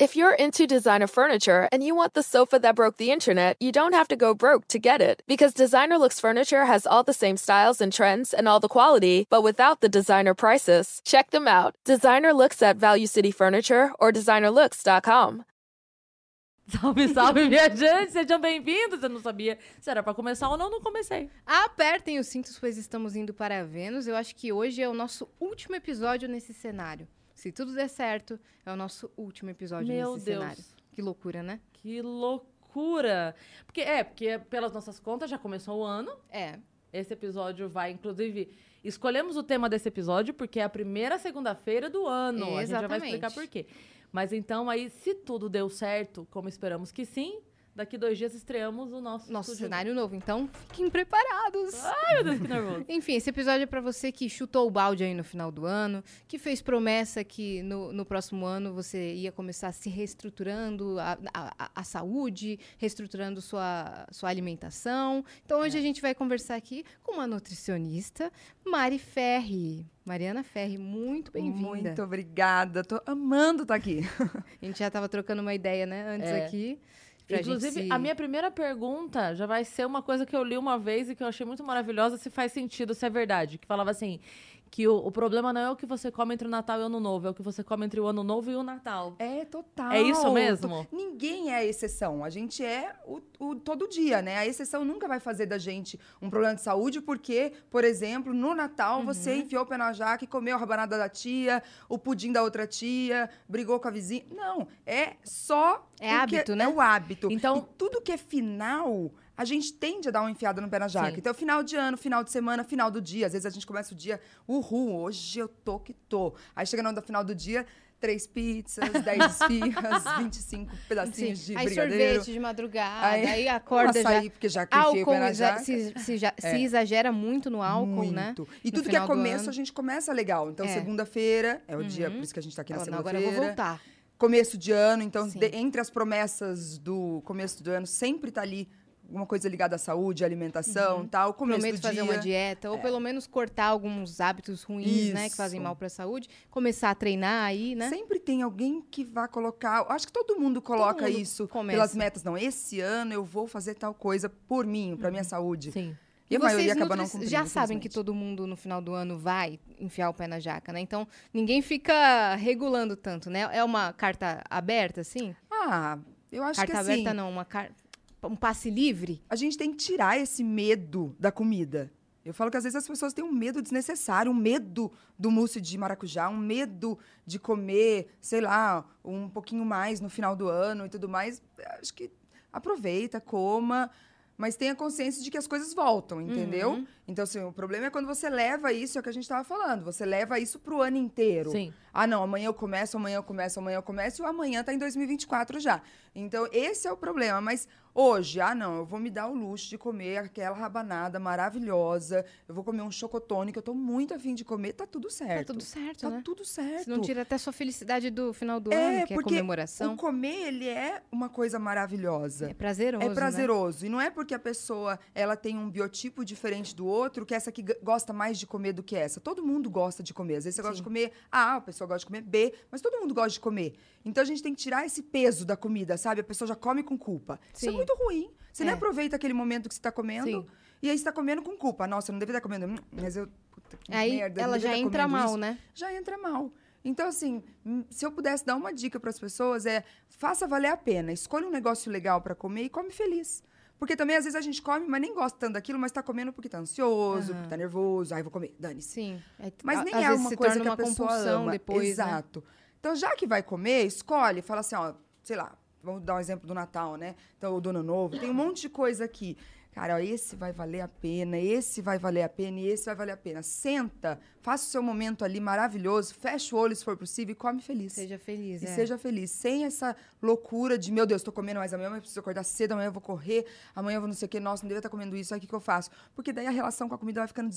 If you're into designer furniture and you want the sofa that broke the internet, you don't have to go broke to get it. Because Designer Looks Furniture has all the same styles and trends and all the quality, but without the designer prices. Check them out. Designer Looks at Value City Furniture or designerlooks.com. Salve, salve, viajantes! Sejam bem-vindos! Eu não sabia se era pra começar ou não, não comecei. Apertem os cintos, pois estamos indo para Vênus. Eu acho que hoje é o nosso último episódio nesse cenário. Se tudo der certo, é o nosso último episódio Meu nesse Deus. cenário. Que loucura, né? Que loucura! Porque é, porque pelas nossas contas já começou o ano. É. Esse episódio vai, inclusive, escolhemos o tema desse episódio porque é a primeira segunda-feira do ano. A gente já vai Exatamente. explicar por quê. Mas então, aí, se tudo deu certo, como esperamos que sim, daqui dois dias estreamos o nosso, Nosso estúdio. cenário novo. Então, fiquem preparados. Ai, meu Deus, que nervoso. Enfim, esse episódio é pra você que chutou o balde aí no final do ano, que fez promessa que no, no próximo ano você ia começar se reestruturando a, a, a- a saúde, reestruturando sua, sua alimentação. Então hoje a gente vai conversar aqui com uma nutricionista, Mari Ferri. Mariana Ferri, muito bem-vinda. Muito obrigada. Tô amando estar aqui. A gente já tava trocando uma ideia, né, antes É. aqui. Pra Inclusive, se- a minha primeira pergunta já vai ser uma coisa que eu li uma vez e que eu achei muito maravilhosa, se faz sentido, se é verdade. Que falava assim, que o, o problema não é o que você come entre o Natal e o Ano Novo, é o que você come entre o Ano Novo e o Natal. É total. É isso mesmo? To- Ninguém é a exceção. A gente é o, o todo dia, né? A exceção nunca vai fazer da gente um problema de saúde, porque, por exemplo, no Natal Uhum. você enfiou o pé na jaca e comeu a rabanada da tia, o pudim da outra tia, brigou com a vizinha. Não, é só. É o que- hábito, né? É o hábito. Então- E tudo que é final. A gente tende a dar uma enfiada no pé na jaca. Sim. Então, final de ano, final de semana, final do dia. Às vezes a gente começa o dia, uhul, hoje eu tô que tô. Aí chega no final do dia, três pizzas, dez esfirras, 25 pedacinhos Sim. de aí brigadeiro. sorvete de madrugada, Aí- aí, acorda já. açaí, porque já que Álcool, pé na exa- jaca. se, se já- se É. exagera muito no álcool, muito. né? E No tudo que é começo, a gente começa legal. Então, É. segunda-feira é o dia, Uhum. por isso que a gente tá aqui na Ela, não, agora eu vou segunda-feira. voltar. Começo de ano, então, de- entre as promessas do começo do ano, sempre tá ali alguma coisa ligada à saúde, alimentação tal. Começo Prometo do fazer dia. uma dieta, ou pelo menos cortar alguns hábitos ruins, né? Que fazem Isso. mal pra saúde. Começar a treinar aí, né? Sempre tem alguém que vai colocar. Acho que todo mundo coloca mundo isso começa. pelas metas. Não, esse ano eu vou fazer tal coisa por mim, pra minha saúde. Sim. E a vocês maioria acaba não já sabem que todo mundo no final do ano vai enfiar o pé na jaca, né? Então, ninguém fica regulando tanto, né? É uma carta aberta, assim? Ah, eu acho carta que assim. aberta não, uma car... um passe livre? a gente tem que tirar esse medo da comida. Eu falo que às vezes as pessoas têm um medo desnecessário, um medo do mousse de maracujá, um medo de comer, sei lá, um pouquinho mais no final do ano e tudo mais. Acho que aproveita, coma, mas tenha consciência de que as coisas voltam, entendeu? Uhum. Então, assim, o problema é quando você leva isso, é o que a gente estava falando, você leva isso pro ano inteiro. Sim. Ah, não, amanhã eu começo, amanhã eu começo, amanhã eu começo, e o amanhã tá em 2024 já. Então, esse é o problema. Mas hoje, ah, não, eu vou me dar o luxo de comer aquela rabanada maravilhosa, eu vou comer um chocotone que eu tô muito afim de comer, tá tudo certo. Tá tudo certo, Tá né? tudo certo. Se não tira até sua felicidade do final do É, ano, que é comemoração. O comer, ele é uma coisa maravilhosa. É prazeroso, É né? prazeroso. E não é porque a pessoa ela tem um biotipo diferente do outro que essa aqui g- gosta mais de comer do que essa. Todo mundo gosta de comer. Às vezes você gosta Sim. de comer A, a pessoa gosta de comer B, mas todo mundo gosta de comer. Então a gente tem que tirar esse peso da comida, sabe? A pessoa já come com culpa. Isso é Sim. muito ruim. Você É. nem aproveita aquele momento que você está comendo Sim. e aí você está comendo com culpa. Nossa, eu não deveria estar comendo. Hum, Mas eu. Puta, que Aí merda, ela já devia entra mal, isso né? já entra mal. Então, assim, hum, se eu pudesse dar uma dica para as pessoas é faça valer a pena. Escolha um negócio legal para comer e come feliz. Porque também, às vezes, a gente come, mas nem gosta tanto daquilo, mas tá comendo porque tá ansioso, Aham. porque tá nervoso. Aí vou comer, dane-se. Sim. É- Mas nem é uma coisa que a pessoa ama. depois, né? Então, já que vai comer, escolhe. Fala assim, ó, sei lá, vamos dar um exemplo do Natal, né? Então, o do Ano Novo. Tem um monte de coisa aqui. Cara, ó, esse vai valer a pena, esse vai valer a pena e esse vai valer a pena. Senta, faça o seu momento ali maravilhoso, fecha o olho se for possível e come feliz. Seja feliz, E é. seja feliz, sem essa loucura de, meu Deus, tô comendo mais amanhã, mas preciso acordar cedo, amanhã eu vou correr, amanhã eu vou não sei o quê, nossa, não devia estar comendo isso, aí o que, que eu faço? Porque daí a relação com a comida vai ficando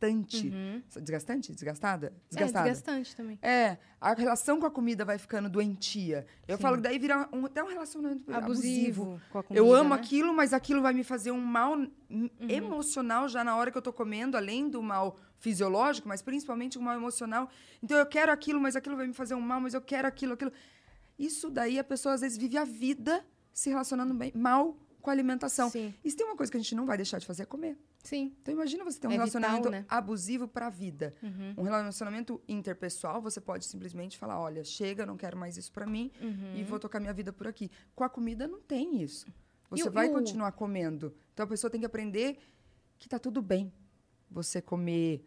desgastante. Uhum. Desgastante? Desgastada? É Desgastada. desgastante também. É, a relação com a comida vai ficando doentia. Eu Sim. falo que daí vira um, até um relacionamento abusivo. Abusivo com a comida, Eu amo né? aquilo, mas aquilo vai me fazer um mal hum, emocional já na hora que eu tô comendo, além do mal fisiológico, mas principalmente um mal emocional. Então eu quero aquilo, mas aquilo vai me fazer um mal, mas eu quero aquilo, aquilo. Isso daí a pessoa às vezes vive a vida se relacionando bem, mal com a alimentação. Sim. E se tem uma coisa que a gente não vai deixar de fazer é comer. Sim. Então imagina você ter um É vital, relacionamento né? abusivo para a vida. Uhum. Um relacionamento interpessoal, você pode simplesmente falar, olha, chega, não quero mais isso para mim Uhum. e vou tocar minha vida por aqui. Com a comida não tem isso. Você vai continuar comendo. Então a pessoa tem que aprender que tá tudo bem você comer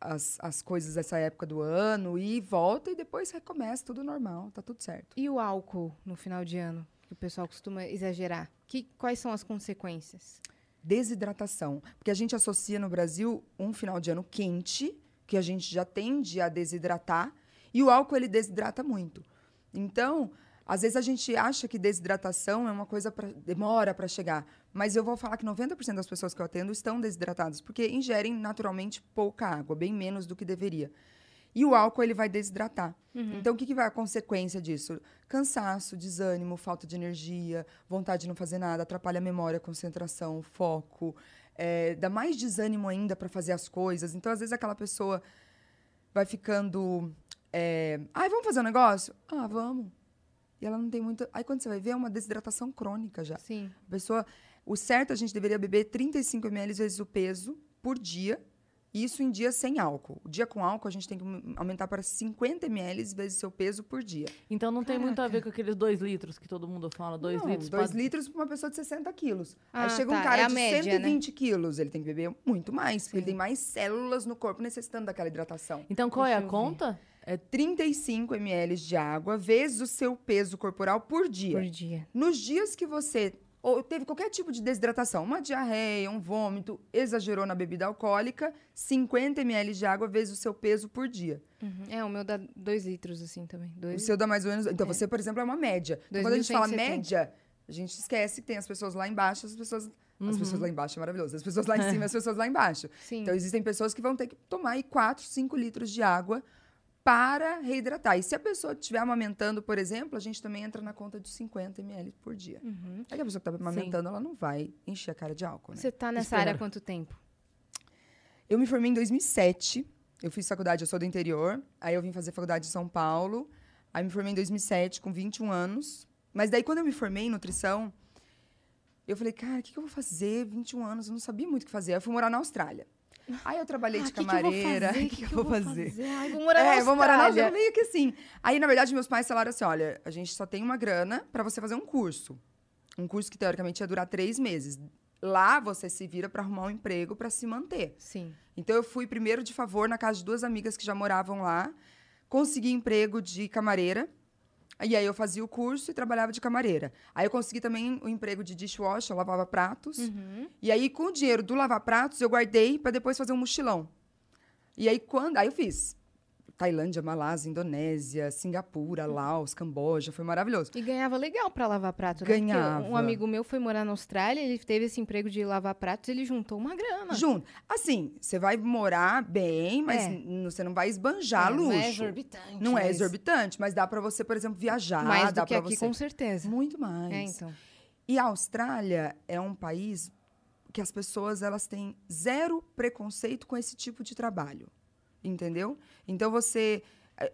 as, as coisas dessa época do ano e volta e depois recomeça, tudo normal, tá tudo certo. E o álcool no final de ano, que o pessoal costuma exagerar? Que, quais são as consequências? Desidratação. Porque a gente associa no Brasil um final de ano quente, que a gente já tende a desidratar, e o álcool ele desidrata muito. Então, às vezes a gente acha que desidratação é uma coisa para demora para chegar, mas eu vou falar que 90% das pessoas que eu atendo estão desidratadas, porque ingerem naturalmente pouca água, bem menos do que deveria. E o álcool ele vai desidratar. Então, o que, que vai a consequência disso? Cansaço, desânimo, falta de energia, vontade de não fazer nada, atrapalha a memória, concentração, foco, é, dá mais desânimo ainda para fazer as coisas. Então, às vezes, aquela pessoa vai ficando. É, Ai, vamos fazer um negócio? Ah, vamos. E ela não tem muito. Aí, quando você vai ver, é uma desidratação crônica já. Sim. A pessoa, o certo a gente deveria beber 35 ml vezes o peso por dia. Isso em dia sem álcool. O dia com álcool a gente tem que aumentar para 50 ml vezes seu peso por dia. Então não tem muito a Caraca. ver com aqueles dois litros que todo mundo fala. Dois Não, litros. dois pra- litros para uma pessoa de 60 quilos. Ah, Aí chega tá, um cara é a de média, né? 120 quilos, ele tem que beber muito mais, porque ele Sim. tem mais células no corpo necessitando daquela hidratação. Então qual é Deixa a eu ver. conta? É 35 ml de água vezes o seu peso corporal por dia. Por dia. Nos dias que você ou teve qualquer tipo de desidratação, uma diarreia, um vômito, exagerou na bebida alcoólica, 50 ml de água vezes o seu peso por dia. Uhum. É, o meu dá dois litros, assim, também. O Dois. seu dá mais ou menos. Então, É. você, por exemplo, é uma média. Então, quando a gente fala 2.170. média, a gente esquece que tem as pessoas lá embaixo, as pessoas. As Uhum. pessoas lá embaixo é maravilhoso. As pessoas lá em cima, as pessoas lá embaixo. Sim. Então, existem pessoas que vão ter que tomar aí 4, 5 litros de água para reidratar. E se a pessoa estiver amamentando, por exemplo, a gente também entra na conta de 50 ml por dia. Uhum. Aí a pessoa que está amamentando, ela não vai encher a cara de álcool, né? Você tá nessa Espero. área há quanto tempo? Eu me formei em 2007. Eu fiz faculdade, eu sou do interior. Aí eu vim fazer faculdade em São Paulo. Aí me formei em 2007, com 21 anos. Mas daí, quando eu me formei em nutrição, eu falei, cara, o que, que eu vou fazer? 21 anos, eu não sabia muito o que fazer. Aí eu fui morar na Austrália. Aí eu trabalhei de Ah, vou camareira. fazer? O que, que eu vou fazer? Ai, vou morar na É, vou morar na. Austrália, meio que assim. Aí, na verdade, meus pais falaram assim: olha, a gente só tem uma grana para você fazer um curso. Um curso que, teoricamente, ia durar três meses. Lá, você se vira para arrumar um emprego para se manter. Sim. Então, eu fui primeiro de favor na casa de duas amigas que já moravam lá. Consegui emprego de camareira. E aí, eu fazia o curso e trabalhava de camareira. Aí, eu consegui também o emprego de dishwasher, eu lavava pratos. Uhum. E aí, com o dinheiro do lavar pratos, eu guardei para depois fazer um mochilão. E aí, quando. Aí eu fiz. Tailândia, Malásia, Indonésia, Singapura, Laos, Camboja, foi maravilhoso. E ganhava legal pra lavar prato, né? Porque Ganhava. Um amigo meu foi morar na Austrália, ele teve esse emprego de lavar pratos, ele juntou uma grana. Junto. Assim, você vai morar bem, mas É. você não vai esbanjar É, luxo. Não é exorbitante. Não é mas exorbitante, mas dá pra você, por exemplo, viajar. Mais dá aqui, você... com certeza. Muito mais. É, então. E a Austrália é um país que as pessoas elas têm zero preconceito com esse tipo de trabalho. Entendeu? Então você.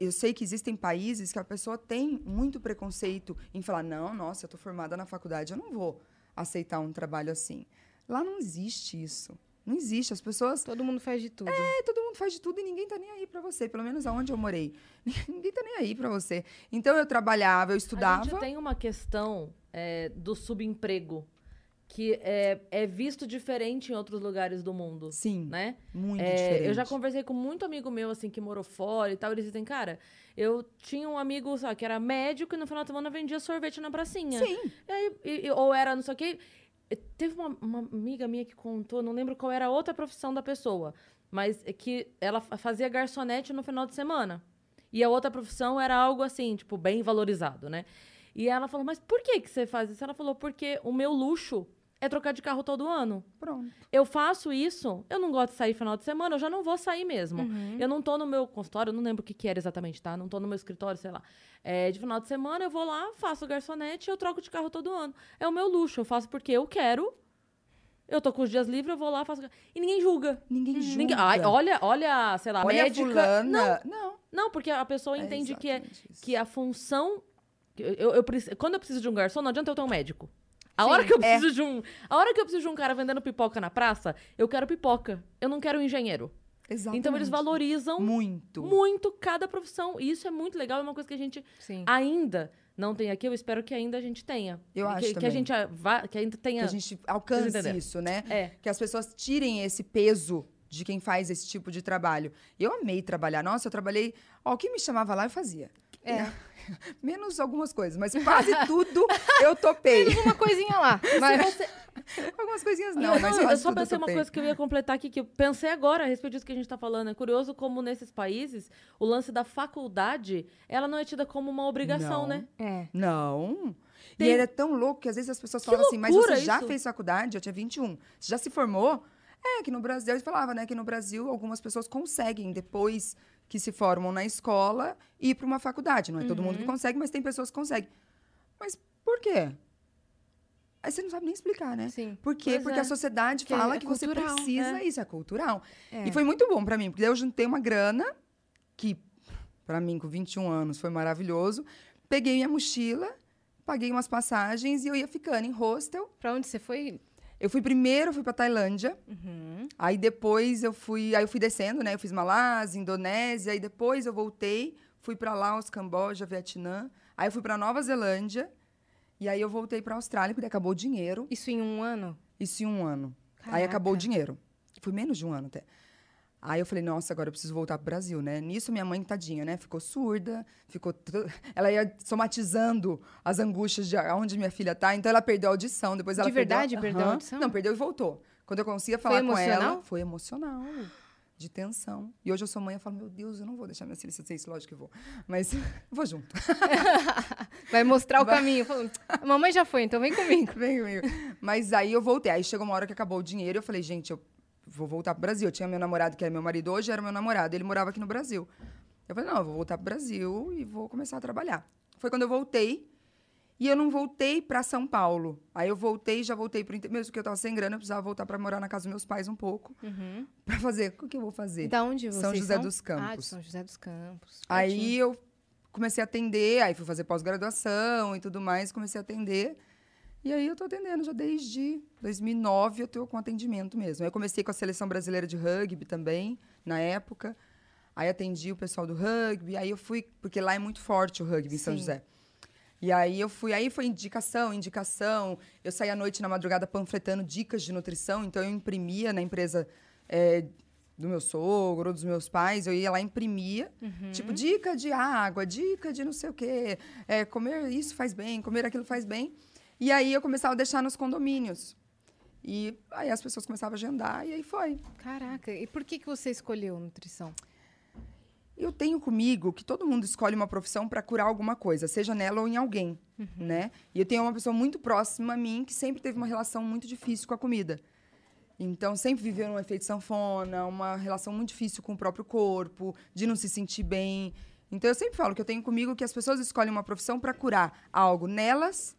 Eu sei que existem países que a pessoa tem muito preconceito em falar: não, nossa, eu tô formada na faculdade, eu não vou aceitar um trabalho assim. Lá não existe isso. Não existe. As pessoas. Todo mundo faz de tudo. É, todo mundo faz de tudo e ninguém tá nem aí pra você. Pelo menos aonde eu morei. Ninguém tá nem aí pra você. Então eu trabalhava, eu A estudava. gente tem uma questão é, do subemprego que é, é visto diferente em outros lugares do mundo, Sim, né? muito É, diferente. eu já conversei com muito amigo meu, assim, que morou fora e tal. Eles dizem, cara, eu tinha um amigo, sabe, que era médico e no final de semana vendia sorvete na pracinha. Sim. E aí, e- ou era não sei o quê. Teve uma, uma amiga minha que contou, não lembro qual era a outra profissão da pessoa, mas é que ela fa- fazia garçonete no final de semana. E a outra profissão era algo assim, tipo, bem valorizado, né? E ela falou, mas por que, que você faz isso? Ela falou, porque o meu luxo é trocar de carro todo ano. Pronto. Eu faço isso, eu não gosto de sair final de semana, eu já não vou sair mesmo. Uhum. Eu não tô no meu consultório, eu não lembro o que, que era exatamente, tá? Não tô no meu escritório, sei lá. É, de final de semana eu vou lá, faço garçonete e eu troco de carro todo ano. É o meu luxo, eu faço porque eu quero. Eu tô com os dias livres, eu vou lá, faço. E ninguém julga. Ninguém julga. Ninguém, ai, olha, olha, sei lá, Olha médica. fulana. Não, Não, porque a pessoa É entende que, é, isso. que a função Eu, eu preci- quando eu preciso de um garçom, não adianta eu ter um médico. A Sim, hora que eu é. preciso de um. A hora que eu preciso de um cara vendendo pipoca na praça, eu quero pipoca. Eu não quero um engenheiro. Exatamente. Então eles valorizam Muito. muito cada profissão. E isso é muito legal, é uma coisa que a gente Sim. ainda não tem aqui. Eu espero que ainda a gente tenha. Eu que, acho que a também. gente a- vá, que ainda tenha. Que a gente alcance isso, né? É. Que as pessoas tirem esse peso de quem faz esse tipo de trabalho. Eu amei trabalhar. Nossa, eu trabalhei. Ó, o que me chamava lá eu fazia. É. Menos algumas coisas, mas quase tudo eu topei. Uma coisinha lá. Mas Algumas coisinhas não, mas eu quase só tudo eu pensei uma topei. coisa que eu ia completar aqui, que eu pensei agora a respeito disso que a gente tá falando. É curioso como nesses países o lance da faculdade, ela não é tida como uma obrigação, Não. né? é. Não. Tem- E ele é tão louco que às vezes as pessoas falam assim, mas você já isso. fez faculdade? Eu tinha 21. Você já se formou? É, que no Brasil, eu falava, né, que no Brasil algumas pessoas conseguem, depois que se formam na escola, ir para uma faculdade. Não é todo Uhum. mundo que consegue, mas tem pessoas que conseguem. Mas por quê? Aí você não sabe nem explicar, né? Sim. Por quê? Pois Porque é. a sociedade Que fala é que você cultural, precisa né? isso, é cultural. É. E foi muito bom pra mim, porque daí eu juntei uma grana, que pra mim, com 21 anos, foi maravilhoso. Peguei minha mochila, paguei umas passagens e eu ia ficando em hostel. Pra onde você foi? Eu fui primeiro, fui pra Tailândia. Uhum. Aí depois eu fui, aí eu fui descendo, né? Eu fiz Malásia, Indonésia, aí depois eu voltei, fui pra Laos, Camboja, Vietnã. Aí eu fui pra Nova Zelândia. E aí eu voltei pra Austrália, porque acabou o dinheiro. Isso em um ano? Isso em um ano. Aí Caraca. acabou o dinheiro. Foi menos de um ano até. Aí eu falei, nossa, agora eu preciso voltar pro Brasil, né? Nisso minha mãe, tadinha, né? Ficou surda, ficou. Ela ia somatizando as angústias de onde minha filha tá, então ela perdeu a audição. Depois ela De verdade, perdeu, perdeu a audição? Não, perdeu e voltou. Quando eu conseguia falar com ela, foi emocional. De tensão. E hoje eu sou mãe, eu falo, meu Deus, eu não vou deixar minha filha ser isso, lógico que vou. Mas vou junto. Vai mostrar o caminho. Falando, a mamãe já foi, então vem comigo. Vem comigo. Mas aí eu voltei. Aí chegou uma hora que acabou o dinheiro. Eu falei, gente, eu vou voltar pro Brasil. Eu tinha meu namorado, que era meu marido hoje, era meu namorado. Ele morava aqui no Brasil. Eu falei, não, eu vou voltar pro Brasil e vou começar a trabalhar. Foi quando eu voltei. E eu não voltei para São Paulo. Aí eu voltei, já voltei pro inter- mesmo que eu tava sem grana, eu precisava voltar para morar na casa dos meus pais um pouco, Uhum. Para fazer, o que eu vou fazer? Da onde vocês São José são? dos Ah, de Campos. São José dos Campos. Aí eu comecei a atender, aí fui fazer pós-graduação e tudo mais, comecei a atender. E aí eu tô atendendo já desde 2009, eu tô com atendimento mesmo. Eu comecei com a seleção brasileira de rugby também, na época. Aí atendi o pessoal do rugby, aí eu fui, porque lá é muito forte o rugby em São Sim. José. E aí eu fui, aí foi indicação, indicação. Eu saí à noite na madrugada panfletando dicas de nutrição, então eu imprimia na empresa é, do meu sogro, dos meus pais, eu ia lá e imprimia, tipo, dica de água, dica de não sei o quê, é, comer isso faz bem, comer aquilo faz bem. E aí eu começava a deixar nos condomínios. E aí as pessoas começavam a agendar, e aí foi. Caraca, e por que, que você escolheu nutrição? Eu tenho comigo que todo mundo escolhe uma profissão para curar alguma coisa, seja nela ou em alguém, né? E eu tenho uma pessoa muito próxima a mim que sempre teve uma relação muito difícil com a comida. Então, sempre viveu num efeito sanfona, uma relação muito difícil com o próprio corpo, de não se sentir bem. Então, eu sempre falo que eu tenho comigo que as pessoas escolhem uma profissão para curar algo nelas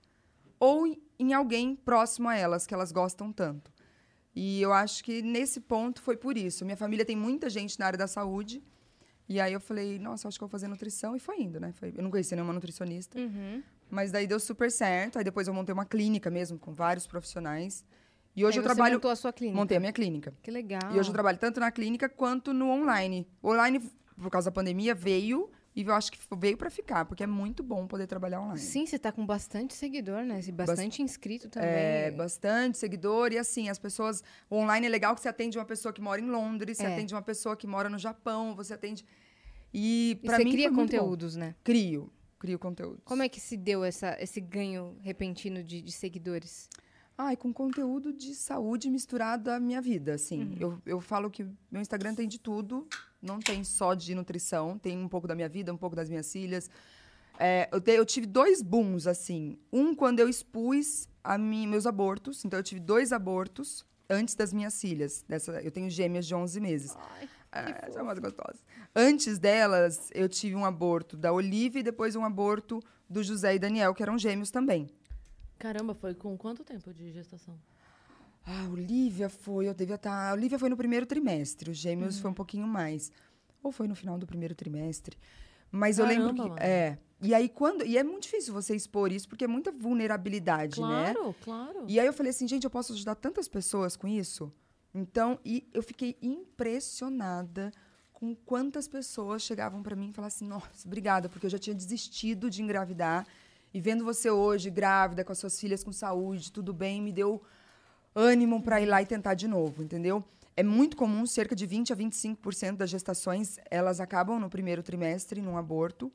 ou em- alguém próximo a elas, que elas gostam tanto. E eu acho que nesse ponto foi por isso. Minha família tem muita gente na área da saúde. E aí eu falei, nossa, acho que vou fazer nutrição. E foi indo, né? Foi- eu não conhecia nenhuma nutricionista. Uhum. Mas daí deu super certo. Aí depois eu montei uma clínica mesmo, com vários profissionais. E hoje Aí eu você trabalho... montou a sua clínica. Montei a minha clínica. Que legal. E hoje eu trabalho tanto na clínica quanto no online. O online, por causa da pandemia, veio... E eu acho que veio para ficar, porque é muito bom poder trabalhar online. Sim, você tá com bastante seguidor, né? E bastante inscrito também. É, bastante seguidor. E assim, as pessoas. O online é legal que você atende uma pessoa que mora em Londres, você É. atende uma pessoa que mora no Japão, você atende. E E para você mim cria conteúdos, né? Crio, crio conteúdo. Como é que se deu essa, esse ganho repentino de, de seguidores? Ai, com conteúdo de saúde misturado à minha vida, assim. Eu, eu falo que meu Instagram tem de tudo, não tem só de nutrição, tem um pouco da minha vida, um pouco das minhas filhas. É, eu, te- eu tive dois booms, assim. Um quando eu expus a meus abortos, então eu tive dois abortos antes das minhas filhas. Dessa, eu tenho gêmeas de 11 meses. É, são mais gostosas. Antes delas, eu tive um aborto da Olivia e depois um aborto do José e Daniel, que eram gêmeos também. Caramba, foi com quanto tempo de gestação? Ah, Olivia foi, eu devia estar. A Olivia foi no primeiro trimestre, os gêmeos foi um pouquinho mais. Ou foi no final do primeiro trimestre. Mas eu lembro Caramba, que. mano. É. E aí, quando. E é muito difícil você expor isso, porque é muita vulnerabilidade, né? Claro, claro. E aí eu falei assim, gente, eu posso ajudar tantas pessoas com isso? Então, e eu fiquei impressionada com quantas pessoas chegavam para mim e falavam assim, nossa, obrigada, porque eu já tinha desistido de engravidar. E vendo você hoje, grávida, com as suas filhas com saúde, tudo bem, me deu ânimo para ir lá e tentar de novo, entendeu? É muito comum, cerca de 20 a 25% das gestações, elas acabam no primeiro trimestre, num aborto.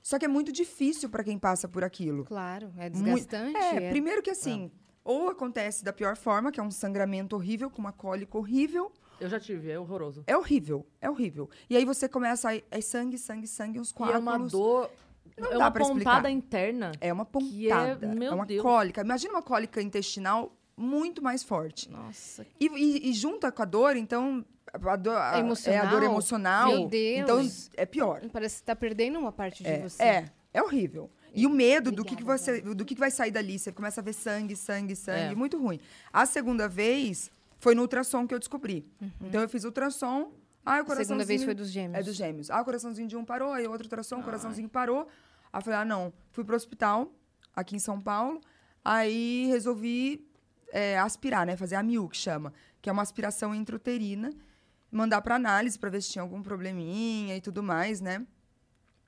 Só que é muito difícil para quem passa por aquilo. Claro, é Muito- desgastante. É, primeiro que assim, ou acontece da pior forma, que é um sangramento horrível, com uma cólica horrível. Eu já tive, é horroroso. É horrível, é horrível. E aí você começa a. É sangue, sangue, sangue, uns E é coágulos. uma dor. Não é dá uma pra explicar. pontada interna. É uma é- pontada. É, meu uma Deus. cólica. Imagina uma cólica intestinal muito mais forte. Nossa, E, e- e junta com a dor, então. A dor, a- Emocional? É a dor emocional. Meu Deus. Então é pior. parece que tá perdendo uma parte de É, você. é, é horrível. E o medo do que, que, você, do que, que vai sair dali. Você começa a ver sangue, sangue, sangue. É. Muito ruim. A segunda vez foi no ultrassom que eu descobri. Então eu fiz ultrassom. Ah, o Uhum. A coraçãozinho... segunda vez foi dos gêmeos. É dos gêmeos. Ah, o coraçãozinho de um parou, aí o outro ultrassom, o coraçãozinho parou. Aí eu falei, ah, não. Fui pro hospital, aqui em São Paulo. Aí resolvi é, aspirar, né? Fazer a MIU, que chama. Que é uma aspiração intrauterina. Mandar pra análise pra ver se tinha algum probleminha e tudo mais, né?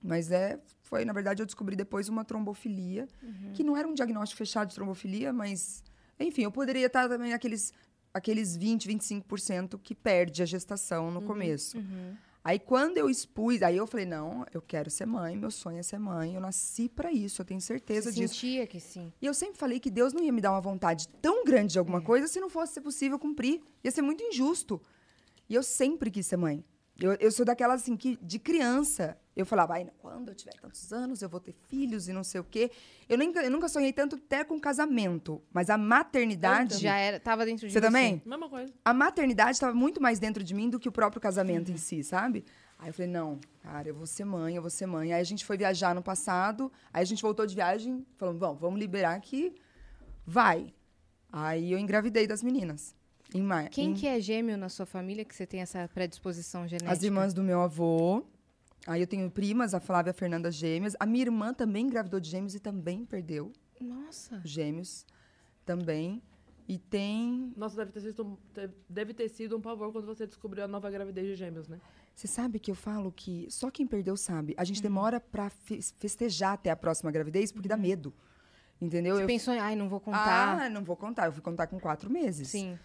Mas é, foi, na verdade, eu descobri depois uma trombofilia, que não era um diagnóstico fechado de trombofilia, mas, enfim, eu poderia estar também aqueles, aqueles 20, 25% que perde a gestação no começo. Uhum. Aí quando eu expus, aí eu falei, não, eu quero ser mãe, meu sonho é ser mãe, eu nasci pra isso, eu tenho certeza Você disso. sentia que sim. E eu sempre falei que Deus não ia me dar uma vontade tão grande de alguma coisa se não fosse possível cumprir. Ia ser muito injusto. E eu sempre quis ser mãe. Eu, eu sou daquela assim que, de criança, eu falava, Ai, quando eu tiver tantos anos, eu vou ter filhos e não sei o quê. Eu, nem, eu nunca sonhei tanto até com casamento. Mas a maternidade. Já era, tava dentro de Você também? Mesma coisa. A maternidade estava muito mais dentro de mim do que o próprio casamento em si, sabe? Aí eu falei, não, cara, eu vou ser mãe, eu vou ser mãe. Aí a gente foi viajar no passado, aí a gente voltou de viagem, falando, bom, vamos liberar que vai. Aí eu engravidei das meninas. Em maio. Quem que é gêmeo na sua família que você tem essa predisposição genética? As irmãs do meu avô. Aí eu tenho primas, a Flávia e a Fernanda gêmeas. A minha irmã também engravidou de gêmeos e também perdeu Nossa. gêmeos também. E tem Nossa, deve ter, sido, um- deve ter sido um pavor quando você descobriu a nova gravidez de gêmeos, né? Você sabe que eu falo que só quem perdeu sabe. A gente Uhum. demora pra fe- festejar até a próxima gravidez porque dá medo. Entendeu? Uhum. Você Eu- pensou, ai, não vou contar. Ah, não vou contar. Eu fui contar com quatro meses. Sim.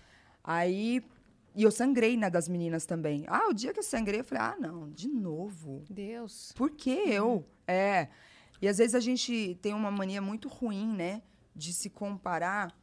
Aí. E eu sangrei na das meninas também. Ah, o dia que eu sangrei, eu falei, ah, não, de novo. Deus. Por que eu? É. E às vezes a gente tem uma mania muito ruim, né? De se comparar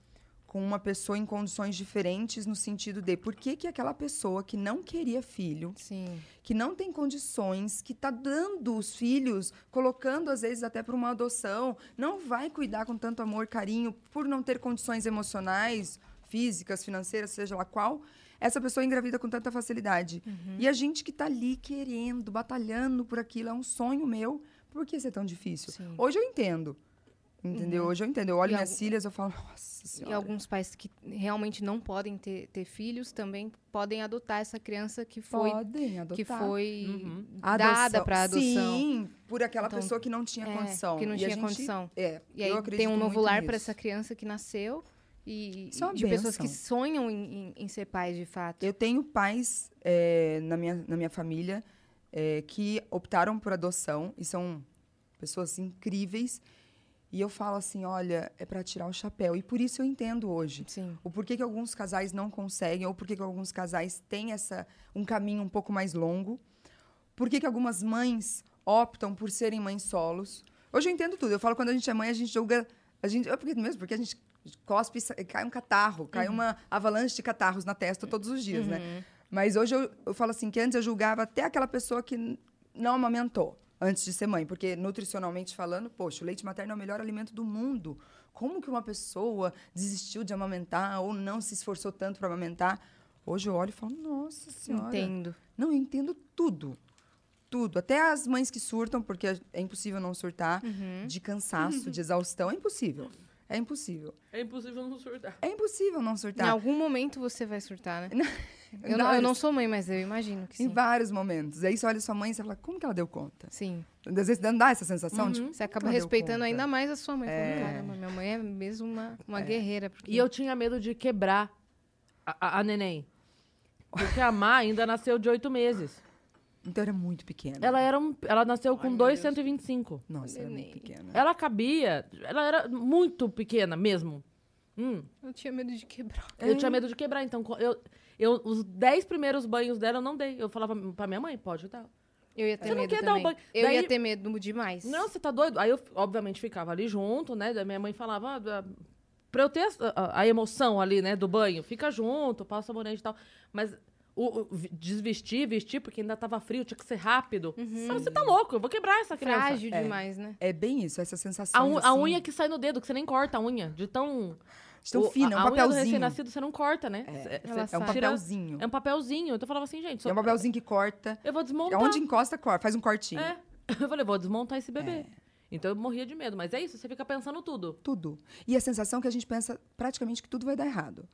com uma pessoa em condições diferentes no sentido de por que, que aquela pessoa que não queria filho, Sim. que não tem condições, que está dando os filhos, colocando às vezes até para uma adoção, não vai cuidar com tanto amor, carinho, por não ter condições emocionais, físicas, financeiras, seja lá qual, essa pessoa engravida com tanta facilidade. Uhum. E a gente que está ali querendo, batalhando por aquilo, é um sonho meu, por que ser tão difícil? Sim. Uhum. Hoje eu entendo. Entendeu? Hoje eu entendo. Eu olho E minhas algum- filhas eu falo, nossa E senhora. alguns pais que realmente não podem ter, ter filhos também podem adotar essa criança que foi, Podem adotar. que foi Uhum. dada para adoção. Sim, por aquela Então, pessoa que não tinha é, condição. que não E a tinha gente- condição. É, E eu aí acredito tem um novo lar para essa criança que nasceu e Isso é de pessoas que sonham em, em- em ser pais de fato. Eu tenho pais é, na, minha, na minha família é, que optaram por adoção e são pessoas incríveis. E eu falo assim, olha, é para tirar o chapéu. E por isso eu entendo hoje. Sim. O porquê que alguns casais não conseguem, ou porquê que alguns casais têm essa, um caminho um pouco mais longo. Por que algumas mães optam por serem mães solos. Hoje eu entendo tudo. Eu falo quando a gente é mãe, a gente julga... A gente, é porque, mesmo porque a gente cospe, e cai um catarro, cai uma avalanche de catarros na testa todos os dias, né? Mas hoje eu, eu falo assim, que antes eu julgava até aquela pessoa que não amamentou antes de ser mãe. Porque, nutricionalmente falando, poxa, o leite materno é o melhor alimento do mundo. Como que uma pessoa desistiu de amamentar ou não se esforçou tanto para amamentar? Hoje eu olho e falo, nossa senhora. Entendo. Não, eu entendo tudo. Tudo. Até as mães que surtam, porque é impossível não surtar, Uhum. de cansaço, de exaustão. É impossível. É impossível. É impossível não surtar. É impossível não Em surtar. algum momento você vai surtar, né? Eu, não, eu não sou mãe, mas eu imagino que Em sim. vários momentos. Aí você olha sua mãe e você fala, como que ela deu conta? Sim. Às vezes não dá essa sensação, tipo, Você acaba respeitando ainda mais a sua mãe. Falando, Caramba, minha mãe é mesmo uma, uma guerreira. Porque... E eu tinha medo de quebrar a, a- a neném. Porque a Má ainda nasceu de oito meses. Então era muito pequena. Ela era um, ela nasceu com 2,125. Nossa, era muito pequena. Ela cabia, ela era muito pequena mesmo. Hum, Eu tinha medo de quebrar. Eu tinha medo de quebrar, então eu, eu, os 10 primeiros banhos dela eu não dei. Eu falava pra minha mãe, pode dar. Eu ia ter Você não medo quer dar um também. banho. Eu Daí- ia ter medo demais. Não, você tá doido? Aí eu, obviamente, ficava ali junto, né? Da minha mãe falava, ah, da- pra eu ter a, a- a emoção ali, né, do banho, fica junto, passa sabonete e tal. Mas o, o desvestir, vestir, porque ainda tava frio, tinha que ser rápido. Uhum. Mas você tá louco, eu vou quebrar essa criança. Frágil É. demais, né? É bem isso, essa sensação. A, un- a assim, unha que sai no dedo, que você nem corta a unha, de tão... de tão o- fina, é a, um a unha do papelzinho. recém-nascido você não corta, né? Ela cê É um papelzinho. É um papelzinho. Então eu falava assim, gente, só- É um papelzinho que corta. eu vou desmontar. Onde encosta, corta. Faz um cortinho. É. Eu falei, vou desmontar esse bebê. Então eu morria de medo. Mas é isso, você fica pensando tudo. Tudo. E a sensação que a gente pensa praticamente que tudo vai dar errado.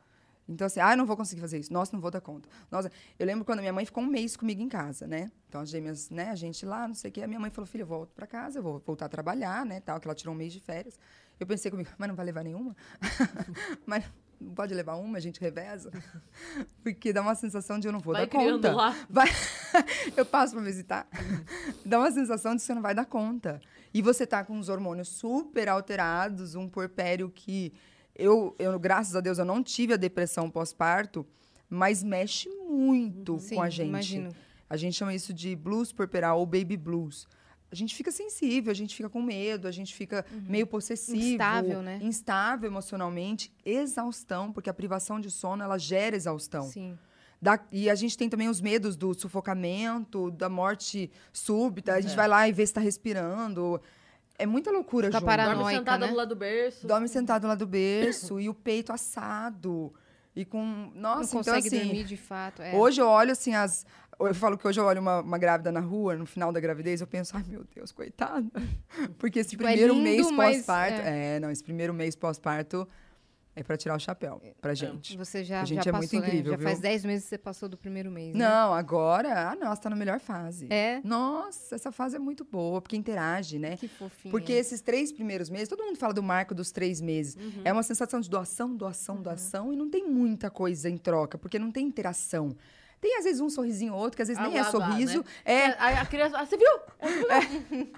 Então, assim, ah, eu não vou conseguir fazer isso. Nossa, não vou dar conta. Nossa, eu lembro quando minha mãe ficou um mês comigo em casa, né? Então, as gêmeas, né, a gente lá, não sei o quê. A minha mãe falou, filha, eu volto pra casa, eu vou voltar a trabalhar, né, tal, que ela tirou um mês de férias. Eu pensei comigo, mas não vai levar nenhuma? mas não pode levar uma, a gente reveza? Porque dá uma sensação de eu não vou Vai dar conta. lá. Vai... eu passo pra visitar. Dá uma sensação de que você não vai dar conta. E você tá com os hormônios super alterados, um porpério que eu, eu, graças a Deus, eu não tive a depressão pós-parto, mas mexe muito Sim, com a gente. imagino. A gente chama isso de blues puerperal ou baby blues. A gente fica sensível, a gente fica com medo, a gente fica meio possessivo. Uhum. Instável, né? Instável emocionalmente, exaustão, porque a privação de sono, ela gera exaustão. Sim. Da- e a gente tem também os medos do sufocamento, da morte súbita. A É. gente vai lá e vê se tá respirando. É muita loucura, Fica junto. paranoica, Dorme sentada né? do lado do berço. Dorme sentado lá do berço e o peito assado. E com... Nossa, não então consegue assim... dormir de fato. É. Hoje eu olho assim as... Eu falo que hoje eu olho uma, uma grávida na rua, no final da gravidez, eu penso, ai meu Deus, coitada. Porque esse Tipo, é primeiro lindo, mês pós-parto. É. não, esse primeiro mês pós-parto é pra tirar o chapéu pra gente. Você já, A gente já é muito passou, né? incrível, Já faz viu? 10 meses que você passou do primeiro mês, né? Não, agora, ah, nossa, tá na melhor fase. É? Nossa, essa fase é muito boa, porque interage, né? Que fofinho. Porque esses três primeiros meses, todo mundo fala do marco dos três meses. Uhum. É uma sensação de doação, doação, doação, e não tem muita coisa em troca, porque não tem interação. Tem, às vezes, um sorrisinho ou outro, que às vezes Ah, nem é lá, lá, sorriso. né? É, Aí a criança. Ah, você viu?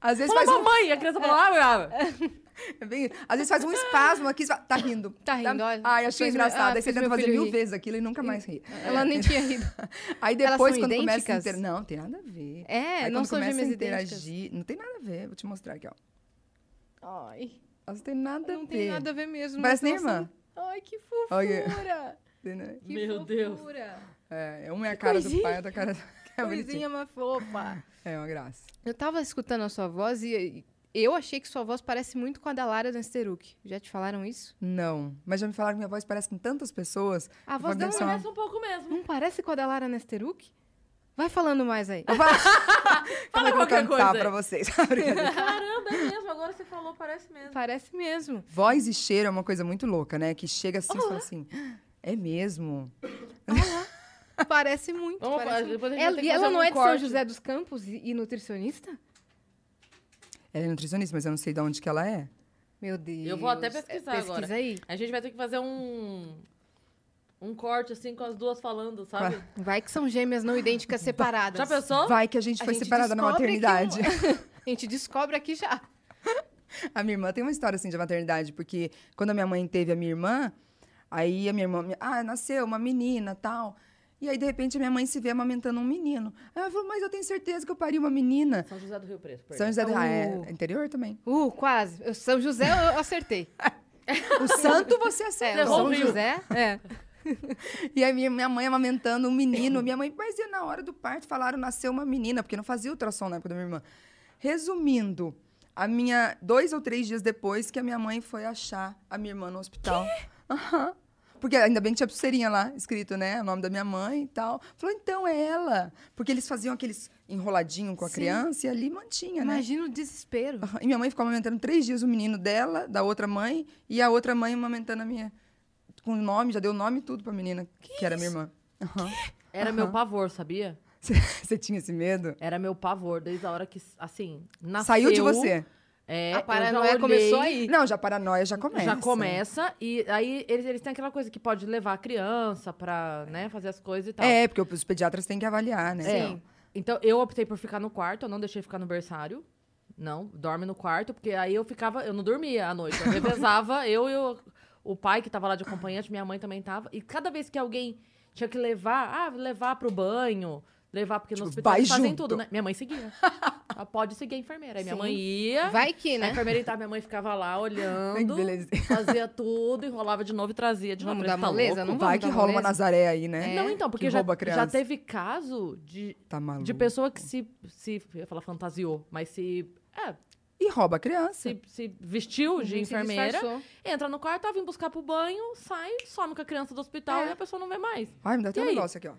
às vezes Fala faz um, mamãe! E a criança fala, ah, brava. é bem- às vezes faz um espasmo aqui, fala, tá rindo. Tá rindo, olha. Ai, achei engraçado. ah, Aí você tenta fazer mil rir. vezes aquilo e nunca mais ri. Ela nem tinha rido. Aí Elas depois, são quando começa a idênticas? inter... Não, tem nada a ver. É, Aí não quando são começa a gêmeas idênticas. interagir, não tem nada a ver. Vou te mostrar aqui, ó. Ai, Elas não tem nada a não ver. tem nada a ver mesmo. Parece mas nem irmã. Ai, que fofura. Olha. Que Meu Deus. fofura. É, uma é a cara do coisinha. pai, outra a cara do... É. Coisinha mais fofa. É uma graça. Eu tava escutando a sua voz e eu achei que sua voz parece muito com a da Lara Dansteruk. Já te falaram isso? Não, mas já me falaram que minha voz parece com tantas pessoas. A Eu voz dela uma- Parece um pouco mesmo. não parece com a da Lara Nesteruk? Vai falando mais aí. Calma que eu vou qualquer cantar coisa pra vocês. Brincadeira. Caramba, é mesmo. Agora você falou, parece mesmo. Parece mesmo. voz e cheiro é uma coisa muito louca, né? Que chega assim e fala assim, é mesmo? Parece muito. Vamos parece fazer- muito. depois a gente Ela- e ela não um é de São. José dos Campos e, e nutricionista? Ela é nutricionista, mas eu não sei de onde que ela é. Meu Deus. Eu vou até pesquisar É, Pesquisa agora. aí. A gente vai ter que fazer um. Um corte, assim, com as duas falando, sabe? Vai que são gêmeas não idênticas separadas. Já pensou? Vai que a gente A foi gente separada na descobre que maternidade. A gente descobre aqui já. A minha irmã tem uma história assim de maternidade, porque quando a minha mãe teve a minha irmã, aí a minha irmã, ah, nasceu uma menina, tal. E aí de repente a minha mãe se vê amamentando um menino. Aí ela falou: "Mas eu tenho certeza que eu pari uma menina". São José do Rio Preto. perdão. São José do ah, Oh. é interior também. Uh, quase. Eu- São José eu acertei. O santo você É, acertou. errou São Rio. José? É. E aí minha, minha mãe amamentando um menino. Minha mãe, mas e na hora do parto falaram nasceu uma menina, porque não fazia ultrassom na época da minha irmã. Resumindo, a minha dois ou três dias depois que a minha mãe foi achar a minha irmã no hospital. Aham. Porque ainda bem que tinha pulseirinha lá, escrito, né? O nome da minha mãe e tal. Falou, então é ela. Porque eles faziam aqueles enroladinho com a Sim. criança e ali mantinha, né? Imagina o desespero. E minha mãe ficou amamentando três dias o menino dela, da outra mãe, e a outra mãe amamentando a minha. Com o nome, já deu o nome e tudo pra menina, que, era minha irmã. Era meu pavor, sabia? Você tinha esse medo? Era meu pavor, desde a hora que, assim, nasceu. Saiu de você? É, A paranoia olhei, começou aí. Não, já a paranoia já começa. Já começa, e aí eles, eles têm aquela coisa que pode levar a criança pra, né, fazer as coisas e tal. É, porque os pediatras têm que avaliar, né? É. Sim. Então, eu optei por ficar no quarto, eu não deixei ficar no berçário. Não, dorme no quarto, porque aí eu ficava, eu não dormia à noite. Eu revezava, eu e o, o pai que tava lá de acompanhante, minha mãe também tava. E cada vez que alguém tinha que levar, ah, levar pro banho, levar, porque no Tipo, hospital vai fazem junto. tudo, né? Minha mãe seguia. Ela pode seguir a enfermeira. Aí minha Sim. mãe ia. Vai que, A né? enfermeira entrava, minha mãe ficava lá olhando, fazia tudo, enrolava de novo e trazia de novo. Vamos dar "Tá moleza? louco?" Não Vai que rola uma? Nazaré aí, né? Não, então, porque Que já, a já teve caso de, Tá de pessoa que se, se. Eu ia falar fantasiou, mas se. É, E rouba a criança. se, se vestiu de Uhum, se enfermeira, entra no quarto, ela vem buscar pro banho, sai, some com a criança do hospital É. e a pessoa não vê mais. Ai, me dá até um negócio aqui, ó.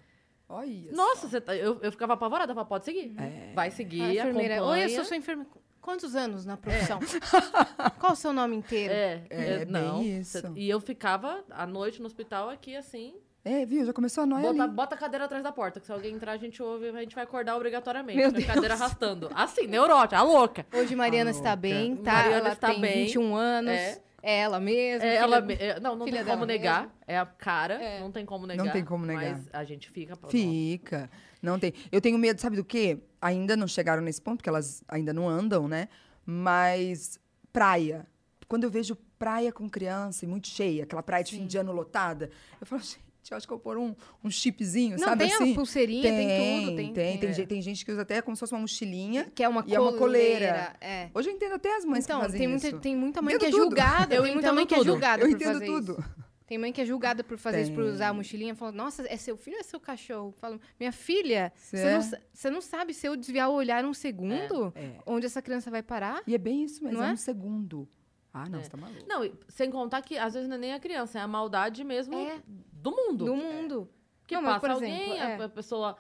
Olha Nossa, você tá- eu, eu ficava apavorada, eu falava, pode seguir. É. Vai A seguir, enfermeira. acompanha. Oi, eu sou sua enfermeira. Quantos anos na profissão? Qual o seu nome inteiro? É, É, é, bem não. cê- E eu ficava à noite no hospital aqui, assim, É, viu? Já começou a noia bota, ali. bota a cadeira atrás da porta, que se alguém entrar, a gente ouve, a gente vai acordar obrigatoriamente. Meu a cadeira arrastando. Assim, neurótica, a louca. Hoje Mariana Ah, está louca. bem, tá? Mariana ela está tem bem. 21 anos. É. É ela mesma. É, ela, me- é, não, não filha tem como negar. mesma. É a cara, É. não tem como negar. Não tem como negar. Mas a gente fica... Fica. Não tem. Eu tenho medo, sabe do quê? Ainda não chegaram nesse ponto, porque elas ainda não andam, né? Mas praia. Quando eu vejo praia com criança e muito cheia, aquela praia de fim de ano lotada, eu falo, gente, eu acho que eu vou pôr um, um chipzinho, Não, sabe tem assim? a pulseirinha, tem, tudo. Tem, tem, tem, é. gente- tem gente que usa até como se fosse uma mochilinha. Que é uma E é uma coleira. coleira. É. Hoje eu entendo até as mães Então, que fazem tem isso. muita, tem muita mãe Entendo que é tudo. julgada. Eu tem muita entendo mãe que é tudo. julgada Eu por entendo fazer tudo. isso. Tem mãe que é julgada por fazer isso, por Tem. usar a mochilinha. Fala, nossa, é seu filho ou é seu cachorro? Fala, minha filha, Cê você é? não, sa- você não sabe se eu desviar o olhar um segundo, É. onde essa criança vai parar? E é bem isso mesmo, Não é é? um segundo. Ah, não, É. você tá maluco. Não, sem contar que às vezes não é nem a criança, é a maldade mesmo É. do mundo. Do mundo. Que Não, mas, passa por alguém, exemplo, a- é. a pessoa.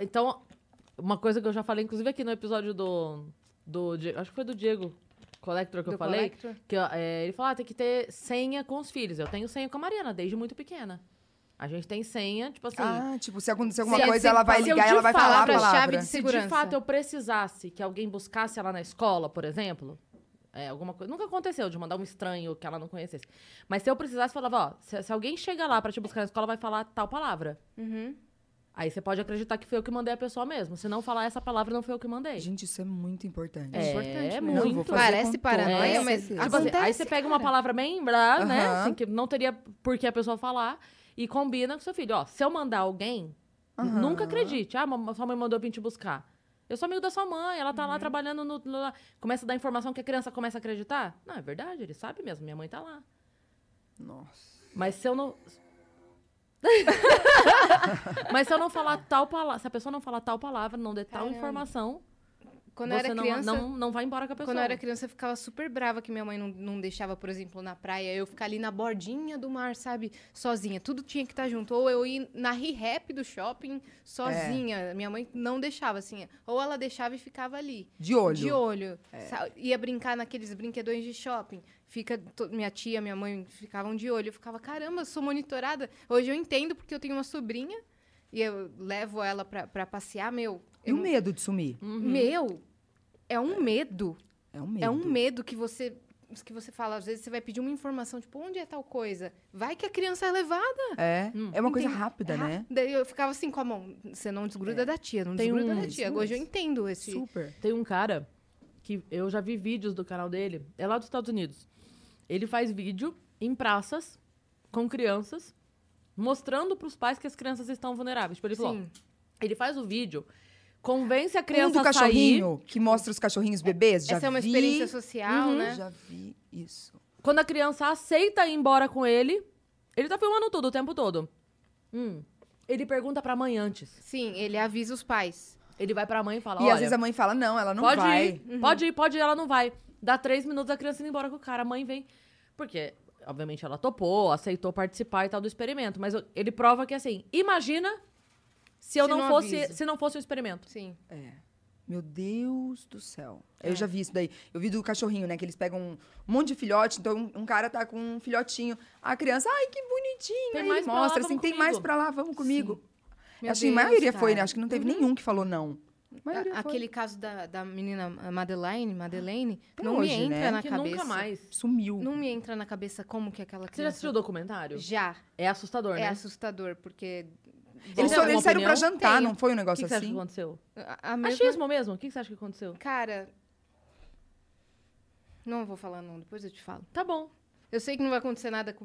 Então, uma coisa que eu já falei, inclusive aqui no episódio do. do acho que foi do Diego Collector que eu Do falei. Collector. Que é, ele falou: ah, tem que ter senha com os filhos. Eu tenho senha com a Mariana, desde muito pequena. A gente tem senha, tipo assim. Ah, tipo, se acontecer alguma Se- coisa, se- ela vai eu ligar e ela vai falar a palavra. de se de segurança. fato eu precisasse que alguém buscasse ela na escola, por exemplo, é, alguma coisa. Nunca aconteceu de mandar um estranho que ela não conhecesse. Mas se eu precisasse, falava, ó, se, se alguém chega lá pra te buscar na escola, vai falar tal palavra. Uhum. Aí você pode acreditar que foi eu que mandei a pessoa mesmo. Se não falar essa palavra, não foi eu que mandei. Gente, isso é muito importante. É, importante muito. mesmo. Não, vou fazer Parece paranoia, toda mas. Tipo assim, aí acontece, você pega uma cara. palavra bem brá, né? Aham. Assim, que não teria por que a pessoa falar. E combina com seu filho. Ó, se eu mandar alguém, Aham. nunca acredite. Ah, sua mãe mandou vir te buscar. Eu sou amigo da sua mãe, ela tá lá trabalhando no, no- Começa a dar informação que a criança começa a acreditar? Não, é verdade, ele sabe mesmo, minha mãe tá lá. Nossa. Mas se eu não. Mas se eu não falar tal palavra, se a pessoa não falar tal palavra, não der tal Caramba. informação, Quando eu você era não, criança, não, não vai embora com a pessoa. Quando eu era criança, eu ficava super brava que minha mãe não, não deixava, por exemplo, na praia, eu ficar ali na bordinha do mar, sabe? Sozinha. Tudo tinha que estar junto. Ou eu ir na re-rap do shopping sozinha. Minha mãe não deixava, assim. Ou ela deixava e ficava ali. De olho. De olho. Sa- Ia brincar naqueles brinquedões de shopping. Fica, minha tia, minha mãe ficavam de olho. Eu ficava, caramba, eu sou monitorada. Hoje eu entendo porque eu tenho uma sobrinha e eu levo ela pra, pra passear, meu. E eu o medo de sumir? Uhum. Meu, é um medo. É um medo. É um medo que você que você fala, às vezes você vai pedir uma informação, tipo, onde é tal coisa? Vai que a criança é levada. É, é uma coisa rápida, É né? eu ficava assim com a mão, você não desgruda da tia, não Tem desgruda um- da tia. Hoje eu entendo esse. Super. Tem um cara que eu já vi vídeos do canal dele, é lá dos Estados Unidos. Ele faz vídeo em praças com crianças, mostrando pros pais que as crianças estão vulneráveis. Tipo, ele falou, Sim. ele faz o vídeo, convence a Um criança do a sair. cachorrinho, que mostra os cachorrinhos bebês, já Essa é uma vi, experiência social, Uhum. né? Já vi isso. Quando a criança aceita ir embora com ele, ele tá filmando tudo o tempo todo. Hum. Ele pergunta pra mãe antes. Sim, ele avisa os pais. Ele vai pra mãe e fala, e olha, às vezes a mãe fala, não, ela não pode vai. ir, pode ir, pode ir, ela não vai. Dá três minutos a criança indo embora com o cara, a mãe vem. Porque, obviamente, ela topou, aceitou participar e tal do experimento. Mas ele prova que, assim, imagina se eu Se não, não fosse, avisa. se não fosse um experimento. Sim. É. Meu Deus do céu. Eu já vi isso daí. Eu vi do cachorrinho, né? Que eles pegam um monte de filhote. Então, um, um cara tá com um filhotinho. A criança, ai, que bonitinho. Tem Aí mais pra lá, mostra assim, tem mais pra lá, vamos comigo. Acho que a maioria foi, né? cara. Acho que não teve Uhum. nenhum que falou não. A. Aquele caso da, da menina Madeleine, Madeleine, Até não hoje, me entra né? na que cabeça. nunca mais. Sumiu. Não me entra na cabeça como que aquela Você já criança... assistiu o documentário? Já. É assustador, É né? assustador, porque... Eles, eles saíram pra jantar, Tenho. não foi um O que, negócio que você acha que assim? aconteceu? A, a mesma... Achismo mesmo? O que que você acha que aconteceu? Cara... Não vou falar não, depois eu te falo. Tá bom. Eu sei que não vai acontecer nada com...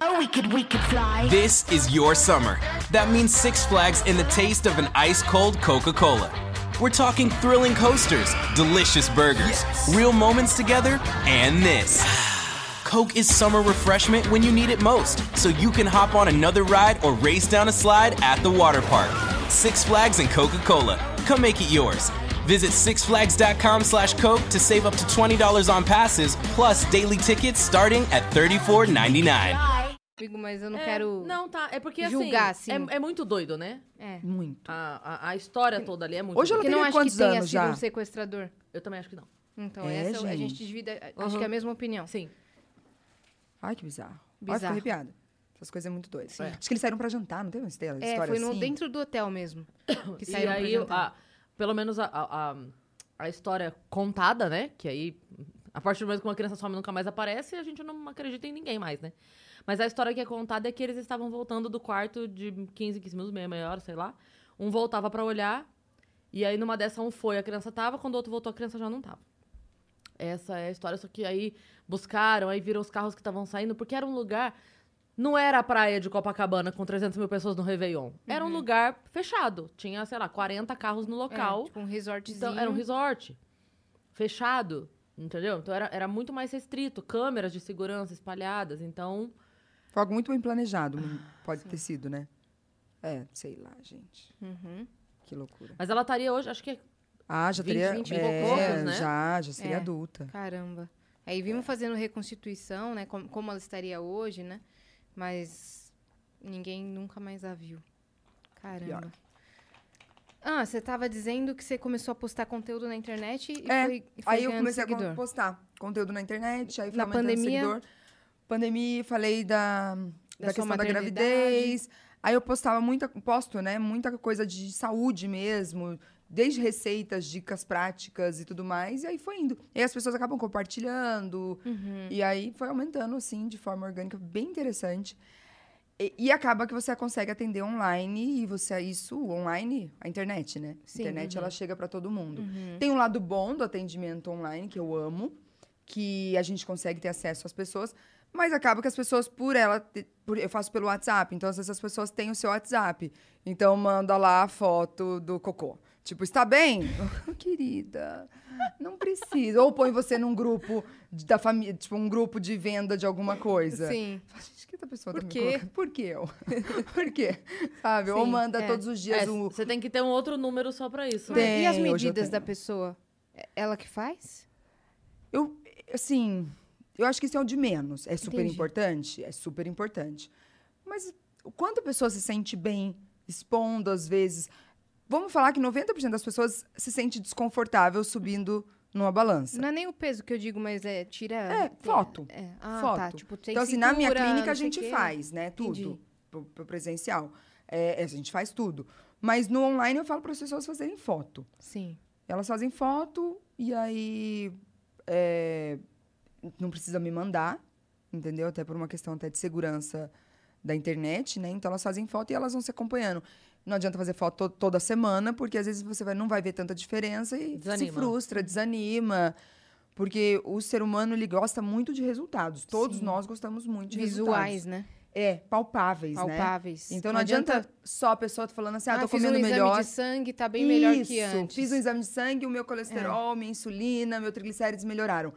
This is your summer. That means Six Flags and the taste of an ice cold Coca Cola. We're talking thrilling coasters, delicious burgers, real moments together, and this. Coke is summer refreshment when you need it most, so you can hop on another ride or race down a slide at the water park. Six Flags and Coca Cola. Come make it yours. Visit sixflags.com slash Coke to save up to $20 on passes, plus daily tickets starting at $34.99. Amigo, mas eu não É, quero... Não, tá. É porque julgar, assim. assim. É, é muito doido, né? É. Muito. A, a, a história toda ali é muito Hoje ela Porque doida. não teria acho que quantos tenha anos sido já? um sequestrador. Eu também acho que não. Então, É, essa a gente gente. divide... Acho Uhum. que é a mesma opinião. Sim. Ai, que bizarro. Ai, Bizarro. fico arrepiada. Essas coisas é muito doidas. Sim. Acho que eles saíram pra jantar, não teve uma história É, história foi no, assim? dentro do hotel mesmo. Que E saíram pra aí, jantar. a- pelo menos a, a, a, a história contada, né? Que aí, a partir do momento que uma criança some e nunca mais aparece, a gente não acredita em ninguém mais, né? Mas a história que é contada é que eles estavam voltando do quarto de 15, 15 minutos, meia, meia hora, sei lá. Um voltava pra olhar, e aí numa dessa um foi, a criança tava, quando o outro voltou, a criança já não tava. Essa é a história, só que aí buscaram, aí viram os carros que estavam saindo, porque era um lugar. Não era a praia de Copacabana com 300 mil pessoas no Réveillon. Era um lugar fechado. Tinha, sei lá, 40 carros no É, local. tipo um resortzinho. Então, era um resort. Fechado. Entendeu? Então era, era muito mais restrito. Câmeras de segurança espalhadas. Então. Foi algo muito bem planejado, pode ter sido, né? É, sei lá, gente. Uhum. Que loucura. Mas ela estaria hoje, acho que é Ah, já 20, teria... 20 e é, poucos, né? Já, já seria É. adulta. Caramba. Aí vimos fazendo reconstituição, né? Como, como ela estaria hoje, né? Mas ninguém nunca mais a viu. Caramba. Ah, você tava dizendo que você começou a postar conteúdo na internet e É, foi, foi Aí eu comecei seguidor. a postar conteúdo na internet, aí fui Na pandemia? seguidor. Pandemia, falei da, da, Da questão da gravidez. Aí eu postava muita, posto, né, muita coisa de saúde mesmo, desde receitas, dicas práticas e tudo mais, e aí foi indo. E aí as pessoas acabam compartilhando, Uhum. e aí foi aumentando, assim, de forma orgânica, bem interessante. E, e acaba que você consegue atender online, e você, isso, online, a internet, né? Sim, a internet, uhum. ela chega para todo mundo. Uhum. Tem um lado bom do atendimento online, que eu amo, que a gente consegue ter acesso às pessoas, mas acaba que as pessoas, por ela, por- eu faço pelo WhatsApp, então às vezes as pessoas têm o seu WhatsApp. Então manda lá a foto do cocô. Tipo, está bem? Querida, não precisa. Ou põe você num grupo de- da família, tipo, um grupo de venda de alguma coisa. Sim. Fala, Gente, que essa pessoa Por tá quê? Por quê eu? Por quê? Sabe? Ou Sim, manda é. todos os dias É, um. Você tem que ter um outro número só pra isso. Mas né? e as Tem, medidas da pessoa? É Ela que faz? Eu, assim, eu acho que isso é o de menos. É super Entendi. importante? É super importante. Mas o quanto a pessoa se sente bem expondo, às vezes. Vamos falar que 90% das pessoas se sente desconfortável subindo numa balança. Não é nem o peso que eu digo, mas é tira. É, tem- foto. É. Ah, Foto. tá. Tipo, tem então, assim, na minha cintura, clínica a gente quê. faz, né? Tudo. Pro, pro presencial. É, a gente faz tudo. Mas no online eu falo para as pessoas fazerem foto. Sim. Elas fazem foto e aí é, não precisa me mandar, entendeu? Até por uma questão até de segurança da internet, né? Então elas fazem foto e elas vão se acompanhando. Não adianta fazer foto to- toda semana, porque às vezes você vai- não vai ver tanta diferença e se Desanima. frustra, desanima. Porque o ser humano, ele gosta muito de resultados. Todos Sim. nós gostamos muito de Visuais, resultados. né? É, palpáveis, né? Palpáveis. Então não, adianta, só a pessoa falando assim, ah, ah, tô fiz comendo um melhor. exame de sangue, tá bem melhor que Isso, antes. Fiz um exame de sangue, o meu É. colesterol, minha insulina, meu triglicérides melhoraram.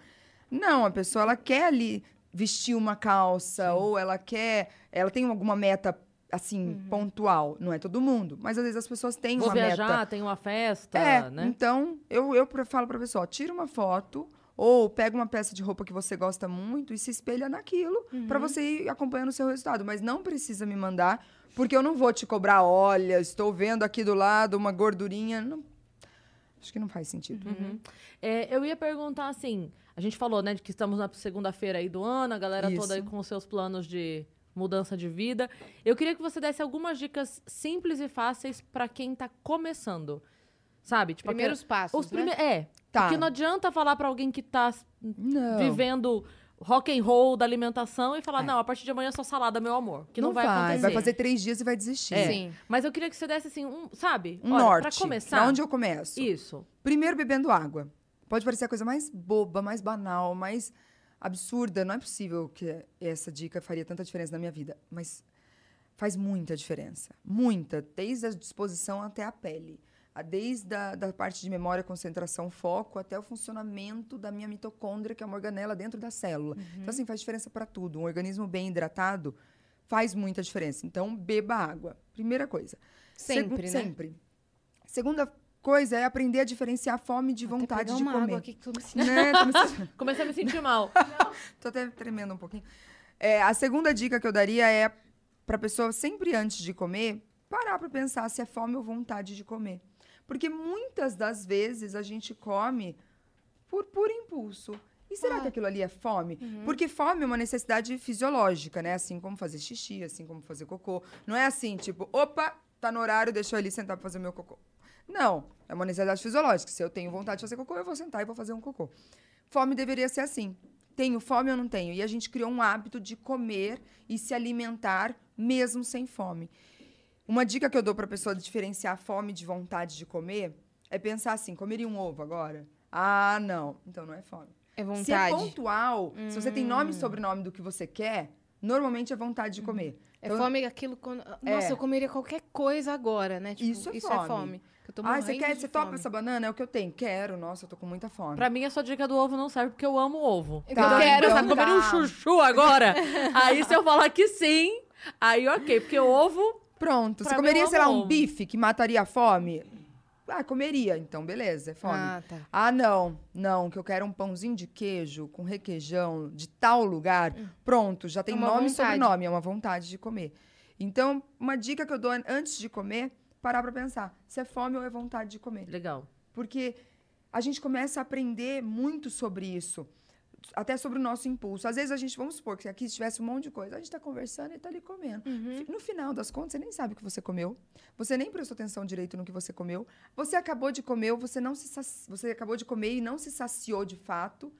Não, a pessoa ela quer ali vestir uma calça ou ela quer, ela tem alguma meta assim Uhum. pontual. Não é todo mundo, mas às vezes as pessoas têm Vou uma viajar, meta. tem uma festa, É, né? então eu eu falo pra pessoa, tira uma foto ou pega uma peça de roupa que você gosta muito e se espelha naquilo pra Uhum. você ir acompanhando o seu resultado. Mas não precisa me mandar, porque eu não vou te cobrar, olha, estou vendo aqui do lado uma gordurinha. Não, Acho que não faz sentido. É, eu ia perguntar assim: a gente falou, né, de que estamos na segunda-feira aí do ano, a galera Isso. toda aí com os seus planos de mudança de vida. Eu queria que você desse algumas dicas simples e fáceis pra quem tá começando. Sabe? Tipo, Primeiros passos, Os né? prime... É. Tá. Porque não adianta falar pra alguém que tá Não. vivendo rock and roll da alimentação e falar, não, a partir de amanhã é só salada, meu amor. Que não, vai, acontecer. Vai fazer três dias e vai desistir. É. Sim. Mas eu queria que você desse assim, um, sabe? Um Olha, norte. Pra começar. Pra onde eu começo? Isso. Primeiro, bebendo água. Pode parecer a coisa mais boba, mais banal, mais absurda. Não é possível que essa dica faria tanta diferença na minha vida. Mas faz muita diferença. Muita. Desde a disposição até a pele. A- Desde a da parte de memória, concentração, foco, até o funcionamento da minha mitocôndria, que é uma organela dentro da célula. Então, assim, faz diferença para tudo. Um organismo bem hidratado faz muita diferença. Então, beba água. Primeira coisa. Sempre, Segu- né? Sempre. Segunda coisa é aprender a diferenciar fome de vontade de comer. água aqui que tu me sentindo. Né? Tô me sentindo- Comecei a me sentir mal. Tô até tremendo um pouquinho. É, a segunda dica que eu daria é pra pessoa sempre antes de comer parar pra pensar se é fome ou vontade de comer. Porque muitas das vezes a gente come por puro impulso. E será Ah. que aquilo ali é fome? Uhum. Porque fome é uma necessidade fisiológica, né? Assim como fazer xixi, assim como fazer cocô. Não é assim, tipo, opa, tá no horário, deixa eu ali sentar pra fazer meu cocô. Não, é uma necessidade fisiológica. Se eu tenho vontade de fazer cocô, eu vou sentar e vou fazer um cocô. Fome deveria ser assim. Tenho fome ou não tenho? E a gente criou um hábito de comer e se alimentar mesmo sem fome. Uma dica que eu dou para pessoa diferenciar fome de vontade de comer é pensar assim: comeria um ovo agora? Ah, não. Então não é fome. É Se é vontade. pontual, se você tem nome e sobrenome do que você quer, normalmente é vontade de comer. É Então, fome aquilo quando. Nossa, eu comeria qualquer coisa agora, né? Tipo, Isso é é fome. fome. Eu tô Ah, você quer? Você topa fome. essa banana? É o que eu tenho. Quero. Nossa, eu tô com muita fome. Pra mim, a sua dica do ovo não serve porque eu amo ovo. Eu quero. Você então comeria um tá. chuchu agora? aí se eu falar que sim, aí ok. Porque o ovo... Pronto. Pra Você mim, comeria, sei lá, um bife que mataria a fome? Ah, comeria. Então, beleza, é fome. Ah, tá. Ah, não, não, que eu quero um pãozinho de queijo com requeijão de tal lugar. Pronto, já tem É nome e vontade. sobrenome, é uma vontade de comer. Então, uma dica que eu dou an- antes de comer, parar pra pensar se é fome ou é vontade de comer. Legal. Porque a gente começa a aprender muito sobre isso. Até sobre o nosso impulso. Às vezes a gente, vamos supor que aqui tivesse um monte de coisa, a gente tá conversando e tá ali comendo. Uhum. No final das contas, você nem sabe o que você comeu. Você nem prestou atenção direito no que você comeu. Você acabou de comer, você não se saci- você acabou de comer e não se saciou de fato.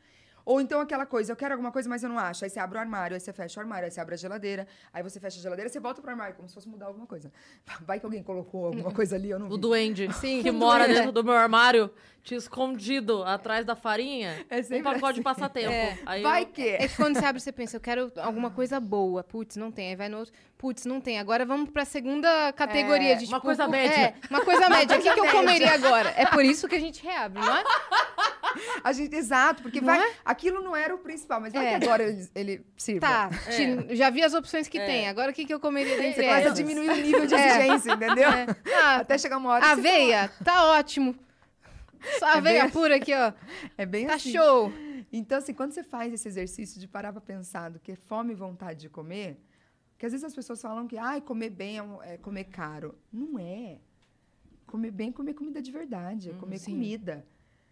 Ou então aquela coisa, eu quero alguma coisa, mas eu não acho. Aí você abre o armário, aí você fecha o armário, aí você abre a geladeira, aí você fecha a geladeira, você volta pro armário, como se fosse mudar alguma coisa. Vai que alguém colocou alguma coisa ali, eu não vi. O duende Sim, que mora duende. dentro do meu armário, te escondido atrás da farinha. É um sempre pacote de assim. passatempo. É. Aí Vai eu- que... É que quando você abre, você pensa, eu quero alguma coisa boa. Putz, não tem. Aí vai no outro, putz, não tem. Agora vamos pra segunda categoria É, de uma tipo, coisa pu- média. É, uma coisa média. O que, que eu comeria agora? É por isso que a gente reabre, não é? A gente, exato, porque Não vai, é? aquilo não era o principal, mas vai É. que agora ele, ele sirva. Tá, te- já vi as opções que É. tem. Agora o que, que eu comeria dentre Você começa a diminuir o nível de exigência, entendeu? É. Ah, Até chegar uma hora aveia, tá ótimo. Só É aveia bem- pura aqui, ó. fala, É bem Tá assim. show. Então, assim, quando você faz esse exercício de parar pra pensar do que é fome e vontade de comer, que às vezes as pessoas falam que ai, comer bem é, um- é comer caro. Não é. Comer bem é comer comida de verdade, é comer sim. comida.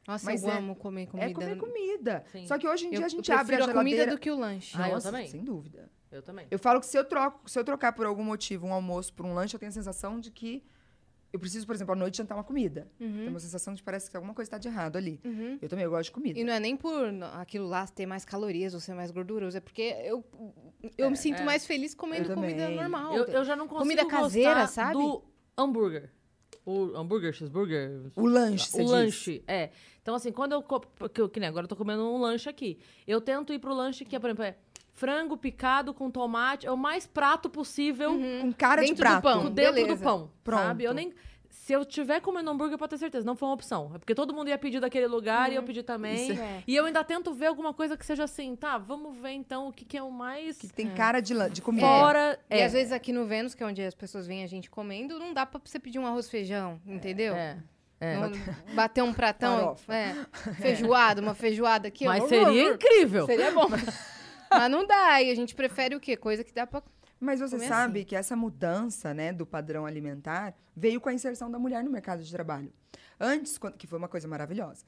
Nossa, Mas eu é- amo comer comida. É comer comida. Sim. Só que hoje em Eu, dia a eu gente abre a a geladeira... comida do que o lanche. Ah, eu Nossa, também. Sem dúvida. Eu também. Eu falo que se eu, troco, se eu trocar por algum motivo um almoço por um lanche, eu tenho a sensação de que eu preciso, por exemplo, à noite jantar uma comida. Tem uma sensação de que parece que alguma coisa está de errado ali. Uhum. Eu também eu gosto de comida. E não é nem por aquilo lá ter mais calorias ou ser mais gorduroso, é porque eu, eu me sinto é. mais feliz comendo Eu comida normal. Eu, eu já não consigo Comida caseira, gostar sabe? do hambúrguer. O hambúrguer, cheeseburger, O lanche, você o diz. lanche, é. Então, assim, quando eu. Que, que nem agora eu tô comendo um lanche aqui. Eu tento ir pro lanche que é, por exemplo, é frango picado com tomate. É o mais prato possível Com cara Dentro de do prato. pão. com dentro beleza. do pão. Pronto. Sabe? Eu nem. Se eu tiver comendo hambúrguer, pode ter certeza, não foi uma opção. É porque todo mundo ia pedir daquele lugar e eu pedi também. Isso é. E eu ainda tento ver alguma coisa que seja assim, tá, vamos ver então o que, que é o mais Que tem cara de, de comida. fora. E é, às vezes aqui no Vênus, que é onde as pessoas veem a gente comendo, não dá pra você pedir um arroz feijão, entendeu? é, é. Não- bater um pratão, é, feijoada, uma feijoada aqui. ó. Mas seria incrível. Seria bom. Mas não dá, e a gente prefere o quê? Coisa que dá pra Mas você Comer sabe assim. que essa mudança, né, do padrão alimentar veio com a inserção da mulher no mercado de trabalho. Antes, quando- que foi uma coisa maravilhosa.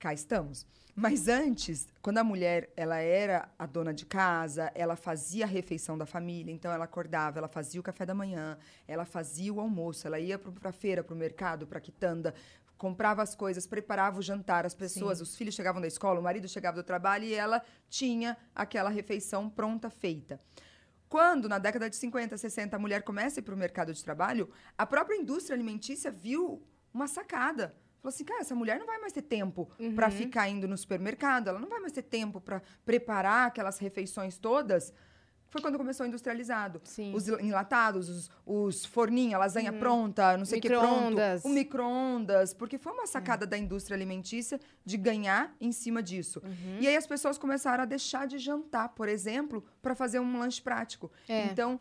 Cá estamos. Mas antes, quando a mulher ela era a dona de casa, ela fazia a refeição da família, então ela acordava, ela fazia o café da manhã, ela fazia o almoço, ela ia para a feira, para o mercado, para a quitanda, comprava as coisas, preparava o jantar, as pessoas, os filhos chegavam da escola, o marido chegava do trabalho e ela tinha aquela refeição pronta, feita. Quando, na década de 50, 60, a mulher começa a ir para o mercado de trabalho, a própria indústria alimentícia viu uma sacada. Falou assim, cara, essa mulher não vai mais ter tempo para Uhum. ficar indo no supermercado, ela não vai mais ter tempo para preparar aquelas refeições todas. Foi quando começou o industrializado. Sim. Os enlatados, os, os lasanha pronta, não sei o que pronto. Uhum. O micro-ondas. Porque foi uma sacada da indústria alimentícia de ganhar em cima disso. Uhum. E aí as pessoas começaram a deixar de jantar, por exemplo, para fazer um lanche prático. É. Então,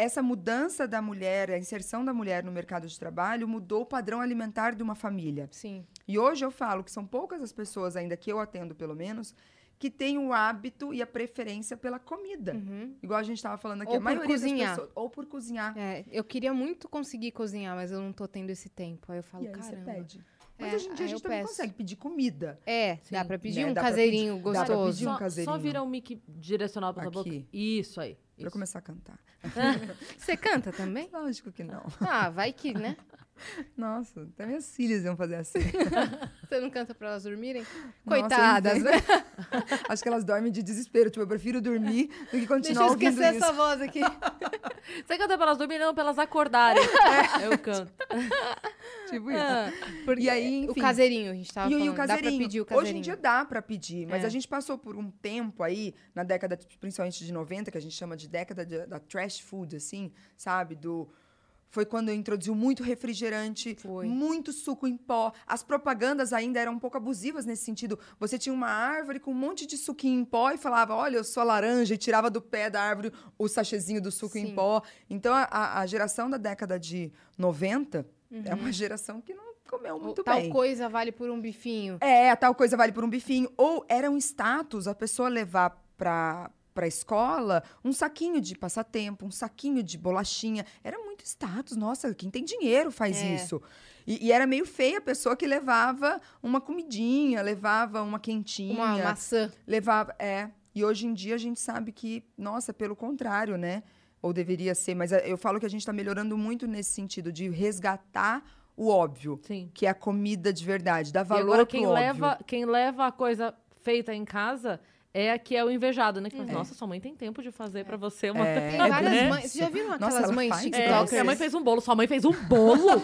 essa mudança da mulher, a inserção da mulher no mercado de trabalho mudou o padrão alimentar de uma família. Sim. E hoje eu falo que são poucas as pessoas, ainda que eu atendo pelo menos, que têm o hábito e a preferência pela comida. Igual a gente estava falando aqui, Ou a por maioria das cozinhar. pessoas. Ou por cozinhar. É, eu queria muito conseguir cozinhar, mas eu não tô tendo esse tempo. Aí eu falo, e aí você caramba. pede. Mas É, hoje em dia a gente também peço. consegue pedir comida. É, dá Sim. pra pedir Né, um dá pra caseirinho pedir- dá pra gostoso. pedir um só, caseirinho. só vira um mic direcional pra sua boca. Isso aí. Pra começar a cantar. Você canta também? Lógico que não. Ah, vai que, né? Nossa, até minhas filhas iam fazer assim. Você não canta pra elas dormirem? Coitadas, eu né? Acho que elas dormem de desespero. Tipo, eu prefiro dormir do que Deixa continuar eu ouvindo esquecer isso. essa voz aqui. Você canta pra elas dormirem, não, pra elas acordarem. Eu canto. Tipo isso. Ah, E aí, o enfim. caseirinho, a gente tava E, o- falando. e o caseirinho. Dá pra pedir o caseirinho. Hoje em dia dá pra pedir, mas É. a gente passou por um tempo aí, na década, principalmente de 90, que a gente chama de década de- da trash food, assim, sabe? Do. Foi quando introduziu muito refrigerante, Foi. muito suco em pó. As propagandas ainda eram um pouco abusivas nesse sentido. Você tinha uma árvore com um monte de suquinho em pó e falava, olha, eu sou laranja, e tirava do pé da árvore o sachezinho do suco Sim. em pó. Então, a- a, a geração da década de 90 é uma geração que não comeu muito Tal bem. coisa vale por um bifinho. É, a tal coisa vale por um bifinho. Ou era um status a pessoa levar pra, pra escola um saquinho de passatempo, um saquinho de bolachinha. Era muito status. Nossa, quem tem dinheiro faz É. isso. E, e era meio feia a pessoa que levava uma comidinha, levava uma quentinha. Uma maçã. Levava, é. E hoje em dia a gente sabe que, nossa, pelo contrário, né? Ou deveria ser, mas eh, eu falo que a gente está melhorando muito nesse sentido de resgatar o óbvio, Sim. que é a comida de verdade, E valor agora pro quem óbvio. leva, quem leva a coisa feita em casa é a que é o invejado, né? Que fala, Nossa, sua mãe tem tempo de fazer pra você uma... É, Tem várias né? mães. Vocês já viram Nossa, aquelas ela mães É, TikTokers? minha mãe fez um bolo, sua mãe fez um bolo?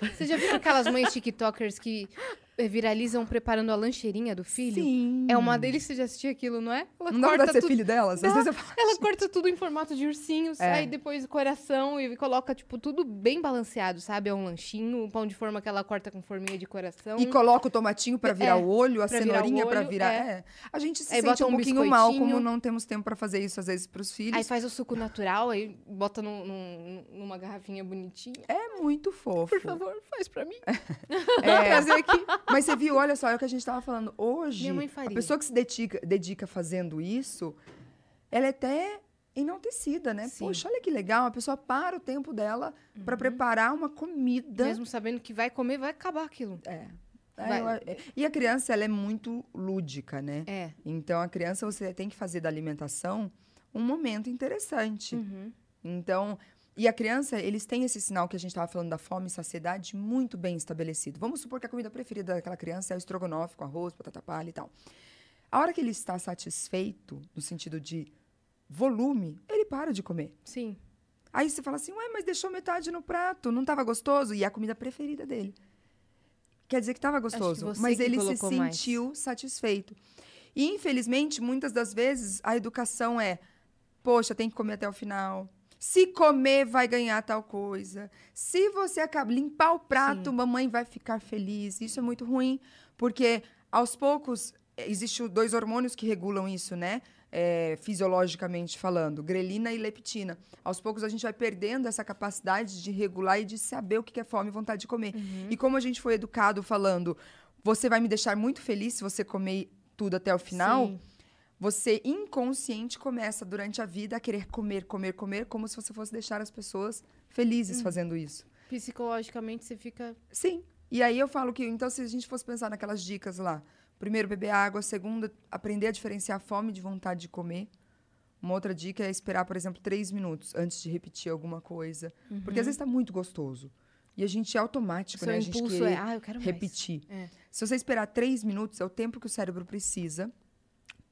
Vocês já viram aquelas mães TikTokers que viralizam preparando a lancheirinha do filho? Sim. É uma delícia de assistir aquilo, não é? Ela Não dá corta pra ser tudo. filho delas? Às vezes eu falo, Ela corta tudo em formato de ursinhos, É. aí depois coração e coloca, tipo, tudo bem balanceado, sabe? É um lanchinho, um pão de forma que ela corta com forminha de coração. E coloca o tomatinho pra virar É, o olho, a virar cenourinha pra olho, virar. é. é. A gente se Aí sente um um pouquinho mal, como não temos tempo pra fazer isso, às vezes, pros filhos. Aí faz o suco natural, aí bota num- num- numa garrafinha bonitinha. É muito fofo. Por favor, faz pra mim. É. Trazer aqui. Mas você viu, olha só, é o que a gente tava falando. Hoje, Minha mãe a pessoa que se dedica, dedica fazendo isso, ela é até enaltecida, né? Sim. Uhum. Poxa, olha que legal, a pessoa para o tempo dela pra preparar uma comida. Mesmo sabendo que vai comer, vai acabar aquilo. É. É, Vai- eu a- é. E a criança, ela é muito lúdica, né? É. Então, a criança, você tem que fazer da alimentação um momento interessante. Uhum. Então, e a criança, eles têm esse sinal que a gente estava falando da fome e saciedade muito bem estabelecido. Vamos supor que a comida preferida daquela criança é o estrogonofe com arroz, batata palha e tal. A hora que ele está satisfeito, no sentido de volume, ele para de comer. Sim. Aí você fala assim, ué, mas deixou metade no prato, não estava gostoso? E é a comida preferida dele. Quer dizer que estava gostoso, você mas que ele se colocou mais. sentiu satisfeito. E, infelizmente, muitas das vezes, a educação é, poxa, tem que comer até o final. Se comer, vai ganhar tal coisa. Se você acaba limpar o prato, Sim. mamãe vai ficar feliz. Isso é muito ruim, porque aos poucos existem dois hormônios que regulam isso, né? É, fisiologicamente falando, grelina e leptina. Aos poucos a gente vai perdendo essa capacidade de regular e de saber o que é fome e vontade de comer. E como a gente foi educado falando, você vai me deixar muito feliz se você comer tudo até o final. Sim. Você inconsciente começa durante a vida a querer comer, comer, comer, como se você fosse deixar as pessoas felizes fazendo isso. Psicologicamente você fica. Sim. E aí eu falo que, então, se a gente fosse pensar naquelas dicas lá, primeiro, beber água, segunda, aprender a diferenciar fome de vontade de comer. Uma outra dica é esperar, por exemplo, três minutos antes de repetir alguma coisa. Porque às vezes está muito gostoso. E a gente é automático, Seu né? A gente impulso querer é, ah, repetir. É. Se você esperar três minutos, é o tempo que o cérebro precisa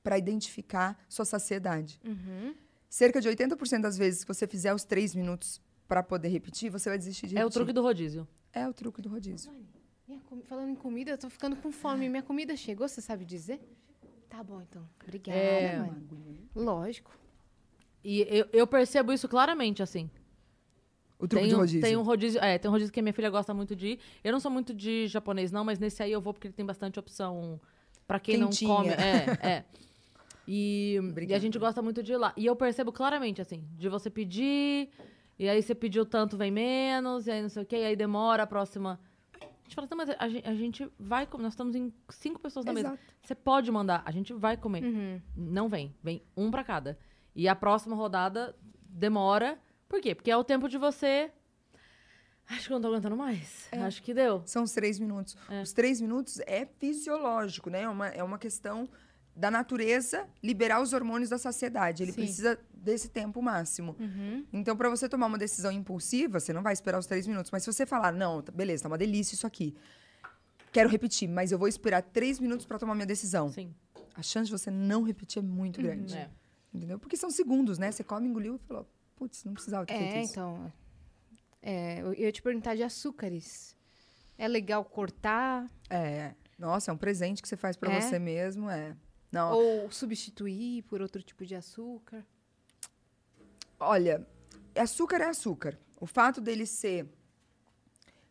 para identificar sua saciedade. Uhum. Cerca de 80% das vezes que você fizer os três minutos para poder repetir, você vai desistir de repetir. É o truque do rodízio. É o truque do rodízio. Minha comi- Falando em comida, eu tô ficando com fome. Minha comida chegou, você sabe dizer? Tá bom, então. Obrigada, É. mãe. Lógico. E eu, eu percebo isso claramente, assim. O truque Tem do um, rodízio. tem um rodízio. É, tem um rodízio que a minha filha gosta muito de ir. Eu não sou muito de japonês, não, mas nesse aí eu vou porque ele tem bastante opção pra quem Quentinha. não come. É, é. E, e a gente gosta muito de ir lá. E eu percebo claramente, assim, de você pedir, e aí você pediu tanto, vem menos, e aí não sei o quê, e aí demora a próxima. A gente fala, não, mas a gente, a gente vai comer. Nós estamos em cinco pessoas na mesa. Exato. Você pode mandar, a gente vai comer. Uhum. Não vem, vem um pra cada. E a próxima rodada demora. Por quê? Porque é o tempo de você. Acho que eu não tô aguentando mais. Acho que deu. São os três minutos. É. Os três minutos é fisiológico, né? É uma, é uma questão da natureza liberar os hormônios da saciedade. Ele Sim. precisa desse tempo máximo. Uhum. Então, para você tomar uma decisão impulsiva, você não vai esperar os três minutos. Mas se você falar, não, tá- beleza, tá uma delícia isso aqui. Quero repetir, mas eu vou esperar três minutos para tomar minha decisão. Sim. A chance de você não repetir é muito grande. É. Entendeu? Porque são segundos, né? Você come, engoliu e falou, putz, não precisava ter É, feito isso. então. É, eu ia te perguntar de açúcares. É legal cortar É. Nossa, é um presente que você faz para É? você mesmo, é. Não, ou substituir por outro tipo de açúcar? Olha, açúcar é açúcar. O fato dele ser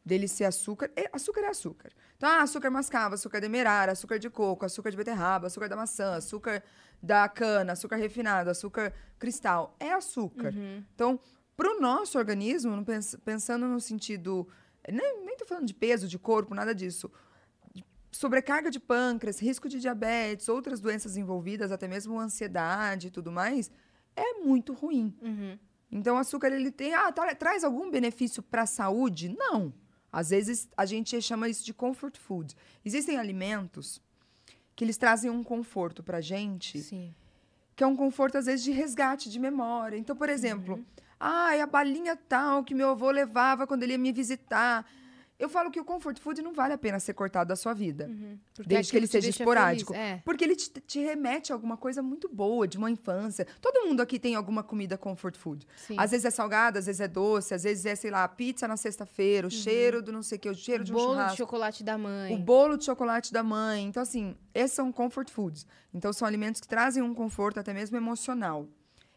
dele ser açúcar, é- açúcar é açúcar. Então, ah, açúcar mascavo, açúcar demerara, açúcar de coco, açúcar de beterraba, açúcar da maçã, açúcar da cana, açúcar refinado, açúcar cristal, é açúcar. Então, para o nosso organismo, pensando no sentido, nem, nem tô falando de peso, de corpo, nada disso. Sobrecarga de pâncreas, risco de diabetes, outras doenças envolvidas, até mesmo ansiedade e tudo mais, é muito ruim. Uhum. Então, o açúcar, ele tem. Ah, tra- traz algum benefício para a saúde? Não. Às vezes, a gente chama isso de comfort food. Existem alimentos que eles trazem um conforto pra gente, Sim. que é um conforto, às vezes, de resgate de memória. Então, por exemplo, ah, a balinha tal que meu avô levava quando ele ia me visitar. Eu falo que o comfort food não vale a pena ser cortado da sua vida. Porque Desde que ele seja esporádico. feliz, é. Porque ele te, te remete a alguma coisa muito boa, de uma infância. Todo mundo aqui tem alguma comida comfort food. Sim. Às vezes é salgada, às vezes é doce, às vezes é, sei lá, pizza na sexta-feira, o cheiro do não sei o que, o cheiro de um Uhum. Bolo de churrasco. chocolate da mãe. O bolo de chocolate da mãe. Então, assim, esses são comfort foods. Então, são alimentos que trazem um conforto até mesmo emocional.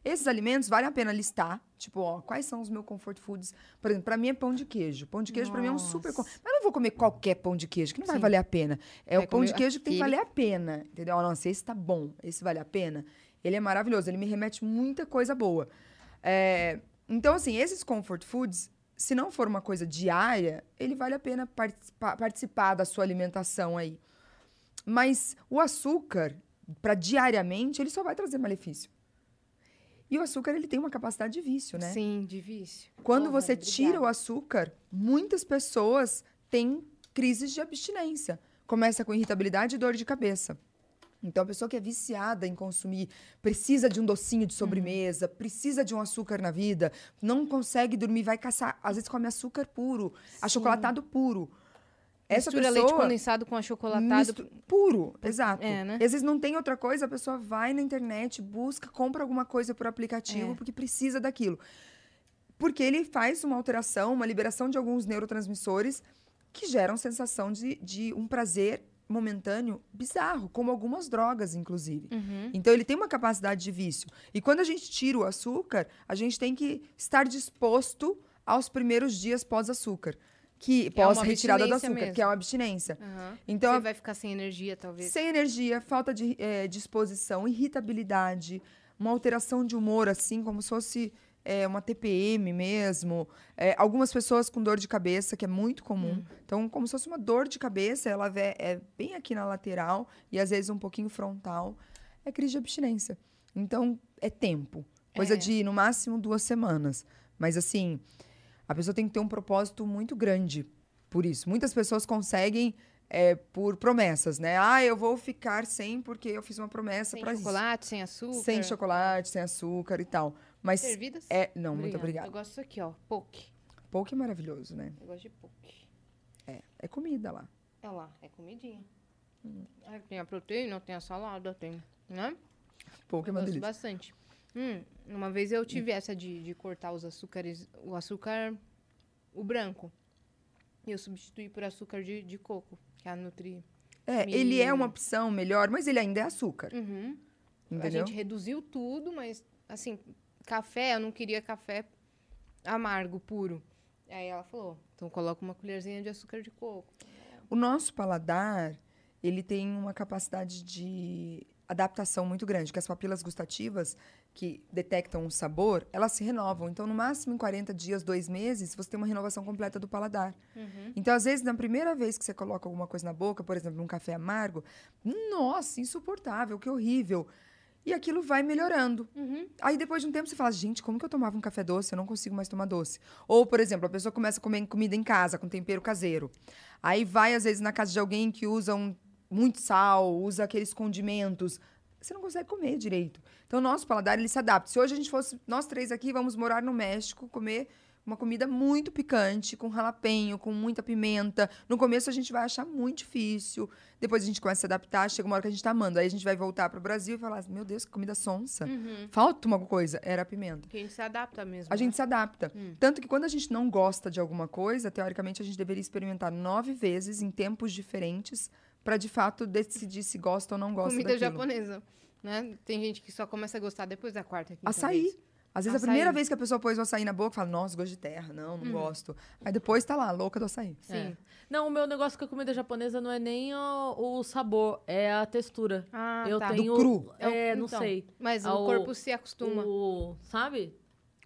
Esses alimentos vale a pena listar. Tipo, ó, quais são os meus comfort foods? Por exemplo, pra mim é pão de queijo. Pão de queijo pra mim é um super... Mas eu não vou comer qualquer pão de queijo, que não vai Sim. valer a pena. É Vai o pão de queijo que tem que valer a pena. Entendeu? Ah, Nossa, esse tá bom. Esse vale a pena. Ele é maravilhoso. Ele me remete muita coisa boa. É, Então, assim, esses comfort foods, se não for uma coisa diária, ele vale a pena participa- participar da sua alimentação aí. Mas o açúcar, para diariamente, ele só vai trazer malefício. E o açúcar, ele tem uma capacidade de vício, né? Sim, de vício. Quando Porra, você tira o açúcar, muitas pessoas têm crises de abstinência. Começa com irritabilidade e dor de cabeça. Então, a pessoa que é viciada em consumir, precisa de um docinho de sobremesa, precisa de um açúcar na vida, não consegue dormir, vai caçar. Às vezes come açúcar puro, achocolatado puro. Essa Mistura pessoa leite condensado com achocolatado. mistu- puro, exato. É, né? E às vezes não tem outra coisa, a pessoa vai na internet, busca, compra alguma coisa por aplicativo, É. porque precisa daquilo. Porque ele faz uma alteração, uma liberação de alguns neurotransmissores que geram sensação de, de um prazer momentâneo bizarro, como algumas drogas, inclusive. Uhum. Então ele tem uma capacidade de vício. E quando a gente tira o açúcar, a gente tem que estar disposto aos primeiros dias pós-açúcar. Que, Que é uma pós retirada do açúcar, mesmo. que é uma abstinência. Aham. Então, Você vai ficar sem energia, talvez. sem energia, falta de eh, disposição, irritabilidade, uma alteração de humor, assim, como se fosse eh, uma TPM mesmo. Eh, algumas pessoas com dor de cabeça, que é muito comum. Então, como se fosse uma dor de cabeça, ela é bem aqui na lateral e às vezes um pouquinho frontal. é crise de abstinência. Então, é tempo. Coisa de, no máximo, duas semanas. Mas, assim, a pessoa tem que ter um propósito muito grande por isso. Muitas pessoas conseguem é, por promessas, né? Ah, eu vou ficar sem porque eu fiz uma promessa Sem para isso. chocolate, sem açúcar. Sem chocolate, sem açúcar e tal. Mas Servidas? é, não, muito Eu obrigada. gosto disso aqui, ó. Poke. Pouco é maravilhoso, né? Eu gosto de poke. É, é comida lá. Olha lá, é comidinha. Hum. Aí tem a proteína, tem a salada, tem. Né? Pouco é uma Gosto delícia. bastante. Hum, uma vez eu tive essa de, de cortar os açúcares, o açúcar, o branco. E eu substituí por açúcar de, de coco, que é a Nutri. É, ele é uma opção melhor, mas ele ainda é açúcar. Uhum. A Entendeu? gente reduziu tudo, mas assim, café, eu não queria café amargo, puro. Aí ela falou, então coloca uma colherzinha de açúcar de coco. O nosso paladar, ele tem uma capacidade de adaptação muito grande, que as papilas gustativas que detectam o sabor, elas se renovam. Então, no máximo em 40 dias, dois meses, você tem uma renovação completa do paladar. Então, às vezes, na primeira vez que você coloca alguma coisa na boca, por exemplo, um café amargo, nossa, insuportável, que horrível. E aquilo vai melhorando. Aí, depois de um tempo, você fala, gente, como que eu tomava um café doce? Eu não consigo mais tomar doce. Ou, por exemplo, a pessoa começa a comer comida em casa, com tempero caseiro. Aí vai, às vezes, na casa de alguém que usa um, muito sal, usa aqueles condimentos. Você não consegue comer direito. Então, o nosso paladar, ele se adapta. Se hoje a gente fosse, nós três aqui, vamos morar no México, comer uma comida muito picante, com jalapeño, com muita pimenta. No começo, a gente vai achar muito difícil. Depois, a gente começa a se adaptar. Chega uma hora que a gente tá amando. Aí, a gente vai voltar pro Brasil e falar, meu Deus, que comida sonsa. Falta uma coisa. Era a pimenta. Que a gente se adapta mesmo. A né? gente se adapta. Tanto que quando a gente não gosta de alguma coisa, teoricamente a gente deveria experimentar nove vezes em tempos diferentes para de fato decidir se gosta ou não gosta Comida daquilo. japonesa, né? Tem gente que só começa a gostar depois da quarta, quinta Açaí. vez. Às vezes Açaí. a primeira vez que a pessoa pôs o açaí na boca, fala, nossa, gosto de terra. Não, não gosto. Aí depois tá lá, louca do açaí. Sim. É. Não, o meu negócio com a comida japonesa não é nem o, o sabor, é a textura. Ah, eu tá. Do tenho. cru. É, não Então, sei. Mas Ao- o corpo se acostuma. O, sabe?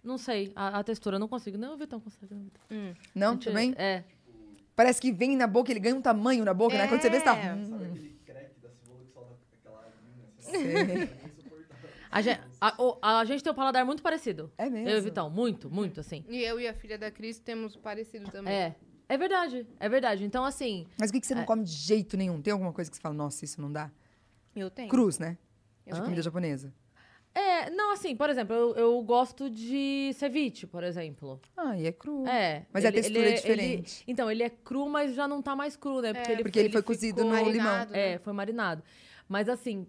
Não sei. A, a textura, eu não consigo. Nem o Vitão consegue. não, Vitão. Não, Gente, também? É. Parece que vem na boca, ele ganha um tamanho na boca, né? Quando você vê, você tá... É. hum, aquele crepe da cebola que solta aquela aguinha assim? É insuportável. A gente, a, a gente tem um paladar muito parecido. É mesmo? Eu e o Vitão. Muito, muito, assim. E eu e a filha da Cris temos parecido também. É. É verdade. É verdade. Então, assim. Mas o que, que você não É. come de jeito nenhum? Tem alguma coisa que você fala, nossa, isso não dá? Eu tenho. Cruz, né? Eu De tenho. comida japonesa. É, não, assim, por exemplo, eu, eu gosto de ceviche, por exemplo. Ah, e é cru. É. Mas a ele- textura ele é diferente. ele- então, ele é cru, mas já não tá mais cru, né? Porque, É, ele, porque ele foi cozido no limão. marinado, né? É, foi marinado. Mas assim,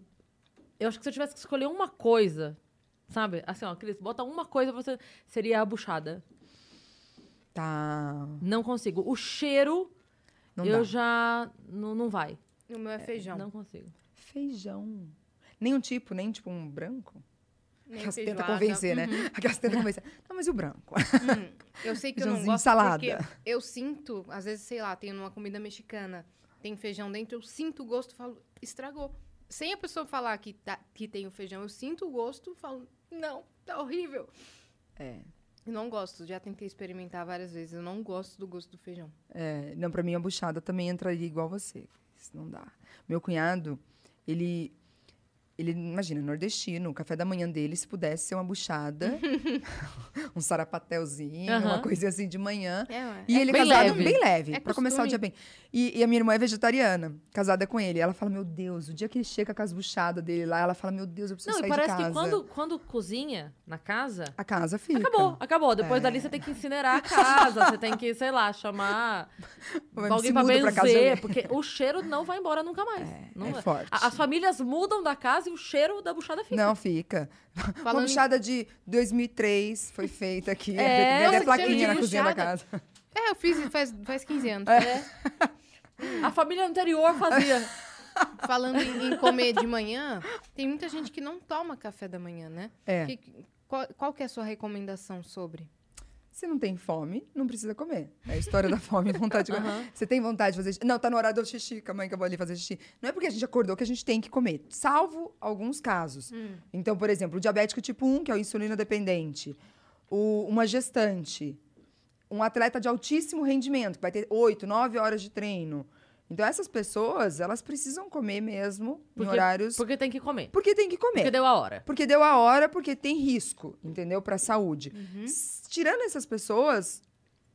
eu acho que se eu tivesse que escolher uma coisa, sabe? Assim, ó, Cris, bota uma coisa, você seria a buchada. Tá. Não consigo. O cheiro, Não eu dá. já. Não, não vai. O meu é feijão. Não consigo. Feijão. Nem um tipo, nem tipo um branco? Aquelas tenta convencer, né? Uhum. Aquelas tenta convencer. Não, mas e o branco? Hum, eu sei que eu não gosto salada. porque eu sinto, às vezes, sei lá, tem numa comida mexicana, tem feijão dentro, eu sinto o gosto, falo, estragou. Sem a pessoa falar que, tá, que tem o feijão, eu sinto o gosto, falo, não, tá horrível. É. Eu não gosto, já tentei experimentar várias vezes, eu não gosto do gosto do feijão. É, não, pra mim a buchada também entraria igual você. Isso não dá. Meu cunhado, ele. Ele, imagina, nordestino, o café da manhã dele, se pudesse ser uma buchada, um sarapatelzinho, uma coisinha assim de manhã. É. E ele bem casado leve. bem leve, É pra começar o dia bem. E, e a minha irmã é vegetariana, casada com ele. Ela fala, meu Deus, o dia que ele chega com as buchadas dele lá, ela fala, meu Deus, eu preciso Não, sair e parece de casa. que quando, quando cozinha na casa. A casa fica. Acabou, acabou. Depois É. dali você tem que incinerar a casa, você tem que, sei lá, chamar alguém pra muda pra casa benzer, porque o cheiro não vai embora nunca mais. não é forte. As famílias mudam da casa e o cheiro da buchada fica. Não, fica. Uma Falando em- buchada de 2003 foi feita aqui. É, Tem nossa, plaquinha na cozinha da casa. É, eu fiz faz, faz 15 anos. É. A família anterior fazia. Falando em, em comer de manhã, tem muita gente que não toma café da manhã, né? É. Que- qual, qual que é a sua recomendação sobre? Se não tem fome, não precisa comer. É a história da fome e vontade de comer. Você tem vontade de fazer xixi? Não, tá no horário do xixi, que eu vou ali fazer xixi. Não é porque a gente acordou que a gente tem que comer, salvo alguns casos. Então, por exemplo, o diabético tipo 1, que é o insulina dependente, o- uma gestante, um atleta de altíssimo rendimento, que vai ter 8, 9 horas de treino, Então, essas pessoas, elas precisam comer mesmo Porque- em horários... Porque tem que comer. Porque tem que comer. Porque deu a hora. Porque deu a hora, porque tem risco, entendeu? Pra saúde. Uhum. Tirando essas pessoas,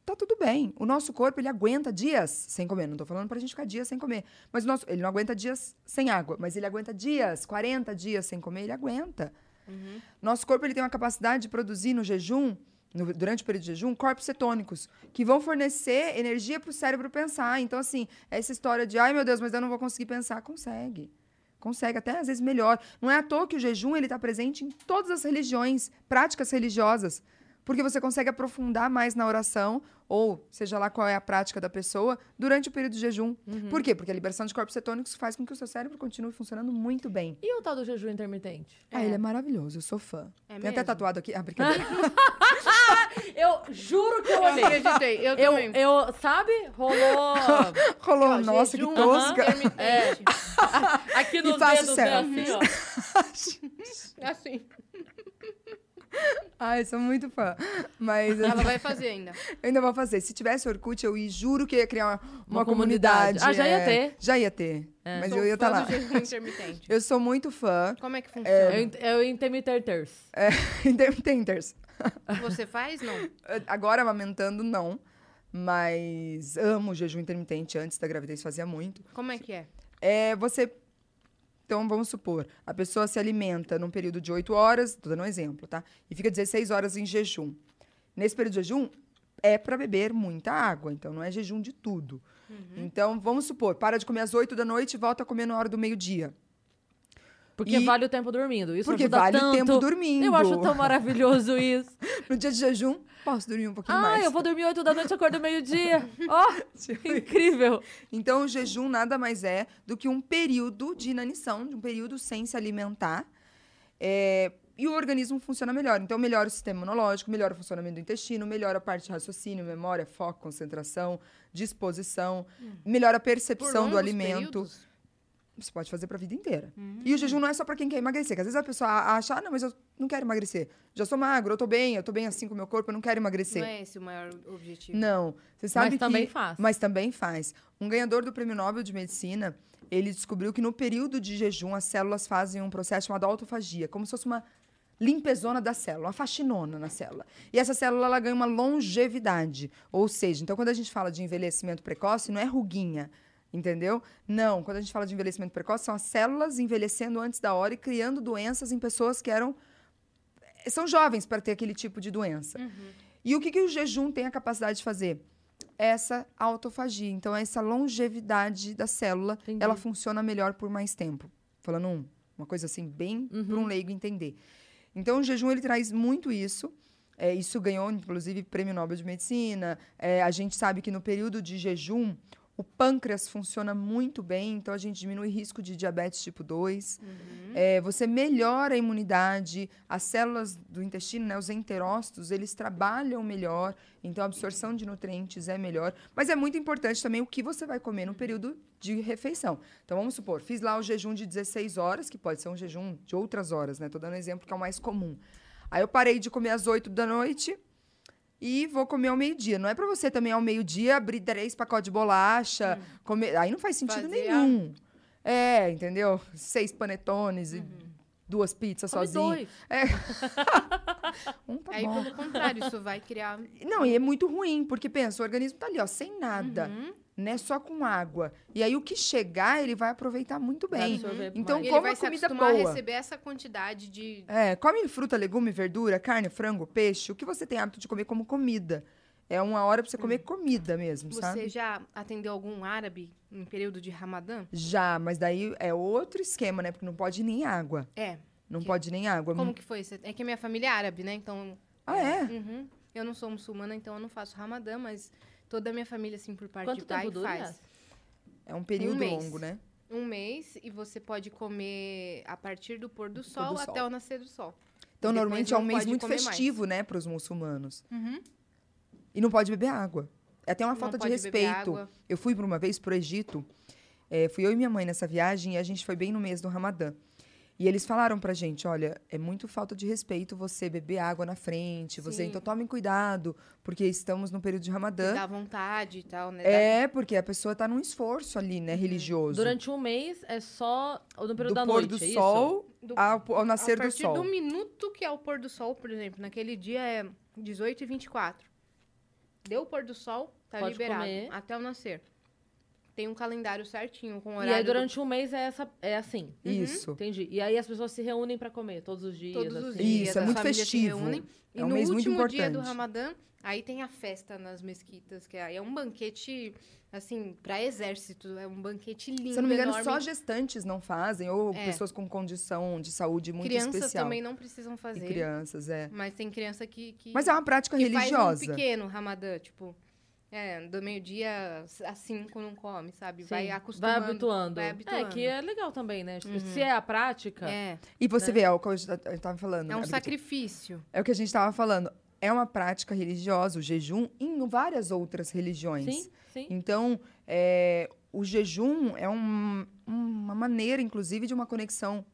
tá tudo bem. O nosso corpo, ele aguenta dias sem comer. Não tô falando pra gente ficar dias sem comer. Mas o nosso, ele não aguenta dias sem água. Mas ele aguenta dias, 40 dias sem comer, ele aguenta. Uhum. Nosso corpo, ele tem uma capacidade de produzir no jejum, no- durante o período de jejum, corpos cetônicos, que vão fornecer energia pro cérebro pensar. Então, assim, essa história de, ai meu Deus, mas eu não vou conseguir pensar, consegue. Consegue, até às vezes melhor. Não é à toa que o jejum ele está presente em todas as religiões, práticas religiosas. Porque você consegue aprofundar mais na oração, ou seja lá qual é a prática da pessoa, durante o período de jejum. Por quê? Porque a liberação de corpos cetônicos faz com que o seu cérebro continue funcionando muito bem. E o tal do jejum intermitente? Ah, ele é maravilhoso, eu sou fã. É Tem até mesmo? tatuado aqui. Ah, brincadeira. Eu juro que eu Eu olhei. acreditei, eu, Eu, também. eu, sabe? Rolou Rolou, Ó, nossa, jejum que tosca. intermitente. aqui nos faço dedos, né? selfie. Assim, ó. Assim. Ai, sou muito fã. Mas eu Ela vai fazer ainda. ainda vou fazer. Se tivesse Orkut, eu juro que ia criar uma, uma Uma comunidade. comunidade. Ah, já ia é. ter. Já ia ter. Mas Sou eu ia estar lá. jejum intermitente. Eu sou muito fã. Como é que Eu, funciona? ent- eu intermitenters. É, intermitenters. Você faz? Não. Agora, amamentando, não. Mas amo o jejum intermitente. Antes da gravidez fazia muito. Como é que é? É você. Então, vamos supor, a pessoa se alimenta num período de 8 horas, tô dando um exemplo, tá? E fica 16 horas em jejum. Nesse período de jejum, é para beber muita água, então não é jejum de tudo. Então, vamos supor, para de comer às 8 da noite e volta a comer na hora do meio-dia. Porque E- vale o tempo dormindo. Isso Porque ajuda vale o tanto. tempo dormindo. Eu acho tão maravilhoso isso. No dia de jejum, posso dormir um pouquinho ah, mais. eu vou dormir 8 da noite e acordo meio-dia. Ó, incrível. Então, o jejum nada mais é do que um período de inanição, de um período sem se alimentar. É, e o organismo funciona melhor. Então, melhora o sistema imunológico, melhora o funcionamento do intestino, melhora a parte de raciocínio, memória, foco, concentração, disposição, melhora a Por percepção do alimento. períodos? Você pode fazer para a vida inteira. E o jejum não é só para quem quer emagrecer, que às vezes a pessoa acha, ah, não, mas eu não quero emagrecer. Já sou magro, eu tô bem, eu tô bem assim com o meu corpo, eu não quero emagrecer. Não é esse o maior objetivo. Não. Você sabe Mas que... também faz. Mas também faz. Um ganhador do Prêmio Nobel de Medicina, ele descobriu que no período de jejum as células fazem um processo chamado autofagia, como se fosse uma limpezona da célula, uma faxinona na célula. E essa célula ela ganha uma longevidade. Ou seja, então quando a gente fala de envelhecimento precoce, não é ruguinha, entendeu? Não, quando a gente fala de envelhecimento precoce, são as células envelhecendo antes da hora e criando doenças em pessoas que eram são jovens para ter aquele tipo de doença. E o que, que o jejum tem a capacidade de fazer? Essa autofagia. Então, essa longevidade da célula, Entendi. ela funciona melhor por mais tempo. Falando um- uma coisa assim, bem para um leigo entender. Então, o jejum, ele traz muito isso. É, isso ganhou, inclusive, prêmio Nobel de Medicina. É, a gente sabe que no período de jejum, o pâncreas funciona muito bem, então a gente diminui o risco de diabetes tipo 2. É, você melhora a imunidade, as células do intestino, né, os enterócitos, eles trabalham melhor, então a absorção de nutrientes é melhor. Mas é muito importante também o que você vai comer no período de refeição. Então vamos supor, fiz lá o jejum de 16 horas, que pode ser um jejum de outras horas, né? Tô dando exemplo que é o mais comum. Aí eu parei de comer às 8 da noite, e vou comer ao meio-dia. Não é para você também ao meio-dia abrir três pacotes de bolacha, comer. Aí não faz sentido Fazer nenhum. É, entendeu? Seis panetones e duas pizzas Come sozinho. dois. Um tá Aí, bom. pelo contrário, isso vai criar... Não, e é muito ruim, porque pensa, o organismo tá ali, ó, sem nada, Uhum. Né? Só com água. E aí o que chegar, ele vai aproveitar muito Vai bem. absorver Então, mais. Ele Como vai a se comida a boa. receber essa quantidade de... É, come fruta, legume, verdura, carne, frango, peixe, o que você tem hábito de comer como comida. É uma hora pra você comer comida mesmo, Você sabe? já atendeu algum árabe em período de Ramadã? Já, mas daí é outro esquema, né? Porque não pode nem água. É. Não Que- pode nem água. Como que foi? É que a minha família é árabe, né? Então... Ah, é? Uhum. Eu não sou muçulmana, então eu não faço Ramadã, mas toda a minha família, assim, por parte Quanto de pai, faz. É um período mês. longo, né? Um mês e você pode comer a partir do pôr do sol do sol. até o nascer do sol. Então, Depois normalmente é um mês muito comer mais. festivo, né, para os muçulmanos. Uhum. E não pode beber água. É até uma Não falta de respeito. Eu fui por uma vez pro Egito. é, fui eu e minha mãe nessa viagem e a gente foi bem no mês do Ramadã. E eles falaram pra gente, olha, é muito falta de respeito você beber água na frente, você Sim. então tomem cuidado, porque estamos no período de Ramadã. Dá vontade e tal, né? É, porque a pessoa tá num esforço ali, né, religioso. Durante um mês é só no período do da pôr noite, do é isso? sol Do- ao, ao A nascer do partir sol. do minuto que é o pôr do sol, por exemplo, naquele dia é 18 e 24. Deu o pôr do sol, tá Pode liberado. comer. Até o nascer. Tem um calendário certinho, com E horário. aí do- durante um mês é, essa, é assim. Isso. Entendi. E aí as pessoas se reúnem pra comer todos os dias. Todos os assim. dias. Isso, é muito festivo. reúnem. E É um no mês muito último dia do importante. Ramadã, aí tem a festa nas mesquitas, que é é um banquete, assim, pra exército. É um banquete lindo, Se eu não me engano, enorme. só gestantes não fazem, ou É. pessoas com condição de saúde muito Crianças especial. também não precisam E fazer. crianças, é. Mas tem criança que... que Mas é uma prática que religiosa. faz um pequeno Ramadã, tipo... É, do meio-dia a cinco não come, sabe? vai Sim, acostumando. Vai habituando. Vai É, habituando. que é legal também, né? Uhum. Se é a prática. É, E você né? vê, é o que eu estava falando. é um né, sacrifício. É o que a gente estava falando. É uma prática religiosa, o jejum, em várias outras religiões. Sim, sim. Então, é, o jejum é um- uma maneira, inclusive, de uma conexão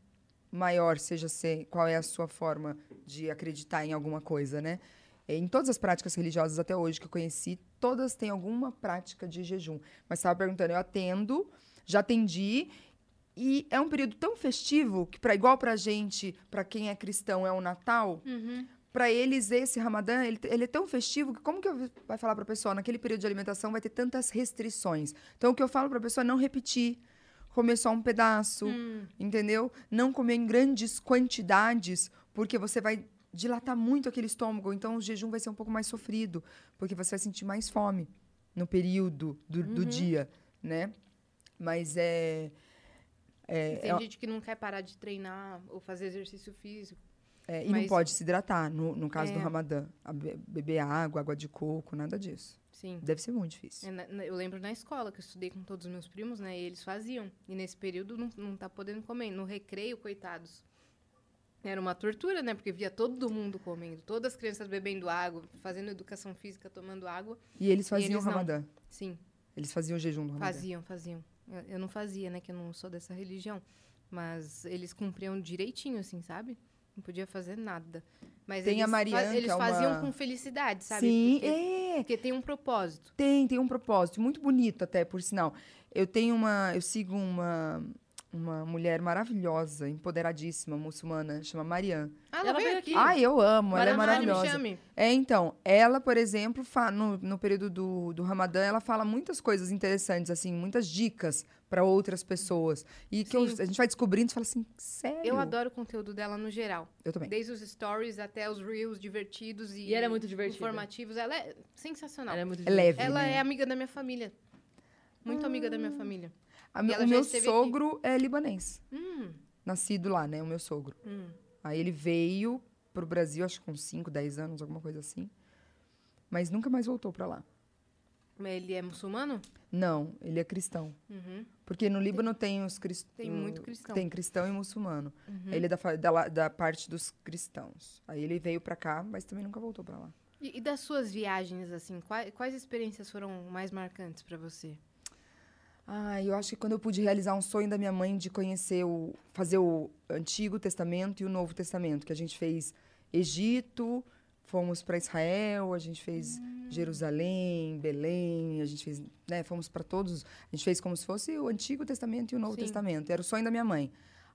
maior, seja se, qual é a sua forma de acreditar em alguma coisa, né? É, Em todas as práticas religiosas até hoje que eu conheci, todas têm alguma prática de jejum. Mas estava perguntando, eu atendo, já atendi, e é um período tão festivo que, pra, igual pra gente, pra quem é cristão, é o Natal, Uhum. Pra eles, esse Ramadã, ele, ele é tão festivo que como que eu vai falar pra pessoa, naquele período de alimentação vai ter tantas restrições. Então, o que eu falo pra pessoa é não repetir, comer só um pedaço, Hum. entendeu? Não comer em grandes quantidades, porque você vai dilatar muito aquele estômago. Então, o jejum vai ser um pouco mais sofrido, porque você vai sentir mais fome no período do, do dia, né? Mas é... é, tem é- gente que não quer parar de treinar ou fazer exercício físico. é, e não mas- pode se hidratar, no, no caso do É. Ramadã. Beber água, água de coco, nada disso. Sim. Deve ser muito difícil. É, Eu lembro na escola que eu estudei com todos os meus primos, né? E eles faziam. E nesse período não, não tá podendo comer. No recreio, coitados. Era uma tortura, né? Porque via todo mundo comendo. Todas as crianças bebendo água, fazendo educação física, tomando água. E eles faziam eles o não. Ramadã. Sim, Eles faziam jejum do Ramadã. faziam, faziam. Eu, não fazia, né? Que eu não sou dessa religião. Mas eles cumpriam direitinho, assim, sabe? Não podia fazer nada. Mas Tem a eles, Marianne, eles é uma- faziam com felicidade, sabe? Sim, Porque, é. porque tem um propósito. Tem, tem um propósito. Muito bonito até, por sinal. Eu tenho uma... Eu sigo uma... Uma mulher maravilhosa, empoderadíssima, muçulmana, chama Marianne. Ah, ela, Ela veio aqui. Ai, eu amo, ela é Marianne, me maravilhosa. chame. É, então, ela, por exemplo, no, no período do, do Ramadã, ela fala muitas coisas interessantes, assim, muitas dicas para outras pessoas. E que eu- a gente vai descobrindo e fala assim, sério? Eu adoro o conteúdo dela no geral. Eu também. Desde os stories até os reels divertidos e, E ela é muito divertida. informativos. Ela é sensacional. Ela é muito É leve, Ela né? é amiga da minha família. Muito amiga da minha família. A o meu sogro é libanês, Hum, nascido lá, né? O meu sogro. hum. Aí ele veio pro Brasil, acho que com 5, 10 anos, alguma coisa assim. Mas nunca mais voltou para lá. Mas ele é muçulmano? Não, ele é cristão. Uhum. Porque no Líbano tem os cristãos. Tem muito cristão. Tem cristão e muçulmano. Uhum. Ele é da, da, da parte dos cristãos. Aí ele veio pra cá, mas também nunca voltou pra lá. E, e das suas viagens, assim, quais, quais experiências foram mais marcantes pra você? Ah, eu acho que quando eu pude realizar um sonho da minha mãe de conhecer o. fazer o Antigo Testamento e o Novo Testamento, que a gente fez Egito, fomos para Israel, a gente fez Jerusalém, Belém, a gente fez. Né, fomos para todos. A gente fez como se fosse o Antigo Testamento e o Novo Sim. Testamento. Era o sonho da minha mãe.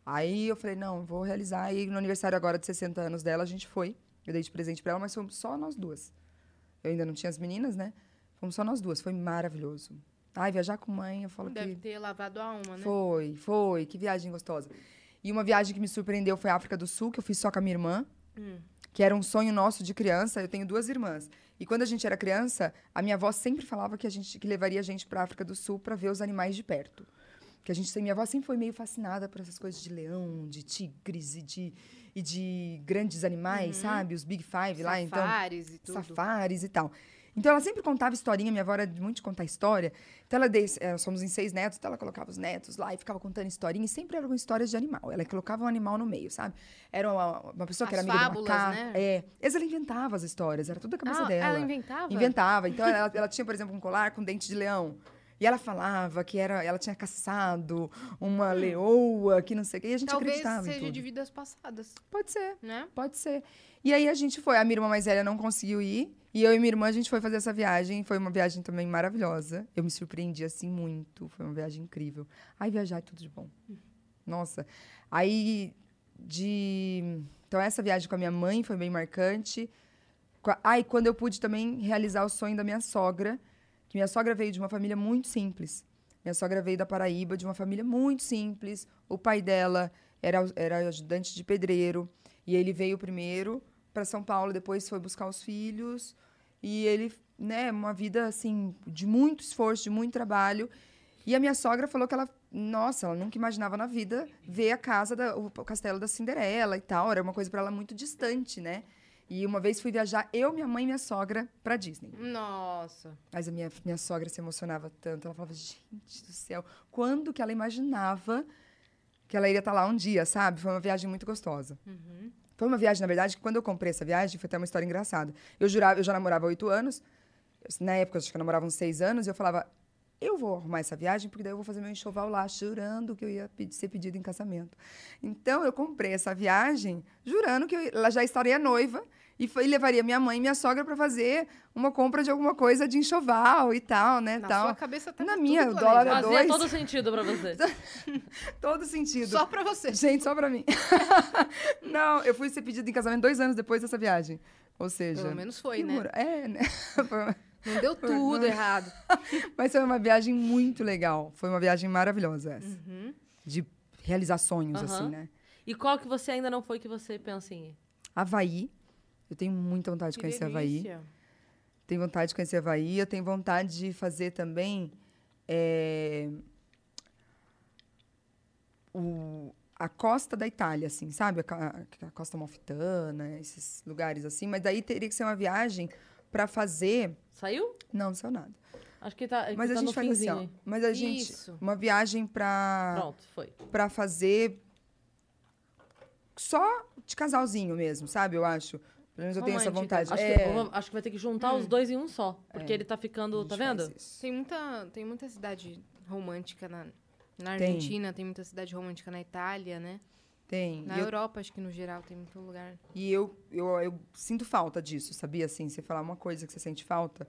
Aí eu falei, não, vou realizar. E no aniversário agora de 60 anos dela, a gente foi. Eu dei de presente para ela, mas fomos só nós duas. Eu ainda não tinha as meninas, né? Fomos só nós duas. Foi maravilhoso. Ai, viajar com mãe, eu falo Deve que. ter lavado a alma, né? Foi, foi. Que viagem gostosa. E uma viagem que me surpreendeu foi a África do Sul, que eu fiz só com a minha irmã, Hum. que era um sonho nosso de criança. Eu tenho duas irmãs. E quando a gente era criança, a minha avó sempre falava que a gente que levaria a gente para a África do Sul para ver os animais de perto. Que a gente, minha avó sempre foi meio fascinada por essas coisas de leão, de tigres e de, e de grandes animais, sabe? Os Big Five lá, então Safaris e tudo. safaris e tal. Então ela sempre contava historinha, minha avó era muito de contar história. Então ela des... eh, somos em seis netos, então ela colocava os netos lá e ficava contando historinha, e sempre eram histórias de animal. Ela colocava um animal no meio, sabe? Era uma, uma pessoa que As era amiga fábulas, do macaco. né? É. Ela inventava as histórias, era tudo da cabeça Ah, dela. ela inventava? Inventava. Então ela, ela tinha, por exemplo, um colar com dente de leão. E ela falava que era, ela tinha caçado uma leoa, que não sei o quê. E a gente Hum. Talvez acreditava seja de vidas passadas, Pode ser, né? pode ser. E aí a gente foi. A minha irmã mais velha não conseguiu ir. E eu e minha irmã, a gente foi fazer essa viagem. Foi uma viagem também maravilhosa. Eu me surpreendi, assim, muito. Foi uma viagem incrível. Aí viajar é tudo de bom. Nossa. Aí, de... Então, essa viagem com a minha mãe foi bem marcante. Qua- Ah, quando eu pude também realizar o sonho da minha sogra. Que minha sogra veio de uma família muito simples. Minha sogra veio da Paraíba, de uma família muito simples. O pai dela era, era ajudante de pedreiro. E ele veio primeiro para São Paulo, depois foi buscar os filhos. E ele, né, uma vida assim, de muito esforço, de muito trabalho. E a minha sogra falou que ela, nossa, ela nunca imaginava na vida ver a casa, da, o castelo da Cinderela e tal. Era uma coisa para ela muito distante, né? E uma vez fui viajar, eu, minha mãe e minha sogra, para Disney. Nossa. Mas a minha, minha sogra se emocionava tanto. Ela falava, gente do céu, quando que ela imaginava que ela iria estar lá um dia, sabe? Foi uma viagem muito gostosa. Foi uma viagem, na verdade, que quando eu comprei essa viagem, foi até uma história engraçada. Eu jurava, eu já namorava há oito anos. Na época, eu acho que eu namorava uns seis anos. E eu falava, eu vou arrumar essa viagem, porque daí eu vou fazer meu enxoval lá, jurando que eu ia pedir- ser pedido em casamento. Então, eu comprei essa viagem, jurando que eu, ela já estaria noiva. E, foi, e levaria minha mãe e minha sogra para fazer uma compra de alguma coisa de enxoval e tal, né? Na tal. sua cabeça tá Na minha, o dólar é Fazia dois. todo sentido pra você. Todo sentido. Só pra você. Gente, só pra mim. Não, eu fui ser pedido em casamento dois anos depois dessa viagem. Ou seja. Pelo menos foi, né? É, né? Não deu tudo errado. Mas foi uma viagem muito legal. Foi uma viagem maravilhosa essa. Uhum. De realizar sonhos, Aham. assim, né? E qual que você ainda não foi que você pensa em ir? Havaí. Eu tenho muita vontade de Que conhecer Havaí. delícia. Tenho vontade de conhecer Havaí. Eu tenho vontade de fazer também é, o- a costa da Itália, assim, sabe? A, a costa malfitana, esses lugares assim. Mas daí teria que ser uma viagem para fazer. Saiu? Não, não saiu nada. Acho que tá, que Mas a tá gente faz assim, finzinho. ó. Mas a gente. Isso. Uma viagem para Pronto, foi. para fazer só de casalzinho mesmo, sabe? Eu acho. Pelo menos eu tenho essa Romântica. vontade. Acho, É, que, eu acho que vai ter que juntar os dois em um só. Porque ele tá ficando, tá vendo? Tem muita, tem muita cidade romântica na, na Tem. Argentina, tem. muita cidade romântica na Itália, né? Tem. Na E eu- Europa, acho que no geral tem muito lugar. E eu, eu, eu sinto falta disso, sabia? Assim, você falar uma coisa que você sente falta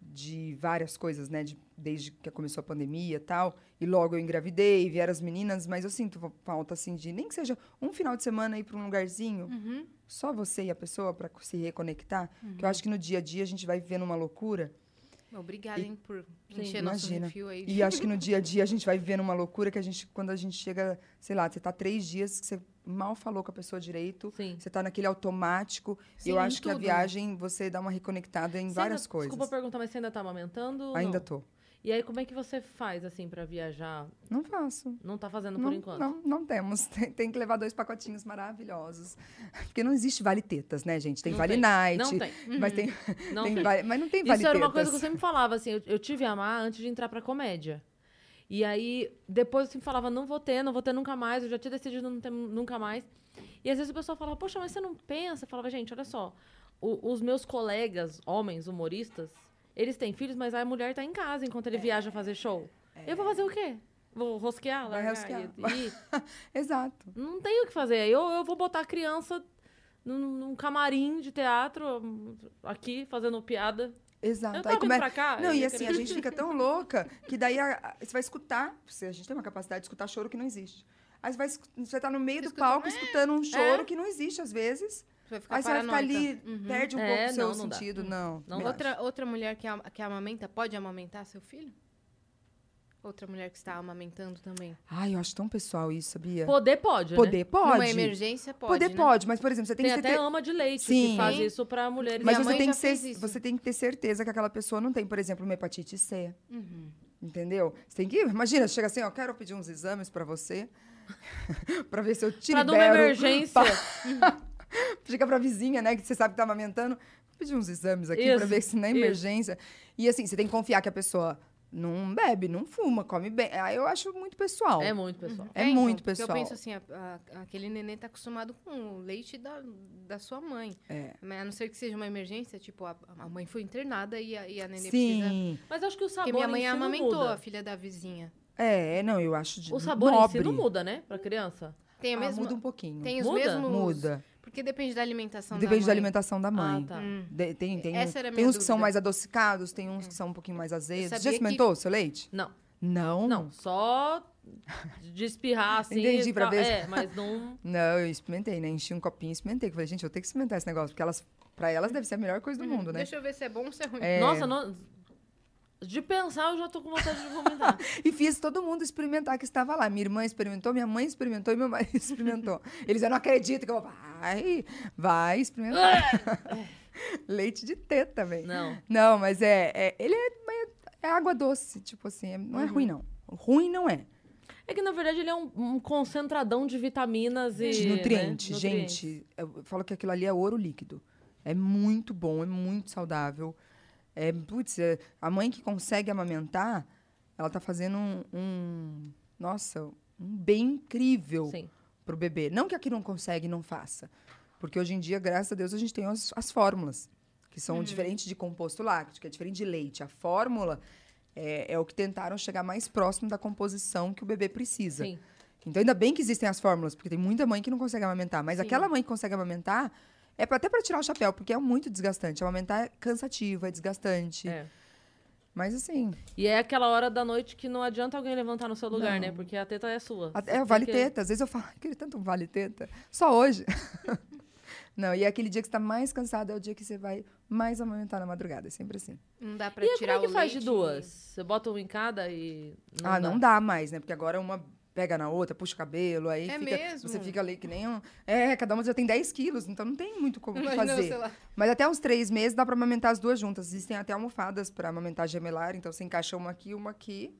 de várias coisas, né? De, desde que começou a pandemia e tal. E logo eu engravidei, vieram as meninas, mas eu sinto falta, assim, de nem que seja um final de semana ir para um lugarzinho, Uhum. só você e a pessoa para se reconectar. Que eu acho que no dia a dia a gente vai vivendo uma loucura. Obrigada, E- hein, por Sim, encher nosso imagina. refil aí. E acho que no dia a dia a gente vai vivendo uma loucura que a gente, quando a gente chega, sei lá, você tá três dias que você mal falou com a pessoa direito, Sim. você tá naquele automático. e Sim, eu em acho que a tudo, né? viagem você dá uma reconectada em Você várias ainda, coisas. Desculpa perguntar, mas você ainda tá amamentando? Ainda não? tô. E aí, como é que você faz, assim, pra viajar? Não faço. Não tá fazendo Não, por enquanto? não, não temos. Tem, tem que levar dois pacotinhos maravilhosos. Porque não existe vale tetas, né, gente? Tem Não vale tem. night. Não tem. Mas tem, Não tem tem. vale- mas não tem vale Isso era uma coisa que eu tetas. sempre falava, assim, eu, eu tive a amar antes de entrar pra comédia. E aí, depois eu sempre falava, não vou ter, não vou ter nunca mais, eu já tinha decidido não ter nunca mais. E às vezes o pessoal falava, poxa, mas você não pensa? Eu falava, gente, olha só, o- os meus colegas, homens, humoristas, eles têm filhos, mas a mulher tá em casa enquanto ele viaja fazer show. Eu vou fazer o quê? Vou rosquear? Vai rosquear. e- e- Exato. não tenho o que fazer. Eu, eu vou botar a criança num, num camarim de teatro, aqui, fazendo piada. Exato. Eu tava vindo pra cá, Não, eu e assim, querer- a gente fica tão louca que daí a- você vai escutar. A gente tem uma capacidade de escutar choro que não existe. Aí você vai, você tá no meio do palco é, escutando um choro é. que não existe às vezes. Você vai ficar Aí você vai ficar ali, Uhum. perde um É, pouco o seu não, não dá. sentido. Não. Não acho. Outra, outra mulher que, que amamenta, pode amamentar seu filho? Outra mulher que está amamentando também. Ai, eu acho tão pessoal isso, sabia? Poder pode, né? Poder pode. Numa emergência, pode, Poder né? pode, mas, por exemplo, você tem, Tem que até ter. ama de leite Sim. que faz isso pra mulheres. Mas você tem, que ser, você tem que ter certeza que aquela pessoa não tem, por exemplo, uma hepatite C. Uhum. Entendeu? Você tem que. Imagina, chega assim, ó, quero pedir uns exames pra você. pra ver se eu te Pra numa libero. emergência. Chega pra vizinha, né, que você sabe que tá amamentando. Vou pedir uns exames aqui Isso, pra ver se na isso. emergência. E assim, você tem que confiar que a pessoa não bebe, não fuma, come bem. Aí eu acho muito pessoal. É muito, pessoal. É então, muito porque pessoal. Eu penso assim, a- a- aquele neném tá acostumado com o leite da, da sua mãe. É. Mas a não ser que seja uma emergência, tipo, a, a mãe foi internada e a, e a neném precisa... Sim. Mas acho que o sabor Porque minha mãe amamentou muda. a filha da vizinha. É, não, eu acho de O sabor nobre. em si não muda, né? Pra criança. Tem a Ah, mesma... muda um pouquinho. Tem os Muda? mesmos... Muda. Porque depende da alimentação Depende da da mãe. alimentação da mãe. Ah, tá. Hum. De- tem tem, Essa era a tem uns que são dúvida. mais adocicados, tem uns que são um pouquinho mais azedos. Já que- experimentou o seu leite? Não. Não? Não, só de espirrar assim. Entendi, pra ver se- É, mas não. Não, eu experimentei, né? Enchi um copinho e experimentei. Falei, gente, eu tenho que experimentar esse negócio, porque elas, pra elas deve ser a melhor coisa do mundo, né? Deixa eu ver se é bom ou se é ruim. É. Nossa, não- de pensar eu já tô com vontade de vomitar. E fiz todo mundo experimentar que estava lá. Minha irmã experimentou, minha mãe experimentou e meu marido experimentou. Eles eu não acredito que eu. Vai, vai experimentar. Leite de teta também. Não. Não, mas é, é- ele é, é água doce, tipo assim, é- não é ruim não. Ruim não é. É que na verdade ele é um, um concentradão de vitaminas e. De nutriente, né? gente. Eu falo que aquilo ali é ouro líquido. É muito bom, é muito saudável. É, putz, é- a mãe que consegue amamentar, ela tá fazendo um, um- nossa, um bem incrível Sim. pro bebê. Não que aqui não consegue não faça. Porque hoje em dia, graças a Deus, a gente tem as, as fórmulas, que são diferentes de composto lácteo, que é diferente de leite. A fórmula é, é o que tentaram chegar mais próximo da composição que o bebê precisa. Sim. Então, ainda bem que existem as fórmulas, porque tem muita mãe que não consegue amamentar. Mas Sim. aquela mãe que consegue amamentar, é até para tirar o chapéu, porque é muito desgastante. Amamentar é cansativo, é desgastante. É. Mas assim, E é aquela hora da noite que não adianta alguém levantar no seu lugar, Não. né? Porque a teta é sua. Tem o vale que- teta. Às vezes eu falo, "Ai, queria tanto um vale teta. Só hoje. não, e é aquele dia que você tá mais cansado, é o dia que você vai mais amamentar na madrugada. É sempre assim. Não dá pra E tirar como é que o faz de duas? Você bota uma em cada e. ah, não dá mais, né? Porque agora uma pega na outra, puxa o cabelo, aí É fica, mesmo? você fica ali que nem um... É, cada uma já tem 10 quilos, então não tem muito como Imagina, fazer. Mas até uns três meses dá pra amamentar as duas juntas. Existem até almofadas pra amamentar gemelar, então você encaixa uma aqui, uma aqui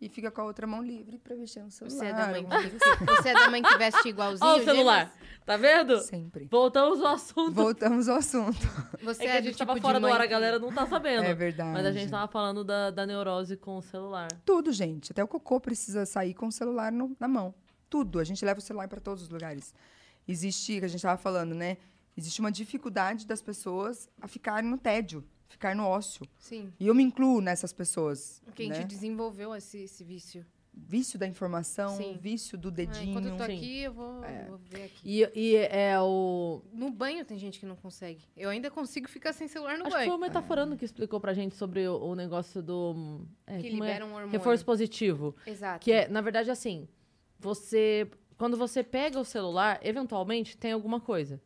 e fica com a outra mão livre pra mexer no celular. Você é da mãe coisa assim. que, você é da mãe que veste igualzinho? Ó, o celular. gêmeas? Tá vendo? Sempre. Voltamos ao assunto. Voltamos ao assunto. Você É que é, a gente tipo tava fora do ar, a que- galera não tá sabendo. É verdade. Mas a gente tava falando da, da neurose com o celular. Tudo, gente. Até o cocô precisa sair com o celular no- na mão. Tudo. A gente leva o celular para todos os lugares. Existe, que a gente estava falando, né? Existe uma dificuldade das pessoas a ficarem no tédio, ficar no ócio. Sim. E eu me incluo nessas pessoas. Porque a né? gente desenvolveu esse, esse vício. Vício da informação, Sim. vício do Ah, dedinho. enquanto eu tô Sim. aqui, eu vou, É. vou ver aqui. E, e é o. No banho tem gente que não consegue. Eu ainda consigo ficar sem celular no Acho que banho. foi o Metaforando que explicou pra gente sobre o, o negócio do. É, Que é? libera um hormônio. Reforço positivo. Exato. Que é, na verdade, assim, você. Quando você pega o celular, eventualmente tem alguma coisa.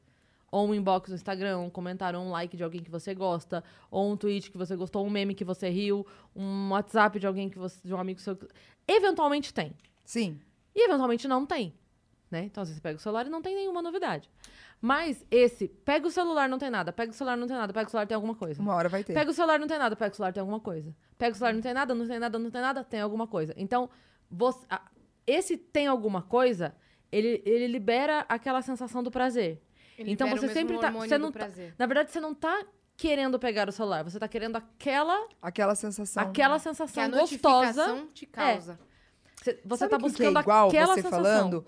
Ou um inbox no Instagram, um comentário, um like de alguém que você gosta, ou um tweet que você gostou, um meme que você riu, um WhatsApp de alguém que você. de um amigo seu. Eventualmente tem. Sim. E eventualmente não tem. Né? Então, às vezes você pega o celular e não tem nenhuma novidade. Mas esse, pega o celular, não tem nada, pega o celular, não tem nada, pega o celular, tem alguma coisa. Uma hora vai ter. Pega o celular, não tem nada. Pega o celular, tem alguma coisa. Pega o celular, não tem nada, não tem nada, não tem nada, tem alguma coisa. Então, você, esse tem alguma coisa, ele, ele libera aquela sensação do prazer. Ele então você mesmo sempre tá. Você não tá- na verdade, você não tá querendo pegar o celular, você tá querendo aquela, Aquela sensação. aquela Que a sensação notificação gostosa. te causa. Você, você Sabe tá o que que buscando é igual aquela você sensação. falando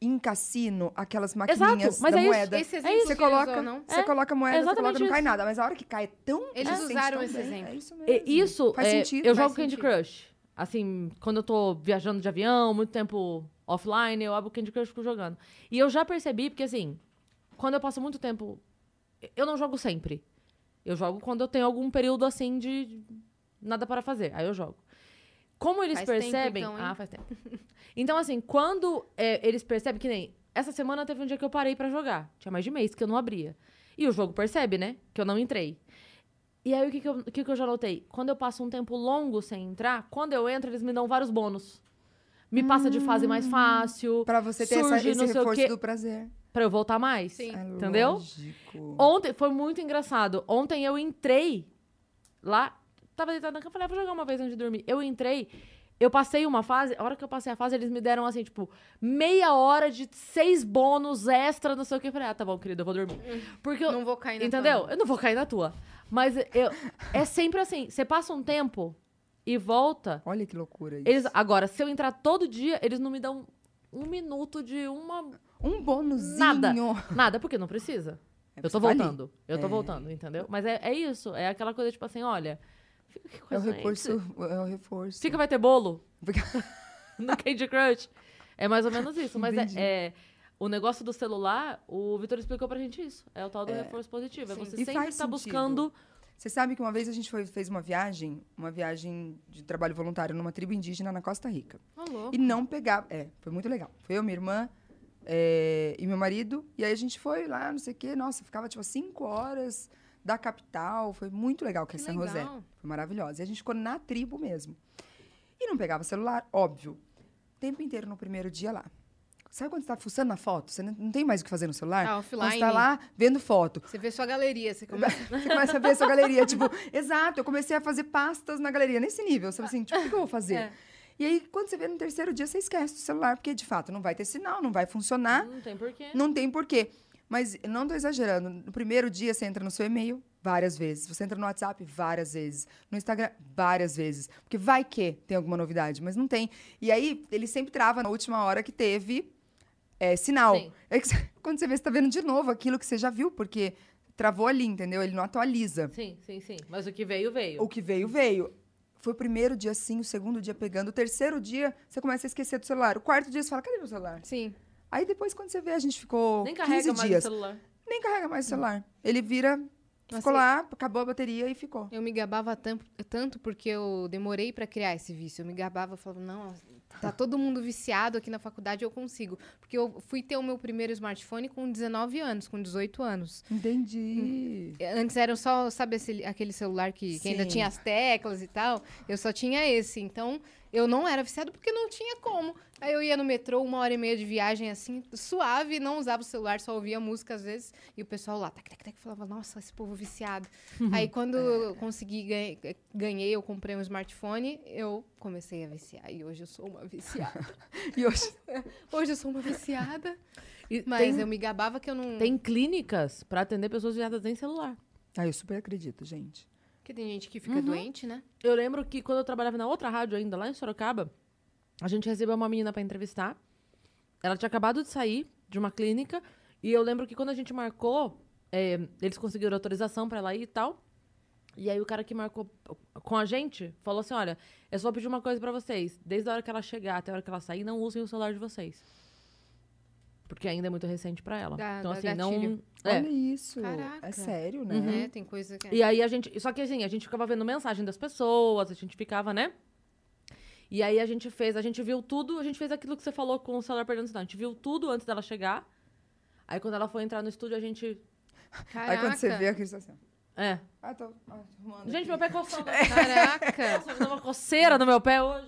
em cassino, aquelas Exato, maquininhas mas da é isso. moeda. Esse É exemplo isso. Você que coloca, usou, não? você É, coloca a moeda, você coloca, não cai isso. nada. Mas a hora que cai é tão... Eles usaram esse bem. exemplo. É isso mesmo. Isso, Faz é, sentido. eu faz jogo Candy. Crush. Assim, quando eu tô viajando de avião, muito tempo offline, eu abro Candy Crush e fico jogando. E eu já percebi, porque assim, quando eu passo muito tempo. Eu não jogo sempre. Eu jogo quando eu tenho algum período assim de nada para fazer. Aí eu jogo. Como eles Faz tempo, percebem. então, hein? ah, faz tempo. então, assim, quando é, eles percebem que nem. Essa semana teve um dia que eu parei pra jogar. Tinha mais de mês que eu não abria. E o jogo percebe, né? Que eu não entrei. E aí, o que, que, eu, o que, que eu já notei? Quando eu passo um tempo longo sem entrar, quando eu entro, eles me dão vários bônus. Me passa de fase mais fácil. Pra você ter essa, surge esse não sei o reforço quê. do prazer. Pra eu voltar mais. Sim. É Entendeu? lógico. Ontem, foi muito engraçado. Ontem eu entrei lá, tava deitada na cama, falei, ah, vou jogar uma vez antes de dormir. Eu entrei, eu passei uma fase, a hora que eu passei a fase, eles me deram assim, tipo, meia hora de seis bônus extra, não sei o que. Eu falei, ah, tá bom, querido, eu vou dormir. Porque eu, Não vou cair na Entendeu? tua. Eu não vou cair na tua. Mas eu, é sempre assim, você passa um tempo e volta. Olha que loucura isso. Eles, agora, se eu entrar todo dia, eles não me dão um minuto de uma. Um bônusinho. Nada. Nada, porque não precisa. É, eu tô você tá voltando. Eu tô É. voltando, entendeu? Mas é, é isso. É aquela coisa, tipo assim, olha. Fica com É o reforço. É o reforço. Fica, vai ter bolo no Candy Crush. É mais ou menos isso. Mas é, é- O negócio do celular, o Vitor explicou pra gente isso. É o tal do reforço positivo. É Sim. você E sempre tá sentido. buscando. Você sabe que uma vez a gente foi, fez uma viagem, uma viagem de trabalho voluntário numa tribo indígena na Costa Rica. Alô. E não pegava. É, foi muito legal. Foi eu, minha irmã é, e meu marido. E aí a gente foi lá, não sei o quê. Nossa, ficava tipo cinco horas da capital. Foi muito legal, que é Que São José. Foi maravilhosa. E a gente ficou na tribo mesmo. E não pegava celular, óbvio. O tempo inteiro no primeiro dia lá. Sabe quando você tá fuçando na foto? Você não, tem mais o que fazer no celular? Tá Quando você offline. tá lá vendo foto. Você vê sua galeria, você começa. Você começa a ver a sua galeria. Tipo, exato, eu comecei a fazer pastas na galeria, nesse nível. Fala assim, tipo, o que eu vou fazer? É. E aí, quando você vê no terceiro dia, você esquece do celular, porque de fato não vai ter sinal, não vai funcionar, Não tem porquê. não tem porquê. Mas não tô exagerando. No primeiro dia, você entra no seu e-mail várias vezes. Você entra no WhatsApp várias vezes. No Instagram várias vezes. Porque vai que tem alguma novidade, mas não tem. E aí, ele sempre trava na última hora que teve é, sinal. É que quando você vê, você tá vendo de novo aquilo que você já viu, porque travou ali, entendeu? Ele não atualiza. Sim, sim, sim. Mas o que veio, veio. O que veio, veio. Foi o primeiro dia sim, o segundo dia pegando. O terceiro dia, você começa a esquecer do celular. O quarto dia, você fala, cadê meu celular? Sim. Aí depois, quando você vê, a gente ficou Nem 15 carrega mais dias. o celular. Nem carrega mais o celular. Ele vira, ficou lá, acabou a bateria e ficou. Eu me gabava tanto, tanto porque eu demorei pra criar esse vício. Eu me gabava, eu falava, não, tá todo mundo viciado aqui na faculdade, eu consigo. Porque eu fui ter o meu primeiro smartphone com 19 anos, com 18 anos. Entendi. Antes era só, sabe, esse- aquele celular que, que ainda tinha as teclas e tal. Eu só tinha esse. Então, eu não era viciado porque não tinha como. Aí eu ia no metrô, uma hora e meia de viagem, assim, suave, não usava o celular, só ouvia música às vezes. E o pessoal lá, tac, tac, tac, falava, nossa, esse povo viciado. Aí quando eu consegui, ganhei, ganhei, eu comprei um smartphone, eu comecei a viciar. E hoje eu sou uma viciada. E hoje, hoje eu sou uma viciada. E Mas tem, eu me gabava que eu não... tem clínicas pra atender pessoas viciadas em celular. ah, eu super acredito, gente. Porque tem gente que fica doente, né? Eu lembro que quando eu trabalhava na outra rádio ainda, lá em Sorocaba, a gente recebeu uma menina pra entrevistar. Ela tinha acabado de sair de uma clínica. E eu lembro que quando a gente marcou, é, eles conseguiram autorização pra ela ir e tal. E aí o cara que marcou com a gente falou assim: olha, eu só vou pedir uma coisa pra vocês. Desde a hora que ela chegar até a hora que ela sair, não usem o celular de vocês. Porque ainda é muito recente pra ela. Dá- então, dá assim, não. gatilho. É. Olha isso. Caraca. É sério, né? Né? Tem coisa que... E aí a gente. Só que assim, a gente ficava vendo mensagem das pessoas, a gente ficava, né? E aí a gente fez, a gente viu tudo, a gente fez aquilo que você falou com o celular perdendo sinal. A gente viu tudo antes dela chegar. Aí quando ela foi entrar no estúdio, a gente. Caraca. Aí quando você vê aquilo, você assim, ó, É. ah, tô arrumando Gente, aqui. meu pé coçando. Caraca. Nossa, deu uma coceira no meu pé hoje.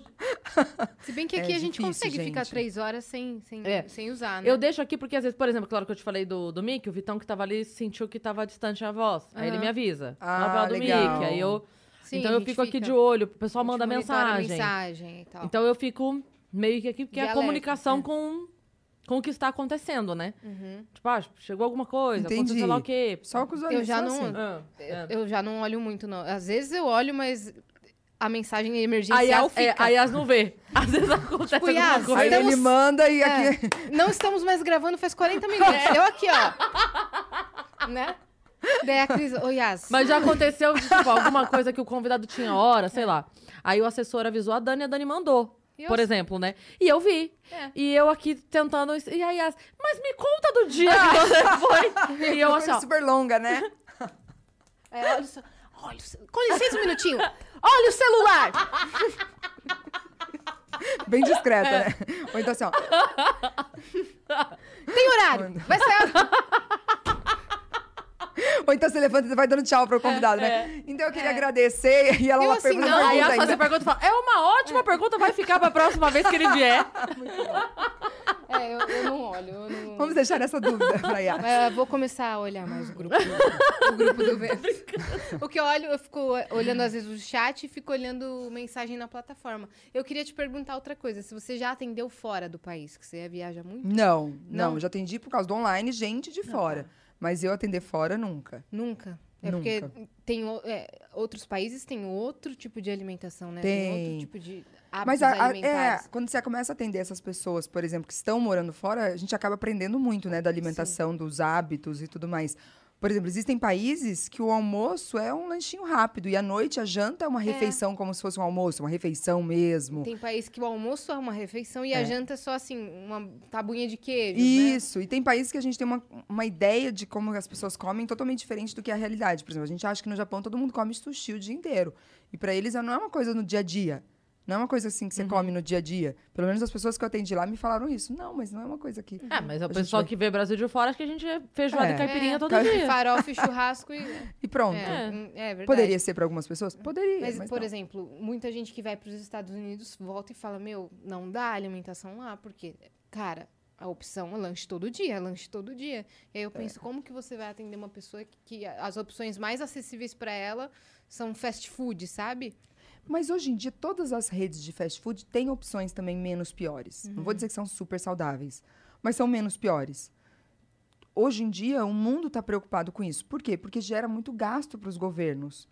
Se bem que É aqui a gente difícil, consegue ficar gente. três horas sem, sem, É. sem usar, né? Eu deixo aqui porque, às vezes, por exemplo, claro que eu te falei do, do Mickey, o Vitão que tava ali sentiu que tava distante a voz. Aí ele me avisa. Ah, do legal. Mickey. Aí eu. Sim, então eu fico aqui fica- de olho, o pessoal manda mensagem. mensagem e tal. Então eu fico meio que aqui, porque De é a alerta, comunicação é. com, com o que está acontecendo, né? Uhum. Tipo, ah, chegou alguma coisa, Entendi. aconteceu sei lá o quê. Só com os olhos. Eu já não- assim. Ah, é. Eu já não olho muito, não. Às vezes eu olho, mas a mensagem Aí, emergencial é, fica. aí as não vê. Às vezes acontece Tipo, alguma Yas, coisa. Aí Estamos- ele manda e É. aqui. Não estamos mais gravando faz 40 minutos. Eu aqui, ó. né? Daí a Cris... Ô, Yas. Mas já aconteceu, de, tipo, alguma coisa que o convidado tinha hora, sei lá. Aí o assessor avisou a Dani e a Dani mandou. Eu- Por exemplo, né? E eu vi. É. E eu aqui tentando. E aí, as, mas me conta do dia que você foi. E eu Uma assim, super longa, né? É, olha, o ce- olha Com licença um minutinho. Olha o celular. Bem discreta, É. né? Ou então assim, ó. Tem horário. Vai sair. Ou então você levanta e vai dando tchau pro convidado, né? Então eu queria agradecer. E ela Eu assim, pergunta, não, Aí pergunta ela faz a pergunta e fala: É uma ótima pergunta, vai ficar pra próxima vez que ele vier. É, eu, eu não olho. Eu não... Vamos deixar essa dúvida pra Yas. É, vou começar a olhar mais o grupo do, o grupo do. O que eu olho, eu fico olhando às vezes o chat e fico olhando mensagem na plataforma. Eu queria te perguntar outra coisa. Se você já atendeu fora do país, que você viaja muito? Não, não, Não? já atendi por causa do online, gente de fora. Mas eu atender fora, nunca. Nunca. É Nunca. porque tem é, outros países têm outro tipo de alimentação, né? Tem. outro tipo de hábitos Mas a- a- é, quando você começa a atender essas pessoas, por exemplo, que estão morando fora, a gente acaba aprendendo muito, né, da alimentação, dos hábitos e tudo mais. Por exemplo, existem países que o almoço é um lanchinho rápido e à noite a janta é uma refeição como se fosse um almoço, uma refeição mesmo. Tem país que o almoço é uma refeição e a É. janta é só assim, uma tabuinha de queijo. Isso, e tem países que a gente tem uma, uma ideia de como as pessoas comem totalmente diferente do que é a realidade. Por exemplo, a gente acha que no Japão todo mundo come sushi o dia inteiro. E para eles não é uma coisa no dia a dia. Não é uma coisa assim que você come no dia a dia. Pelo menos as pessoas que eu atendi lá me falaram isso. Não, mas não é uma coisa que. Ah, mas o pessoal vai- que vê Brasil de fora, acho que a gente é feijoada É. e caipirinha É, todo Ca- dia. Farofa e churrasco e. E pronto. É, hum, é verdade. Poderia ser para algumas pessoas? Poderia. Mas, Mas, por não. exemplo, muita gente que vai para os Estados Unidos volta e fala: Meu, não dá alimentação lá, porque, cara, a opção é lanche todo dia, é lanche todo dia. E aí É. eu penso: como que você vai atender uma pessoa que, que as opções mais acessíveis para ela são fast food, sabe? Mas hoje em dia, todas as redes de fast food têm opções também menos piores. Não vou dizer que são super saudáveis, mas são menos piores. Hoje em dia, o mundo está preocupado com isso. Por quê? Porque gera muito gasto para os governos.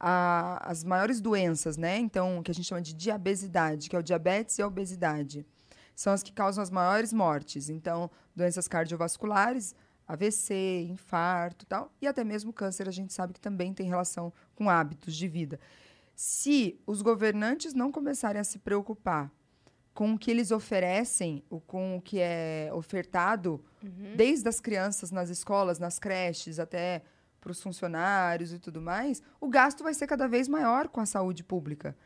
A- as maiores doenças, né? Então, o que a gente chama de diabesidade, que é o diabetes e a obesidade, são as que causam as maiores mortes. Então, doenças cardiovasculares, AVC, infarto tal, e até mesmo câncer, a gente sabe que também tem relação com hábitos de vida. Se os governantes não começarem a se preocupar com o que eles oferecem, com o que é ofertado, desde as crianças nas escolas, nas creches, até para os funcionários e tudo mais, o gasto vai ser cada vez maior com a saúde pública.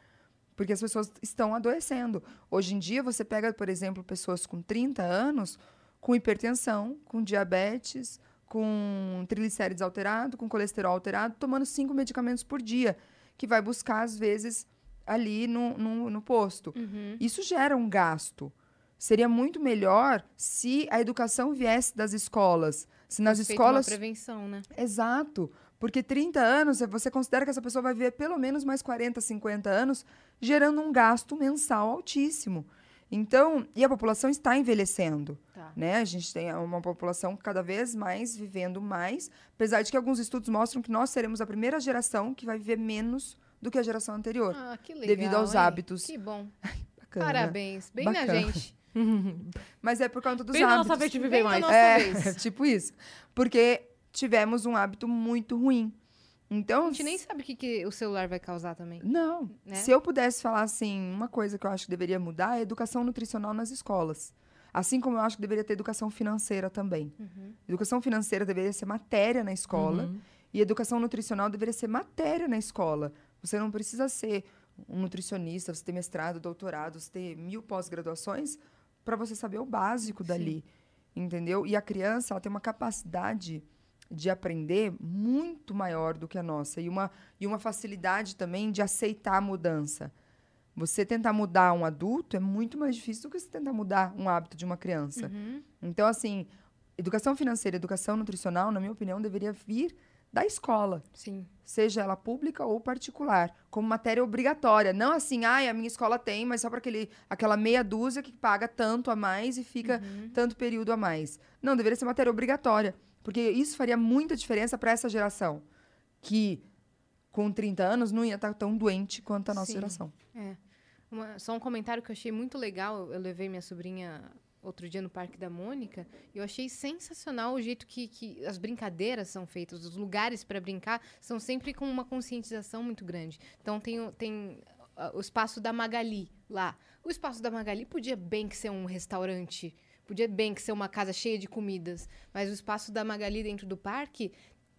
Porque as pessoas estão adoecendo. Hoje em dia, você pega, por exemplo, pessoas com 30 anos com hipertensão, com diabetes, com triglicérides alterado, com colesterol alterado, tomando cinco medicamentos por dia, que vai buscar, às vezes, ali no, no, no posto. Isso gera um gasto. Seria muito melhor se a educação viesse das escolas. Se nas feita escolas. Uma prevenção, né? Exato. Porque 30 anos, você considera que essa pessoa vai viver pelo menos mais 40, 50 anos, gerando um gasto mensal altíssimo. Então, e a população está envelhecendo. Tá. Né? A gente tem uma população cada vez mais vivendo mais, apesar de que alguns estudos mostram que nós seremos a primeira geração que vai viver menos do que a geração anterior. Ah, que legal. Devido aos hein? hábitos. Que bom. Bacana? Parabéns. Bem na Bacana. gente. Mas é por conta dos Bem na hábitos. nossa vez de viver Bem na mais. nossa É, vez. tipo isso. Porque tivemos um hábito muito ruim. Então, A gente nem sabe o que, que o celular vai causar também. Não. Né? Se eu pudesse falar assim, uma coisa que eu acho que deveria mudar é a educação nutricional nas escolas. Assim como eu acho que deveria ter educação financeira também. Uhum. Educação financeira deveria ser matéria na escola Uhum. e educação nutricional deveria ser matéria na escola. Você não precisa ser um nutricionista, você ter mestrado, doutorado, você ter mil pós-graduações para você saber o básico dali, entendeu? E a criança ela tem uma capacidade de aprender muito maior do que a nossa e uma, e uma facilidade também de aceitar a mudança. Você tentar mudar um adulto é muito mais difícil do que você tentar mudar um hábito de uma criança. Uhum. Então, assim, educação financeira, educação nutricional, na minha opinião, deveria vir da escola, Sim. seja ela pública ou particular, como matéria obrigatória. Não assim, ai, a minha escola tem, mas só para aquela meia dúzia que paga tanto a mais e fica tanto período a mais. Não, deveria ser matéria obrigatória, porque isso faria muita diferença para essa geração, que com 30 anos não ia estar tão doente quanto a nossa Sim. geração. É. Uma- só um comentário que eu achei muito legal. Eu levei minha sobrinha outro dia no Parque da Mônica e eu achei sensacional o jeito que, que as brincadeiras são feitas. Os lugares para brincar são sempre com uma conscientização muito grande. Então tem, o- tem ah, o espaço da Magali lá. O espaço da Magali podia bem que ser um restaurante. Podia bem que ser uma casa cheia de comidas, mas o espaço da Magali dentro do parque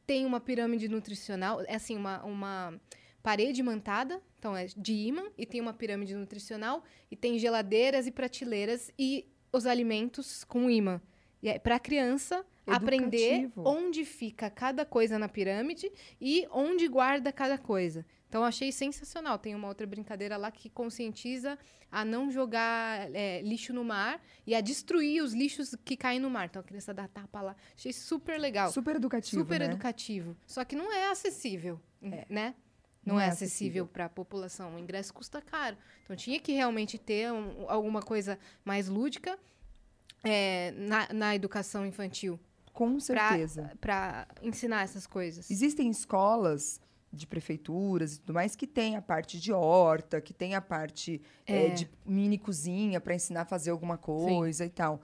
tem uma pirâmide nutricional, é assim, uma, uma parede imantada, então é de imã, e tem uma pirâmide nutricional, e tem geladeiras e prateleiras e os alimentos com imã. E é para a criança aprender Educativo. onde fica cada coisa na pirâmide e onde guarda cada coisa. Então, achei sensacional. Tem uma outra brincadeira lá que conscientiza a não jogar é, lixo no mar e a destruir os lixos que caem no mar. Então, a criança dá tapa lá. Achei super legal. Super educativo, Super né? educativo. Só que não é acessível, né? Não, Não é é acessível para a população. O ingresso custa caro. Então tinha que realmente ter um- alguma coisa mais lúdica é, na, na educação infantil. Com certeza. Para ensinar essas coisas. Existem escolas de prefeituras e tudo mais que tem a parte de horta, que tem a parte eh, É. de mini cozinha para ensinar a fazer alguma coisa e tal.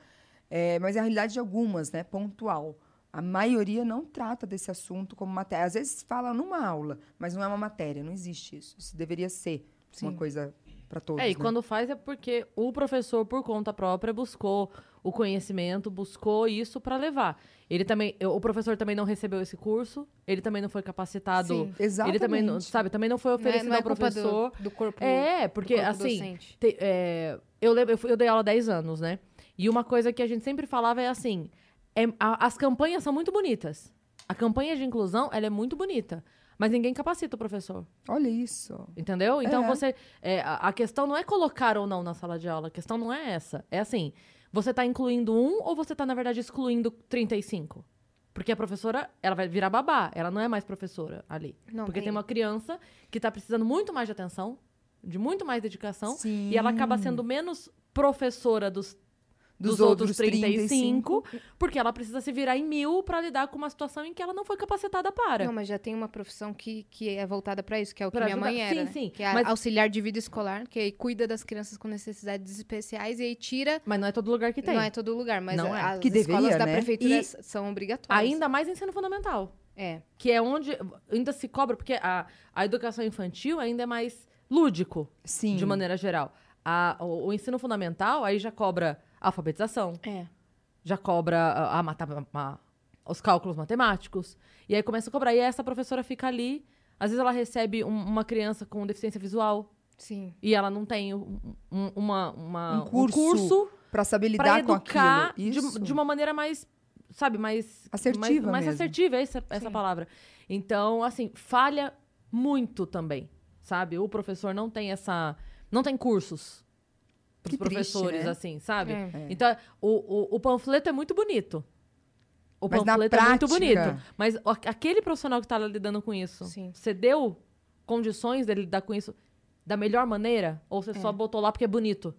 É, mas é a realidade de algumas, né? Pontual. A maioria não trata desse assunto como matéria. Às vezes fala numa aula, mas não é uma matéria. Não existe isso. Isso deveria ser uma Sim. coisa para todos. É, e né? quando faz é porque o professor, por conta própria, buscou o conhecimento, buscou isso para levar. Ele também, o professor também não recebeu esse curso, ele também não foi capacitado. Sim. Exatamente. Ele também, não, sabe, também não foi Não é, oferecido não é ao culpa professor. do, do corpo. É, porque do corpo assim, te- é, eu, lembro, eu, eu dei aula há 10 anos, né? E uma coisa que a gente sempre falava é assim: é- a- as campanhas são muito bonitas. A campanha de inclusão, ela é muito bonita. Mas ninguém capacita o professor. Olha isso. Entendeu? Então É. você. é, a, a questão não é colocar ou não na sala de aula. A questão não é essa. É assim: você está incluindo um ou você está, na verdade, excluindo 35? Porque a professora, ela vai virar babá. Ela não é mais professora ali. Não, Porque tem... uma criança que está precisando muito mais de atenção, de muito mais dedicação. Sim. E ela acaba sendo menos professora dos, Dos dos, outros outros 35, porque ela precisa se virar em mil para lidar com uma situação em que ela não foi capacitada para. Não, mas já tem uma profissão que, que é voltada para isso, que é o que Pra minha ajudar- mãe sim, era. né? sim, Que é mas- auxiliar de vida escolar, que aí cuida das crianças com necessidades especiais e aí tira. Mas não é todo lugar que tem. Não é todo lugar, mas Não a- é. as Que escolas deveria, da né? prefeitura E- são obrigatórias. Ainda mais ensino fundamental. É. Que é onde ainda se cobra, porque a, a educação infantil ainda é mais lúdico, Sim. de maneira geral. A- o, o ensino fundamental aí já cobra alfabetização, É. já cobra a, a mata- a- os cálculos matemáticos. E aí começa a cobrar. E essa professora fica ali. Às vezes ela recebe um- uma criança com deficiência visual Sim. e ela não tem um, um- uma, uma- Um curso Para saber pra lidar com educar aquilo. de, Isso. de uma maneira mais, sabe, mais... Assertiva Mais, mais assertiva, é essa, essa palavra. Então, assim, falha muito também, sabe? O professor não tem essa... Não tem cursos pros Que triste, professores, né? assim, sabe? É. Então, o, o, o panfleto é muito bonito. O Mas panfleto é muito prática- bonito. Mas o- aquele profissional que tá lá lidando com isso, Sim. você deu condições dele lidar com isso da melhor maneira? Ou você só botou lá porque é bonito?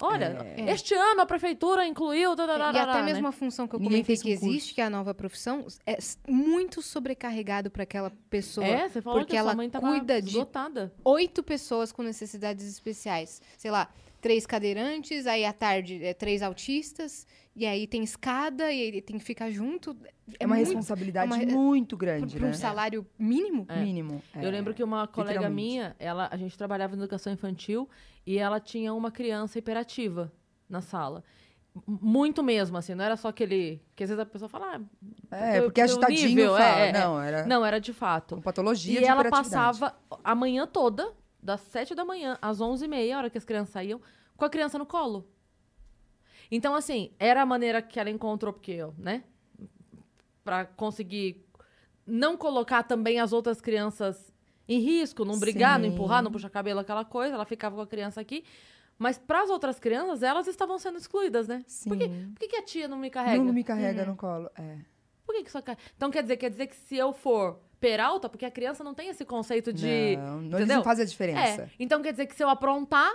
Olha, É. este ano a prefeitura incluiu... E tararara, até mesmo né? a função que eu comentei que um existe, que é a nova profissão, é muito sobrecarregado para aquela pessoa. É, você falou porque que a ela sua mãe tava cuida de esgotada. oito pessoas com necessidades especiais. Sei lá, três cadeirantes, aí à tarde é três autistas, e aí tem escada, e aí tem que ficar junto. É uma muito- responsabilidade é uma- muito grande, Para um né? salário mínimo. É. Mínimo. Eu lembro que uma colega minha, ela, a gente trabalhava em educação infantil e ela tinha uma criança hiperativa na sala. Muito mesmo, assim, não era só aquele. Que às vezes a pessoa fala. Ah, É, teu- porque agitadinho nível, fala. é, é, não, era Não, era de fato. com patologia E de ela passava a manhã toda, das sete da manhã às onze e meia, a hora que as crianças saíam, com a criança no colo. Então, assim, era a maneira que ela encontrou, porque né? Pra conseguir não colocar também as outras crianças em risco, não brigar, não Sim. empurrar, não puxar cabelo, aquela coisa. Ela ficava com a criança aqui. Mas para as outras crianças, elas estavam sendo excluídas, né? Sim. Por que, por que, a tia não me carrega? Não me carrega no colo. É. Por que, que só cai? Então quer dizer, quer dizer que se eu for peralta, porque a criança não tem esse conceito de. Não, não, eles entendeu? não fazem a diferença. É. Então quer dizer que se eu aprontar,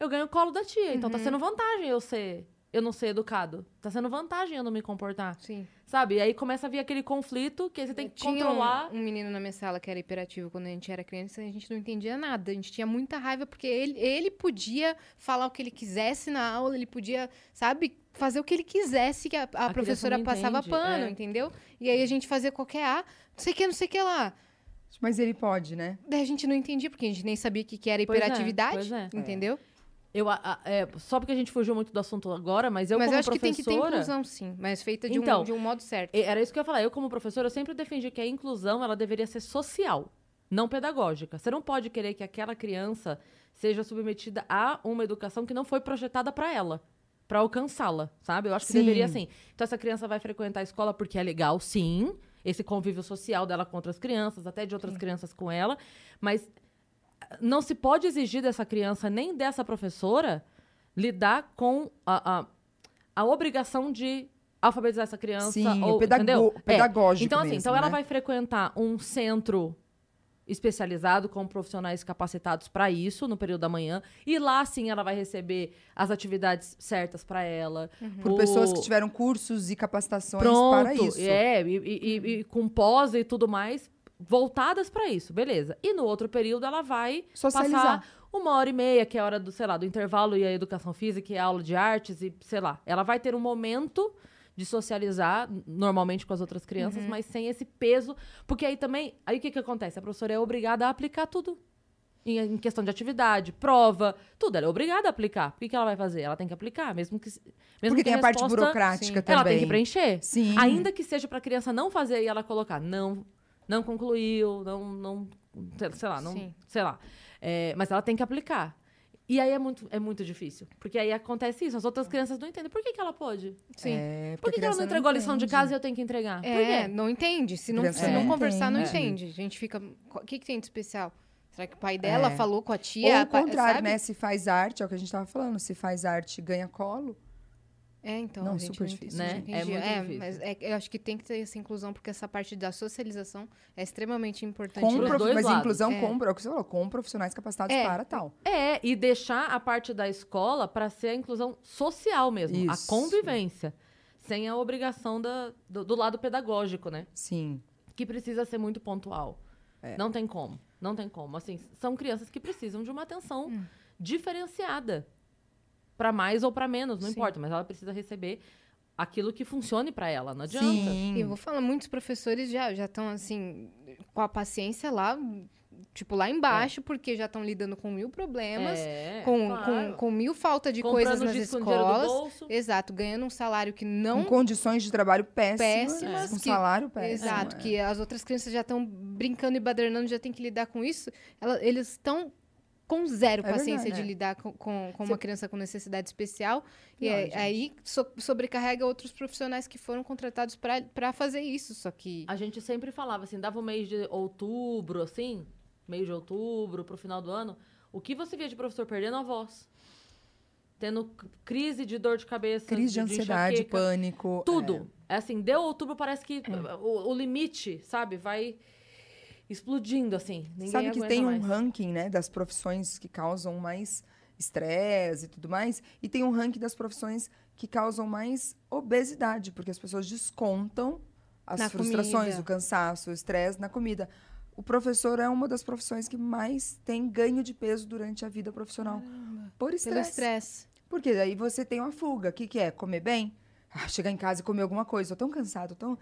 eu ganho o colo da tia. Então tá Uhum. sendo vantagem eu ser. Eu não ser educado. Tá sendo vantagem eu não me comportar. Sim. Sabe? E aí começa a vir aquele conflito que aí você tem que Tinha controlar. Um, um menino na minha sala que era hiperativo quando a gente era criança e a gente não entendia nada. A gente tinha muita raiva porque ele, ele podia falar o que ele quisesse na aula, ele podia, sabe, fazer o que ele quisesse que a, a criança professora passava pano, é. entendeu? E aí a gente fazia qualquer A, não sei o que, não sei o que lá. Mas ele pode, né? Daí a gente não entendia, porque a gente nem sabia o que, que era Pois é, hiperatividade, pois é. entendeu? Eu, a- a- é, só porque a gente fugiu muito do assunto agora, mas eu mas como eu acho que tem que ter inclusão, sim, mas feita de, Então, um, de um modo certo. E Era isso que eu ia falar. Eu, como professora, eu sempre defendi que a inclusão ela deveria ser social, não pedagógica. Você não pode querer que aquela criança seja submetida a uma educação que não foi projetada para ela, para alcançá-la, sabe? Eu acho que Sim. deveria assim. Então essa criança vai frequentar a escola porque é legal, sim. Esse convívio social dela com outras crianças, até de outras crianças com ela, mas não se pode exigir dessa criança nem dessa professora lidar com a, a, a obrigação de alfabetizar essa criança Sim, ou pedago-? É. pedagógico Então assim, mesmo, então ela né? vai frequentar um centro especializado com profissionais capacitados para isso no período da manhã e lá sim ela vai receber as atividades certas para ela Por O- pessoas que tiveram cursos e capacitações pronto para isso. é e, e- e- e com pós e tudo mais voltadas para isso beleza e no outro período ela vai Socializar. passar uma hora e meia que é a hora do sei lá do intervalo e a educação física e a aula de artes e sei lá ela vai ter um momento de socializar normalmente com as outras crianças, mas sem esse peso. Porque aí também, aí o que, que acontece? A professora é obrigada a aplicar tudo. Em, em questão de atividade, prova, tudo. Ela é obrigada a aplicar. O que, que ela vai fazer? Ela tem que aplicar, mesmo que. Mesmo Porque que tem a parte resposta- burocrática também. Ela tem que preencher. Sim. Ainda que seja para a criança não fazer e ela colocar, não, não concluiu, não, não, sei lá, não, Sim. sei lá. É, mas ela tem que aplicar. E aí é muito, é muito difícil. Porque aí acontece isso, as outras crianças não entendem. Por que, que ela pode? Sim. É, Por porque que, que ela não entregou a lição de casa e eu tenho que entregar? Por É, quê? não entende. Se não, se não não conversar, não entende. A gente fica. O que, que tem de especial? Será que o pai dela É. falou com a Ou tia? o Pa- contrário, sabe? né? Se faz arte, é o que a gente tava falando. Se faz arte, ganha colo. É, então. Não, a gente super não difícil, né? É entendi. muito É, difícil. mas é eu acho que tem que ter essa inclusão, porque essa parte da socialização é extremamente importante. Com prof... dois Mas lados. inclusão É. com, é o que você falou, com profissionais capacitados É. para tal. É, e deixar a parte da escola para ser a inclusão social mesmo, Isso. a convivência. Sem a obrigação da, do, do lado pedagógico, né? Sim. Que precisa ser muito pontual. É. Não tem como. Não tem como. Assim, são crianças que precisam de uma atenção Hum. diferenciada. Para mais ou para menos, não Sim. importa. Mas ela precisa receber aquilo que funcione para ela. Não adianta. Sim. E eu vou falar, muitos professores já já estão assim com a paciência lá, tipo lá embaixo, porque já estão lidando com mil problemas, É, com, claro. com, com mil falta de Comprando coisas nas escolas. bolso. Exato, ganhando um salário que não Com condições de trabalho péssimas. Péssimas, Com que- salário péssimo. Exato, é. que as outras crianças já estão brincando e badernando, já tem que lidar com isso. Ela- eles estão com zero É paciência verdade, de é. lidar com, com, com uma criança com necessidade especial. e Pior, aí, so- sobrecarrega outros profissionais que foram contratados para fazer isso. Só que. A gente sempre falava assim, dava o mês de outubro, assim, mês de outubro, pro final do ano, o que você via de professor perdendo a voz? Tendo crise de dor de cabeça, Crise de ansiedade, enxaqueca, pânico. tudo. É. assim, deu outubro, parece que o, o limite, sabe, vai explodindo, assim. Ninguém Sabe que tem um mais. ranking, né, das profissões que causam mais estresse e tudo mais, e tem um ranking das profissões que causam mais obesidade, porque as pessoas descontam as Na frustrações, comida. o cansaço, o estresse na comida. O professor é uma das profissões que mais tem ganho de peso durante a vida profissional. Por Pelo estresse. Porque daí você tem uma fuga. O que, que é? Comer bem? Ah, chegar em casa e comer alguma coisa. Tô tão cansado, tão.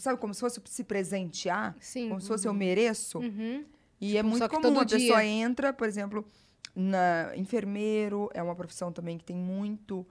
Sabe, como se fosse se presentear? Sim. Como se fosse eu mereço? Uhum. E é Tipo, muito só que comum. a pessoa dia. entra, por exemplo, na enfermeiro, é uma profissão também que tem muito.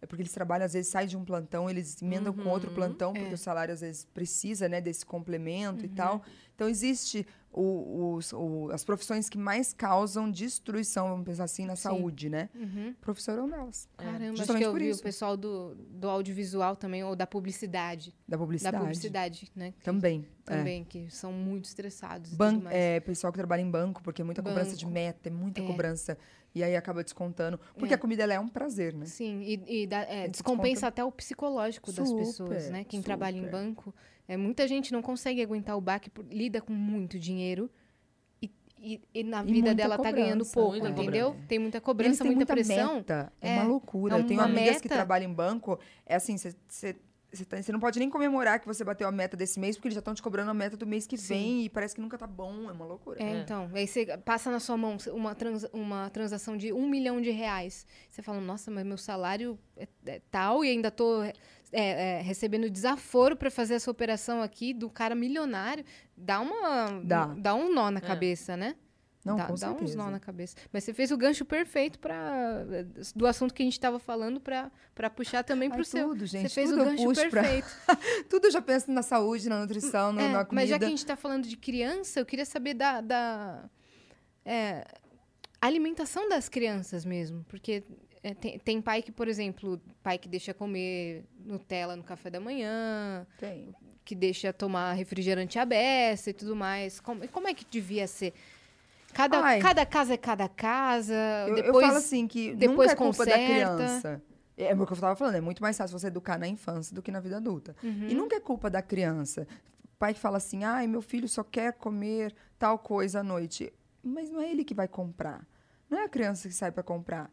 É porque eles trabalham, às vezes, sai de um plantão, eles emendam com outro Uhum. plantão, porque É. o salário, às vezes, precisa, né, desse complemento Uhum. e tal. Então, existe o- os- o- as profissões que mais causam destruição, vamos pensar assim, na Sim. saúde, né? Uhum. O professor é um delas. Caramba, acho Justamente que eu por vi isso. o pessoal do, do audiovisual também, ou da publicidade. Da publicidade. Da publicidade, né? que- Também. é. Também, que são muito estressados Ban é, pessoal que trabalha em banco, porque é muita cobrança de Banco. meta, é muita É. cobrança. E aí acaba descontando. Porque É. a comida ela é um prazer, né? Sim, e, e dá- é, descompensa desconta- até o psicológico das Super, pessoas, né? Quem trabalha em super. banco. É, muita gente não consegue aguentar o baque, por- lida com muito dinheiro e, e, na vida dela tá ganhando cobrança, pouco, entendeu? cobrança. Tem muita cobrança, muita, muita pressão. meta. É, É, uma loucura. é Eu tenho uma amigas que meta. trabalham em banco. É assim, você você não pode nem comemorar que você bateu a meta desse mês, porque eles já estão te cobrando a meta do mês que Sim. vem e parece que nunca tá bom. É uma loucura. É, É. então. Aí você passa na sua mão uma, trans- uma transação de um milhão de reais. Você fala, nossa, mas meu salário é, é tal e ainda tô é, é, recebendo desaforo para fazer essa operação aqui do cara milionário. Dá uma. Dá. um nó na É. cabeça, né? Não, dá, com dá uns nó na cabeça. Mas você fez o gancho perfeito para do assunto que a gente estava falando para puxar também para o seu. tudo, gente. você fez tudo o gancho puxo pra- perfeito. Tudo eu já penso na saúde, na nutrição, no- É, na comida. mas já que a gente está falando de criança, eu queria saber da, da é, alimentação das crianças mesmo. Porque é, tem, tem pai que, por exemplo, pai que deixa comer Nutella no café da manhã, Tem. que deixa tomar refrigerante à beça e tudo mais. Como, como é que devia ser? Cada, Ai. cada casa é cada casa. Eu, eu depois, falo assim que depois nunca é culpa da conserta. criança. É o que eu tava falando, é muito mais fácil você educar na infância do que na vida adulta. Uhum. E nunca é culpa da criança. pai que fala assim: ai, meu filho só quer comer tal coisa à noite. Mas não é ele que vai comprar. Não é a criança que sai para comprar.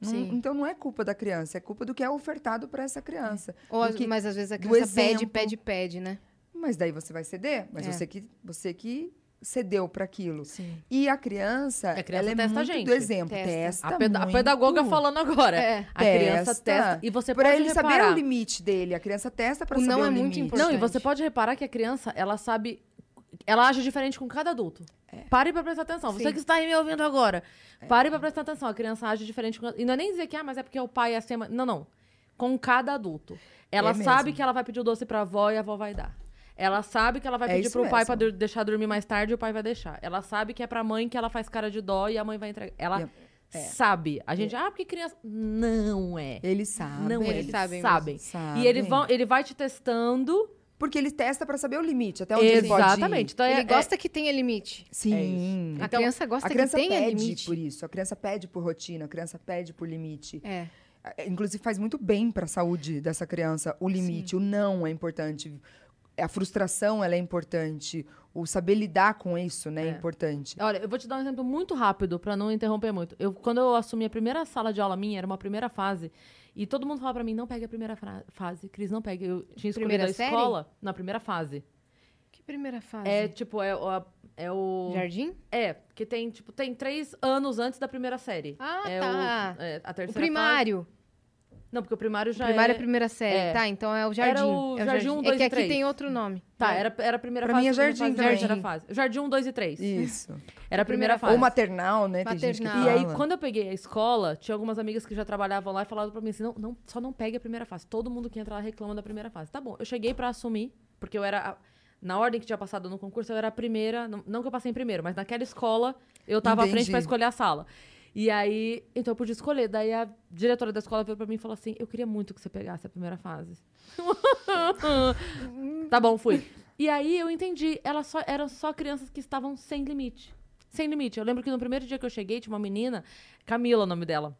Não- então não é culpa da criança, é culpa do que é ofertado para essa criança. Ou, Do que- mas às vezes a criança pede, pede, pede, né? Mas daí você vai ceder, mas É. você que você que cedeu para aquilo. Sim. E a criança, A criança ela é testa a muito gente. do exemplo, Testa. testa, A, peda- a muito. pedagoga falando agora. É. A criança testa. E você Pra pode ele reparar. saber o limite dele, a criança testa para O saber não o é muito limite. importante. Não, e você pode reparar que a criança, ela sabe. Ela age diferente com cada adulto. Pare pra prestar atenção. Você Sim. que está aí me ouvindo agora. Pare pra prestar atenção. A criança age diferente com. E não é nem dizer que, ah, mas é porque o pai é assim. Não, não. Com cada adulto. Ela É sabe mesmo. que ela vai pedir o doce pra avó e a avó vai dar. Ela sabe que ela vai É pedir pro pai mesmo. pra dur- deixar dormir mais tarde e o pai vai deixar. Ela sabe que é pra mãe que ela faz cara de dó e a mãe vai entregar. Ela É. sabe. A gente, ah, porque criança. Não é. Eles sabem. Não é. Eles Eles sabem sabem. E ele, vão, ele vai te testando. Porque ele testa para saber o limite, até onde ele pode ir. Exatamente. Então, é- Ele é- gosta que tenha limite. Sim. A Então, criança gosta a criança que tenha pede limite. por isso, a criança pede por rotina, a criança pede por limite. É. É, Inclusive faz muito bem para a saúde dessa criança o limite, o não é importante, a frustração ela é importante, o saber lidar com isso, né, é, É. importante. Olha, eu vou te dar um exemplo muito rápido pra não interromper muito. Eu, quando eu assumi a primeira sala de aula minha, era uma primeira fase, e todo mundo falava pra mim, não pegue a primeira fase. Cris, não pegue. Eu tinha escolhido Primeira a série? escola na primeira fase. Que primeira fase? É, tipo, é, o- é o... Jardim? É, que tem, tipo, tem três anos antes da primeira série. Ah, é tá. O, é, a O terceira primário. fase. Não, porque o primário O já primário é é... a primeira série. é. Tá, então é o jardim. o é o jardim um, É dois que e aqui três. tem outro nome. Tá, era, era a primeira Pra fase. mim é jardim fase, também. terceira fase. Jardim 1, 2 e 3. Isso. Era a primeira primeira fase. Ou maternal, né, tem gente que Maternal. E aí, quando eu peguei a escola, tinha algumas amigas que já trabalhavam lá e falaram pra mim assim: não, não, só não pegue a primeira fase. Todo mundo que entra lá reclama da primeira fase. Tá bom, eu cheguei pra assumir, porque eu era. a- na ordem que tinha passado no concurso, eu era a primeira. Não, não que eu passei em primeiro, mas naquela escola eu tava à frente Entendi. pra escolher a sala. E aí, então eu podia escolher. Daí a diretora da escola veio pra mim e falou assim: Eu queria muito que você pegasse a primeira fase. tá bom, fui. E aí eu entendi. Ela só, eram só crianças que estavam sem limite. Sem limite. Eu lembro que no primeiro dia que eu cheguei, tinha uma menina, Camila, o nome dela.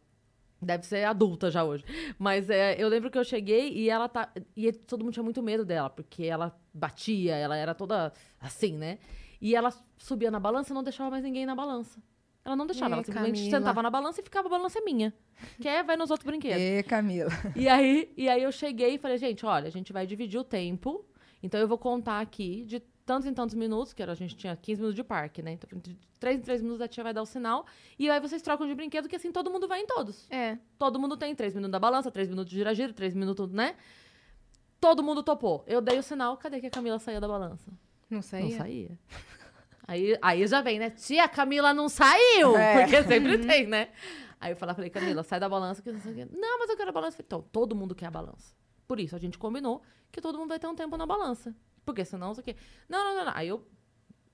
Deve ser adulta já hoje. Mas é, eu lembro que eu cheguei e ela tá. E todo mundo tinha muito medo dela, porque ela batia, ela era toda assim, né? E ela subia na balança e não deixava mais ninguém na balança. Ela não deixava, Ê, ela simplesmente Camila. sentava na balança e ficava a balança é minha. Quer, vai nos outros brinquedos. E Camila. E aí, e aí eu cheguei e falei, gente, olha, a gente vai dividir o tempo. Então eu vou contar aqui de tantos em tantos minutos, que era, a gente tinha 15 minutos de parque, né? Então, de 3 em 3 minutos a tia vai dar o sinal. E aí vocês trocam de brinquedo, que assim todo mundo vai em todos. É. Todo mundo tem 3 minutos da balança, 3 minutos de gira-gira, 3 minutos, né? Todo mundo topou. Eu dei o sinal, cadê que a Camila saía da balança? Não saía? Não saía. Aí, aí já vem, né? Tia, Camila não saiu! É. Porque sempre tem, né? Aí eu falei, falei, Camila, sai da balança. Que não, mas eu quero a balança. Então, todo mundo quer a balança. Por isso, a gente combinou que todo mundo vai ter um tempo na balança. Porque senão, isso aqui. Não, não, não, não. Aí eu,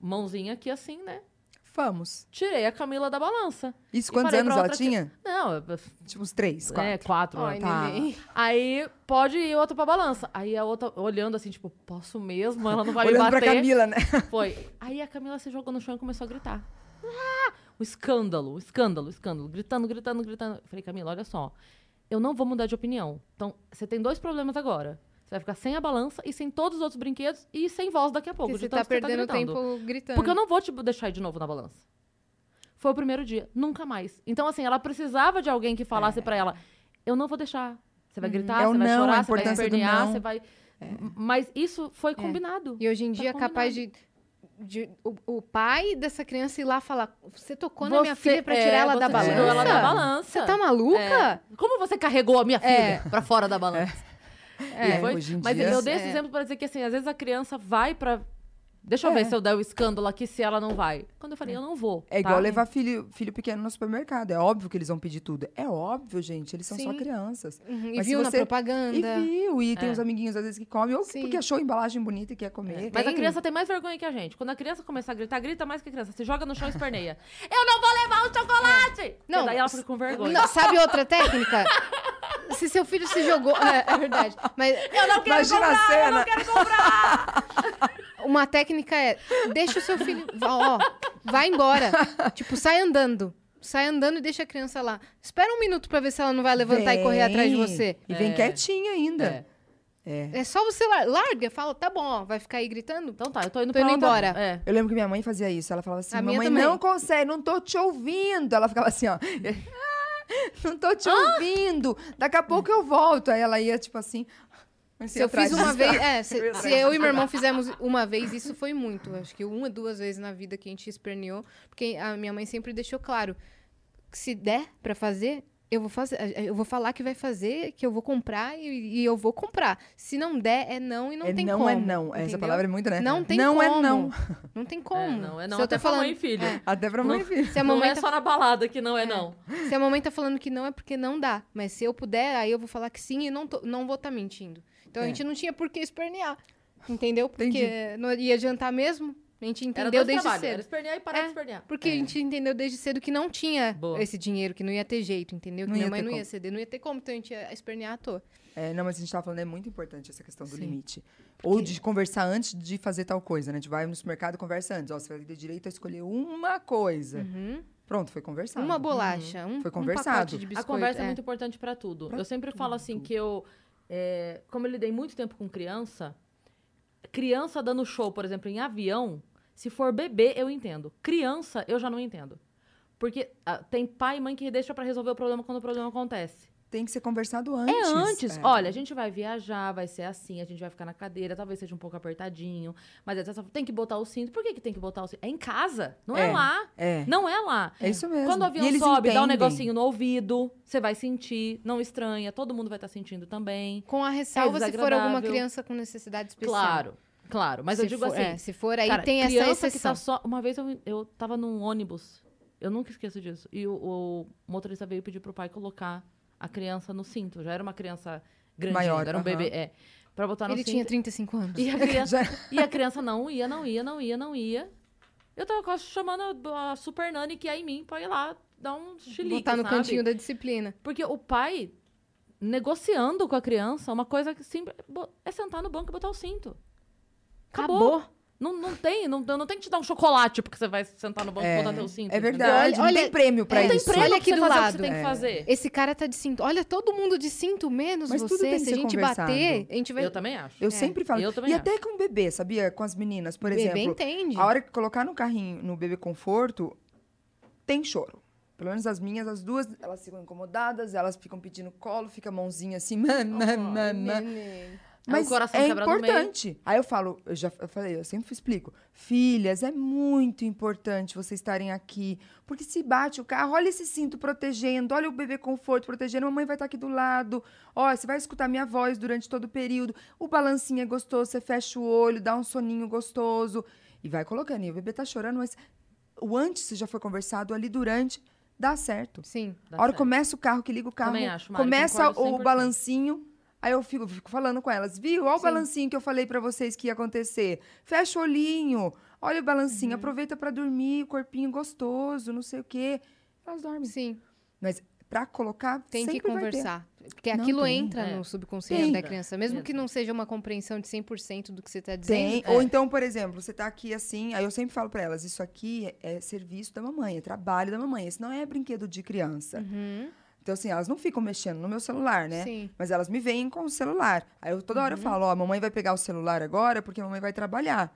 mãozinha aqui assim, né? Vamos. Tirei a Camila da balança. Isso, quantos anos pra ela tinha? Não, eu- Tipo uns três, quatro. é, quatro. Ai, né? Tá. Aí pode ir outra pra balança. Aí a outra olhando assim, tipo, posso mesmo? Ela não vai me Olhando pra bater. Camila, né? Foi. Aí a Camila se jogou no chão e começou a gritar. Ah! O escândalo, o escândalo, o escândalo. Gritando, gritando, gritando. Eu falei, Camila, olha só. Eu não vou mudar de opinião. Então, você tem dois problemas agora. Você vai ficar sem a balança e sem todos os outros brinquedos e sem voz daqui a pouco. Porque de você tanto tá que perdendo gritando. tempo gritando. Porque eu não vou te deixar ir de novo na balança. Foi o primeiro dia. Nunca mais. Então, assim, ela precisava de alguém que falasse pra ela: eu não vou deixar. Você vai gritar, É você vai não, a chorar, você vai. É. você vai. Mas isso foi combinado. E hoje em Tá dia é capaz de, de o, o pai dessa criança ir lá falar: Você tocou na minha Você- filha pra é, tirar ela da você ela da balança. Você tá maluca? É. Como você carregou a minha filha pra fora da balança? É, E foi- hoje em Mas dia- eu dei esse É. exemplo pra dizer que, assim, às vezes a criança vai pra... Deixa eu É. ver se eu der o escândalo aqui, se ela não vai. Quando eu falei, eu não vou. É igual tá? levar filho, filho pequeno no supermercado. É óbvio que eles vão pedir tudo. É óbvio, gente. Eles são só Sim. crianças. Uhum, E Mas viu na você- propaganda. E viu, e tem É. os amiguinhos às vezes que comem, ou Sim. porque achou a embalagem bonita e quer comer. Mas a Tem. criança tem mais vergonha que a gente. Quando a criança começar a gritar, grita mais que a criança. Se joga no chão e esperneia. eu não vou levar o chocolate! Não, Não. daí ela fica com vergonha. Não, sabe outra técnica? se seu filho se jogou. É, é verdade. Mas Eu não quero Imagina a comprar, eu cena. não quero comprar! uma técnica é: deixa o seu filho. Ó, vai embora. tipo, sai andando. Sai andando e deixa a criança lá. Espera um minuto pra ver se ela não vai levantar e correr atrás de Vem. você. E vem É. quietinha ainda. É. É. É só você lar- larga, fala, tá bom, ó, vai ficar aí gritando? Então tá, eu tô indo Tô pra indo outra- embora. É. Eu lembro que minha mãe fazia isso. Ela falava assim: A minha Mamãe não consegue, não tô te ouvindo. Ela ficava assim, ó. não tô te ouvindo. Daqui a pouco eu volto. Aí ela ia, tipo assim. Se eu fiz uma vez, é, se, se eu e meu irmão fizemos uma vez, isso foi muito. Acho que uma, duas vezes na vida que a gente esperneou. Porque a minha mãe sempre deixou claro que se der pra fazer, eu vou fazer. Eu vou falar que vai fazer, que eu vou comprar e, e eu vou comprar. Se não der, é não e não é tem não como. é não. Essa entendeu? palavra é muito, né? Não tem não como. é não. Não tem como. É, não é não, Se eu até pra falando, mãe e filho. Até pra mãe e filho. se a Não mamãe é tá só na balada que não é, não. Se a mamãe tá falando que não, é porque não dá. Mas se eu puder, aí eu vou falar que sim e não, tô- não vou estar mentindo. Então a É. gente não tinha por que espernear. Entendeu? Porque Entendi. não ia adiantar mesmo. A gente entendeu desde trabalhos, cedo. era espernear e parar É. de espernear. Porque a gente entendeu desde cedo que não tinha Boa. esse dinheiro, que não ia ter jeito, entendeu? Que Não minha ia mãe não ia como. ceder, não ia ter como, então a gente ia espernear à toa. É, não, mas a gente tava falando, é muito importante essa questão do Sim. limite. Ou de conversar antes de fazer tal coisa, né? A gente vai no supermercado e conversa antes. Ó, você vai ter direito a escolher uma coisa. Uhum. Pronto, foi conversado. Uma bolacha, um, Foi um conversado. pacote de A biscoito. conversa é. é. muito importante pra tudo. Pra eu sempre falo assim que eu, é, como eu lidei muito tempo com criança, criança dando show, por exemplo, em avião, se for bebê, eu entendo. Criança, eu já não entendo. Porque ah, tem pai e mãe que deixa pra resolver o problema quando o problema acontece. Tem que ser conversado antes. É antes. É. Olha, a gente vai viajar, vai ser assim, a gente vai ficar na cadeira, talvez seja um pouco apertadinho, mas é tem que botar o cinto. Por que, que tem que botar o cinto? É em casa, não é, É. lá. É. Não é lá. É isso mesmo. Quando o avião sobe, dá um entendem. negocinho no ouvido, você vai sentir, não estranha, todo mundo vai estar sentindo também. Com a ressalva se for alguma criança com necessidade especial. Claro, claro. Mas eu Se digo for- assim, é, se for aí, cara, tem essa criança exceção. que tá só... Uma vez eu, eu tava num ônibus, eu nunca esqueço disso, e o, o motorista veio pedir pro pai colocar a criança no cinto. Já era uma criança grande, Maior, era um aham. bebê, é. Pra botar no Ele cinto. tinha 35 anos. E a, criança, e a criança não ia, não ia, não ia, não ia. Eu tava quase chamando a, super nani que é em mim pra ir lá dar um chilique, Botar no sabe? cantinho da disciplina. Porque o pai, negociando com a criança, uma coisa que simples é sentar no banco e botar o cinto. Acabou. Não, não tem, não, não tem que te dar um chocolate porque você vai sentar no banco e É, botar teu cinto. é verdade. Olha- não tem prêmio pra é, Não tem isso. prêmio Olha pra aqui você do o que lado. você tem que É. fazer. Esse cara tá de cinto. Olha, todo mundo de cinto, menos Mas tudo você. tem que Se a gente conversado. bater, a gente vai... Eu também acho. Eu É. sempre falo. Eu também e acho. até com bebê, sabia? Com as meninas, por Bebê exemplo. entende. A hora que colocar no carrinho, no bebê conforto, tem choro. Pelo menos as minhas, as duas, elas ficam incomodadas, elas ficam pedindo colo, fica a mãozinha assim, mamã, mamã. Neném. Mas o coração é meio. importante. Aí eu falo, eu já eu falei, eu sempre explico. Filhas, é muito importante vocês estarem aqui. Porque se bate o carro, olha esse cinto protegendo, olha o bebê conforto protegendo, a mamãe vai estar aqui do lado. Ó, você vai escutar minha voz durante todo o período. O balancinho é gostoso, você fecha o olho, dá um soninho gostoso. E vai colocando. E o bebê tá chorando, mas o antes já foi conversado ali durante, dá certo. Sim. Dá a hora certo. começa o carro, que liga o carro, Também acho, Mari, começa o 100%. balancinho. Aí eu fico, fico falando com elas, viu? Olha o Sim. balancinho que eu falei pra vocês que ia acontecer. Fecha o olhinho. Olha o balancinho, Uhum. aproveita pra dormir, o corpinho gostoso, não sei o quê. Elas dormem. Sim. Mas pra colocar, Tem que sempre vai ter. conversar. Porque Não, aquilo tem. entra É. no subconsciente Tem. da criança. Mesmo Entra. que não seja uma compreensão de 100% do que você tá dizendo. Tem. é. Ou então, por exemplo, você tá aqui assim, aí eu sempre falo pra elas, isso aqui é, é serviço da mamãe, é trabalho da mamãe. Esse não é brinquedo de criança. Uhum. Então, assim, elas não ficam mexendo no meu celular, né? Sim. Mas elas me veem com o celular. Aí eu toda Uhum. hora eu falo, ó, a mamãe vai pegar o celular agora porque a mamãe vai trabalhar.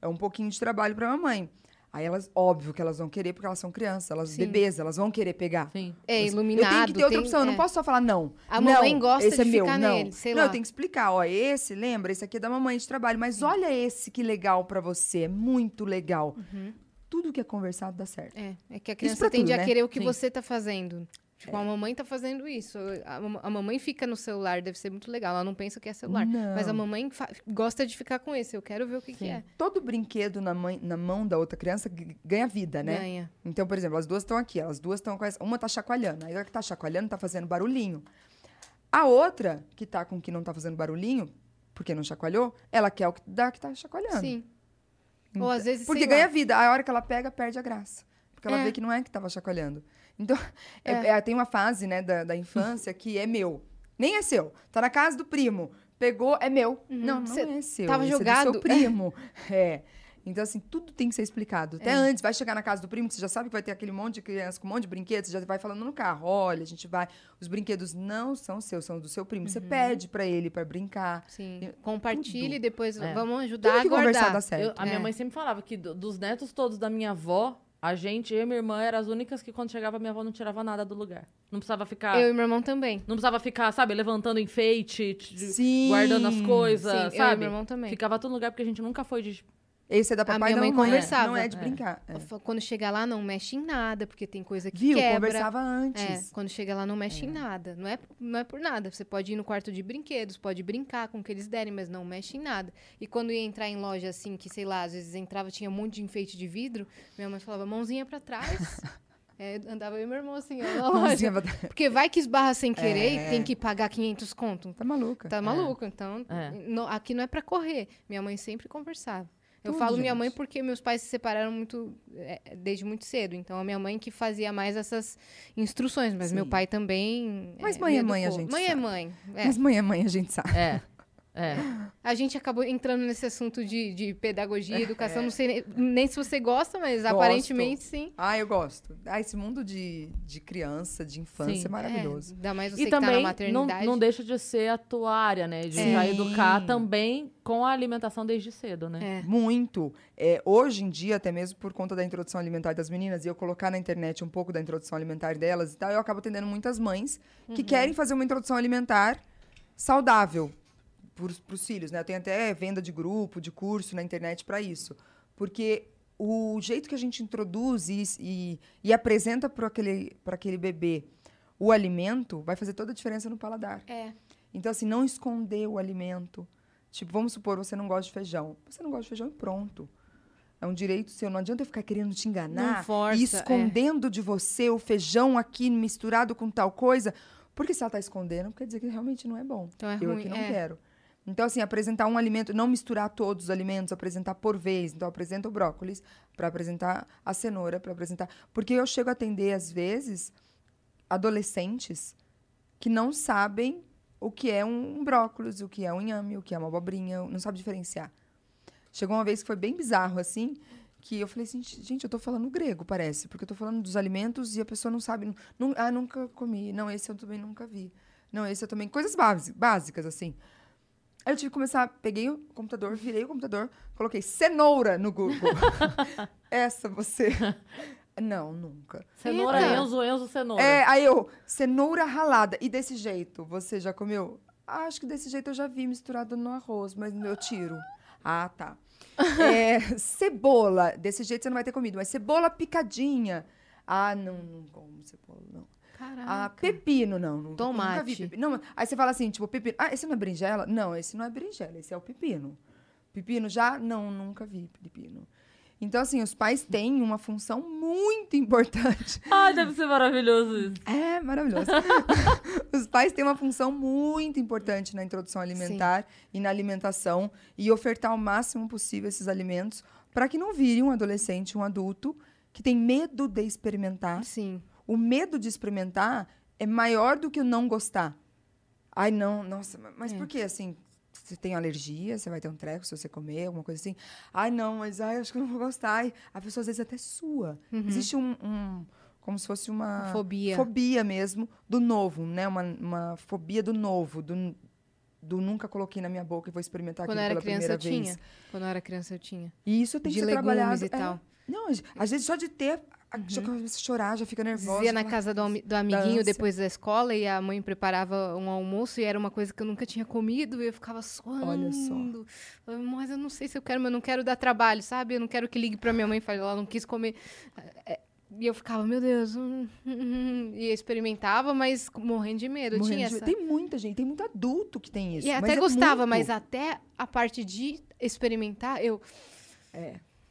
É um pouquinho de trabalho pra mamãe. Aí elas, óbvio que elas vão querer, porque elas são crianças, elas Sim. bebês, elas vão querer pegar. Sim. É iluminado. Eu tenho que ter outra tem- opção, eu não é. posso só falar não. A Não, mamãe gosta esse de é meu, ficar não. nele, sei não, lá. eu tenho que explicar, ó, esse, lembra, esse aqui é da mamãe de trabalho, mas olha esse que legal pra você, é muito legal. Tudo que é conversado dá certo. É, é que a criança tende tudo, a né? querer o que Sim. você tá fazendo. Tipo, a mamãe tá fazendo isso. A, a mamãe fica no celular, deve ser muito legal. Ela não pensa que é celular. Não. Mas a mamãe gosta de ficar com esse. Eu quero ver o que, que é. Todo brinquedo na, mãe- na mão da outra criança ganha vida, né? Ganha. Então, por exemplo, as duas estão aqui, elas duas estão com essa. Uma tá chacoalhando, aí a que tá chacoalhando tá fazendo barulhinho. A outra, que tá com que não tá fazendo barulhinho, porque não chacoalhou, ela quer o que dá que tá chacoalhando. Sim. Ou às vezes, Porque ganha lá, vida. A hora que ela pega, perde a graça. Porque ela É. vê que não é que tava chacoalhando. Então, é- É. é, tem uma fase, né, da, da infância que é meu. Nem é seu. Tá na casa do primo. Pegou, é meu. Não, não Cê é seu. tava esse É jogado. do seu primo. é. Então, assim, tudo tem que ser explicado. Até É. antes, vai chegar na casa do primo, que você já sabe que vai ter aquele monte de criança com um monte de brinquedos, você já vai falando no carro, olha, a gente vai. Os brinquedos não são seus, são do seu primo. Você pede pra ele pra brincar. Sim. Eu- Compartilhe tudo. e depois É. vamos ajudar Tudo a guardar. Eu- a minha É. mãe sempre falava que do- dos netos todos da minha avó, a gente, eu e minha irmã, eram as únicas que quando chegava minha avó não tirava nada do lugar. Não precisava ficar. Eu e meu irmão também. Não precisava ficar, sabe, levantando enfeite, Sim. guardando as coisas, Sim, eu e sabe? meu irmão também. Ficava tudo no lugar porque a gente nunca foi de. Esse é da A papai minha e da mãe mamãe. conversava. Não é de É. brincar. é. Quando chega lá, não mexe em nada, porque tem coisa que Viu? quebra. Conversava É, antes. quando chega lá não mexe em nada. Não é, não é por nada. Você pode ir no quarto de brinquedos, pode brincar com o que eles derem, mas não mexe em nada. E quando ia entrar em loja assim, que sei lá, às vezes entrava, tinha um monte de enfeite de vidro, minha mãe falava, mãozinha pra trás. É, andava eu e meu irmão assim, ó, na loja. Mãozinha pra- Porque vai que esbarra sem querer É. e tem que pagar 500 conto. Tá maluca. Tá maluco, então É. não- aqui não é pra correr. Minha mãe sempre conversava. Eu Tudo, falo minha gente. mãe porque meus pais se separaram muito é, desde muito cedo. Então a minha mãe que fazia mais essas instruções, mas meu Sim. pai também. Mas é, mãe é mãe, a gente Mãe é sabe. mãe. é. Mas mãe é mãe, a gente sabe. É. É. A gente acabou entrando nesse assunto de, de pedagogia, educação. Não sei nem, nem se você gosta, mas aparentemente sim. Ah, eu gosto. Ah, esse mundo de, de criança, de infância Sim. é maravilhoso. É, ainda mais você E que tá na também não, maternidade. não deixa de ser a tua área, né? De Sim. já educar também com a alimentação desde cedo, né? É. Muito. É, hoje em dia, até mesmo por conta da introdução alimentar das meninas, e eu colocar na internet um pouco da introdução alimentar delas e tal, eu acabo atendendo muitas mães que querem fazer uma introdução alimentar saudável para os filhos, né? Eu tenho até venda de grupo, de curso na internet para isso. Porque o jeito que a gente introduz e, e, e apresenta para aquele, aquele bebê o alimento vai fazer toda a diferença no paladar. É. Então, assim, não esconder o alimento. Tipo, vamos supor, você não gosta de feijão. Você não gosta de feijão e pronto. É um direito seu. Não adianta eu ficar querendo te enganar força, e é. escondendo de você o feijão aqui misturado com tal coisa. Porque se ela está escondendo, quer dizer que realmente não é bom. Então é eu ruim, aqui não é. quero. Então, assim, apresentar um alimento, não misturar todos os alimentos, apresentar por vez. Então, apresenta o brócolis para apresentar a cenoura, para apresentar. Porque eu chego a atender, às vezes, adolescentes que não sabem o que é um brócolis, o que é um inhame, o que é uma abobrinha, não sabe diferenciar. Chegou uma vez que foi bem bizarro, assim, que eu falei assim, gente, eu tô falando grego, parece, porque eu tô falando dos alimentos e a pessoa não sabe. Não, ah, nunca comi. Não, esse eu também nunca vi. Não, esse eu também. Coisas básicas, assim. Aí eu tive que começar, peguei o computador, virei o computador, coloquei cenoura no Google. Essa você. Não, nunca. Cenoura, Eita. Enzo, Enzo, cenoura. É, aí eu, cenoura ralada. E desse jeito, você já comeu? Ah, acho que desse jeito eu já vi misturado no arroz, mas eu tiro. Ah, tá. É, cebola, desse jeito você não vai ter comido, mas cebola picadinha. Ah, não, não como cebola, não. Caraca. Ah, pepino, não. não Nunca Tomate. vi pepino. Não, aí você fala assim, tipo, pepino. Ah, esse não é berinjela? Não, esse não é berinjela, esse é o pepino. Pepino já? Não, nunca vi pepino. Então, assim, os pais têm uma função muito importante. Ai, deve ser maravilhoso isso. É maravilhoso. Os pais têm uma função muito importante na introdução alimentar e na alimentação e ofertar o máximo possível esses alimentos para que não vire um adolescente, um adulto que tem medo de experimentar. Sim. O medo de experimentar é maior do que o não gostar. Ai, não, nossa, ma- mas É. por que assim? Você tem alergia, você vai ter um treco se você comer, alguma coisa assim. Ai, não, mas ai, acho que eu não vou gostar. Ai, a pessoa às vezes até sua. Existe um, um- como se fosse uma Uhum. Fobia. fobia mesmo do novo, né? Uma, uma fobia do novo, do, do nunca coloquei na minha boca e vou experimentar Quando eu aquilo era pela criança, eu primeira tinha. vez. Quando eu era criança, eu tinha. E isso tem De que ser legumes trabalhado. e é. tal. Não, às vezes só de ter, a, já começa a chorar, já fica nervosa. Ia na casa do, do amiguinho depois da escola e a mãe preparava um almoço e era uma coisa que eu nunca tinha comido e eu ficava suando. Olha só. Falei, Mas eu não sei se eu quero, mas eu não quero dar trabalho, sabe? Eu não quero que ligue pra minha mãe e fale, ela não quis comer. É, E eu ficava, meu Deus. hum, hum, hum", E eu experimentava, mas morrendo de medo. Morrendo tinha de- essa. Tem muita gente, tem muito adulto que tem isso. E até é gostava, muito. mas até a parte de experimentar, eu.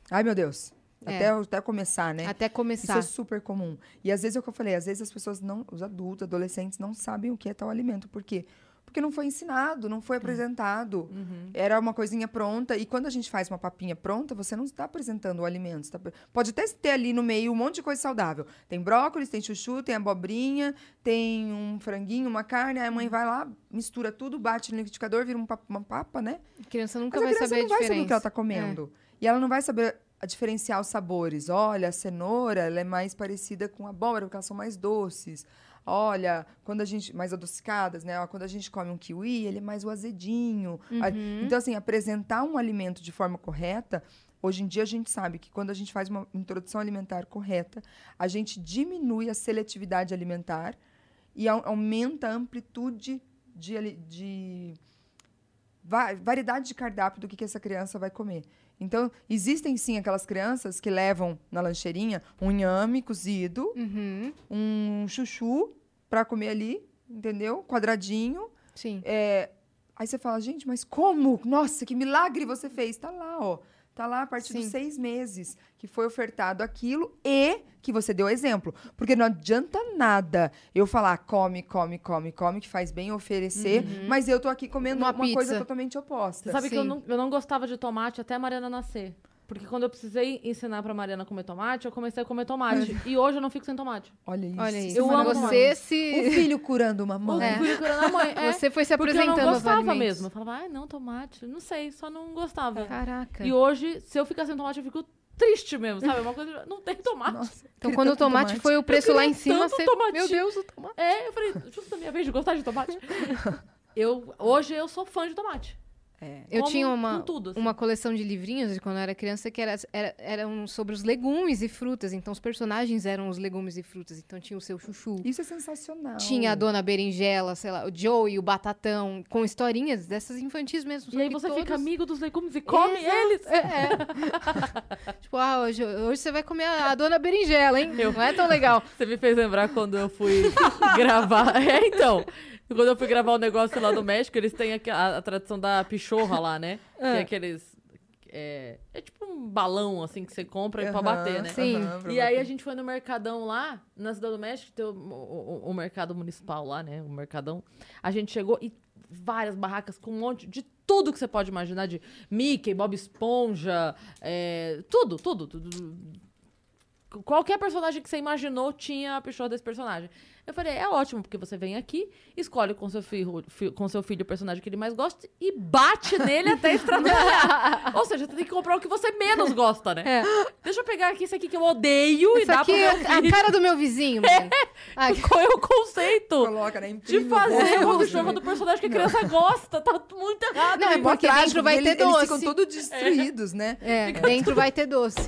Ai, meu Deus. É. Até, até começar, né? Até Isso começar. é super comum. E às vezes é o que eu falei, às vezes as pessoas não, os adultos, adolescentes, não sabem o que é tal alimento. Por quê? Porque não foi ensinado, não Hum. foi apresentado. Uhum. Era uma coisinha pronta. E quando a gente faz uma papinha pronta, você não está apresentando o alimento. tá Pode até ter ali no meio um monte de coisa saudável. Tem brócolis, tem chuchu, tem abobrinha, tem um franguinho, uma carne. Aí a mãe vai lá, mistura tudo, bate no liquidificador, vira um uma papa, né? A criança nunca Mas a vai criança saber a não vai diferença. saber o que ela tá comendo. E ela não vai saber a diferenciar os sabores. Olha, a cenoura ela é mais parecida com a abóbora, porque elas são mais doces. Olha, quando a gente. mais adocicadas, né? Quando a gente come um kiwi, ele é mais o azedinho. A- Então, assim, apresentar um alimento de forma correta. Hoje em dia a gente sabe que quando a gente faz uma introdução alimentar correta, a gente diminui a seletividade alimentar e au- aumenta a amplitude de, de va- variedade de cardápio do que, que essa criança vai comer. Então, existem sim aquelas crianças que levam na lancheirinha um inhame cozido, Uhum. um chuchu para comer ali, entendeu? Quadradinho. Sim. É, aí você fala, gente, mas como? Nossa, que milagre você fez. Tá lá, ó. Tá lá a partir dos Sim. seis meses que foi ofertado aquilo e que você deu exemplo. Porque não adianta nada eu falar come, come, come, come, que faz bem oferecer, mas eu tô aqui comendo Uma uma, coisa totalmente oposta. Você sabe que eu Sim. não, eu não gostava de tomate até a Mariana nascer. Porque quando eu precisei ensinar pra Mariana a comer tomate, eu comecei a comer tomate. e hoje eu não fico sem tomate. Olha isso. Olha isso. Eu amo você tomate. O se. filho curando uma O mãe. É. filho curando a mãe. É, Você foi se porque eu apresentando não gostava mesmo. Eu falava, ai, não, tomate. Não sei, só não gostava. Caraca. E hoje, se eu ficar sem tomate, eu fico triste mesmo, sabe? Uma coisa. Não tem tomate. Nossa, Então, quando o tanto tomate, foi o preço lá em cima, tanto você. tomate. Meu Deus, o tomate. É, eu falei, justo da minha vez de gostar de tomate. eu, hoje eu sou fã de tomate. É. Eu Como tinha uma, tudo, assim. uma coleção de livrinhos de quando eu era criança que era, era- eram sobre os legumes e frutas. Então, os personagens eram os legumes e frutas. Então, tinha o seu chuchu. Isso é sensacional. Tinha a Dona Berinjela, sei lá, o Joey, o Batatão, com historinhas dessas infantis mesmo. E aí você fica todos- amigo dos legumes e come Exato. eles. Tipo, ah, hoje, hoje você vai comer a Dona Berinjela, hein? Não é tão legal. Você me fez lembrar quando eu fui gravar. É, então. Quando eu fui gravar o negócio lá no México, eles têm aqui a, a tradição da pichorra lá, né? Que é Ah. aqueles. É, é tipo um balão, assim, que você compra pra Aham, bater, né? Sim. pra E aí bater. a gente foi no Mercadão lá, na Cidade do México, tem o, o- o- o mercado municipal lá, né? O Mercadão. A gente chegou e várias barracas com um monte de tudo que você pode imaginar, de Mickey, Bob Esponja, é, tudo, tudo, tudo. Qualquer personagem que você imaginou tinha a pichorra desse personagem. Eu falei, é ótimo, porque você vem aqui, escolhe com seu filho, fi- com seu filho o personagem que ele mais gosta e bate nele até estragar. Ou seja, você tem que comprar o que você menos gosta, né? É. Deixa eu pegar aqui esse aqui que eu odeio e Isso dar aqui pro é meu a filho. cara do meu vizinho, mano. Ah, Qual é o conceito Coloca, né? de o fazer rosto uma do personagem que a criança gosta? Tá muito errado. Não, é isso. porque dentro vai eles- ter Eles doce. ficam todos destruídos, né? É, dentro vai ter doce.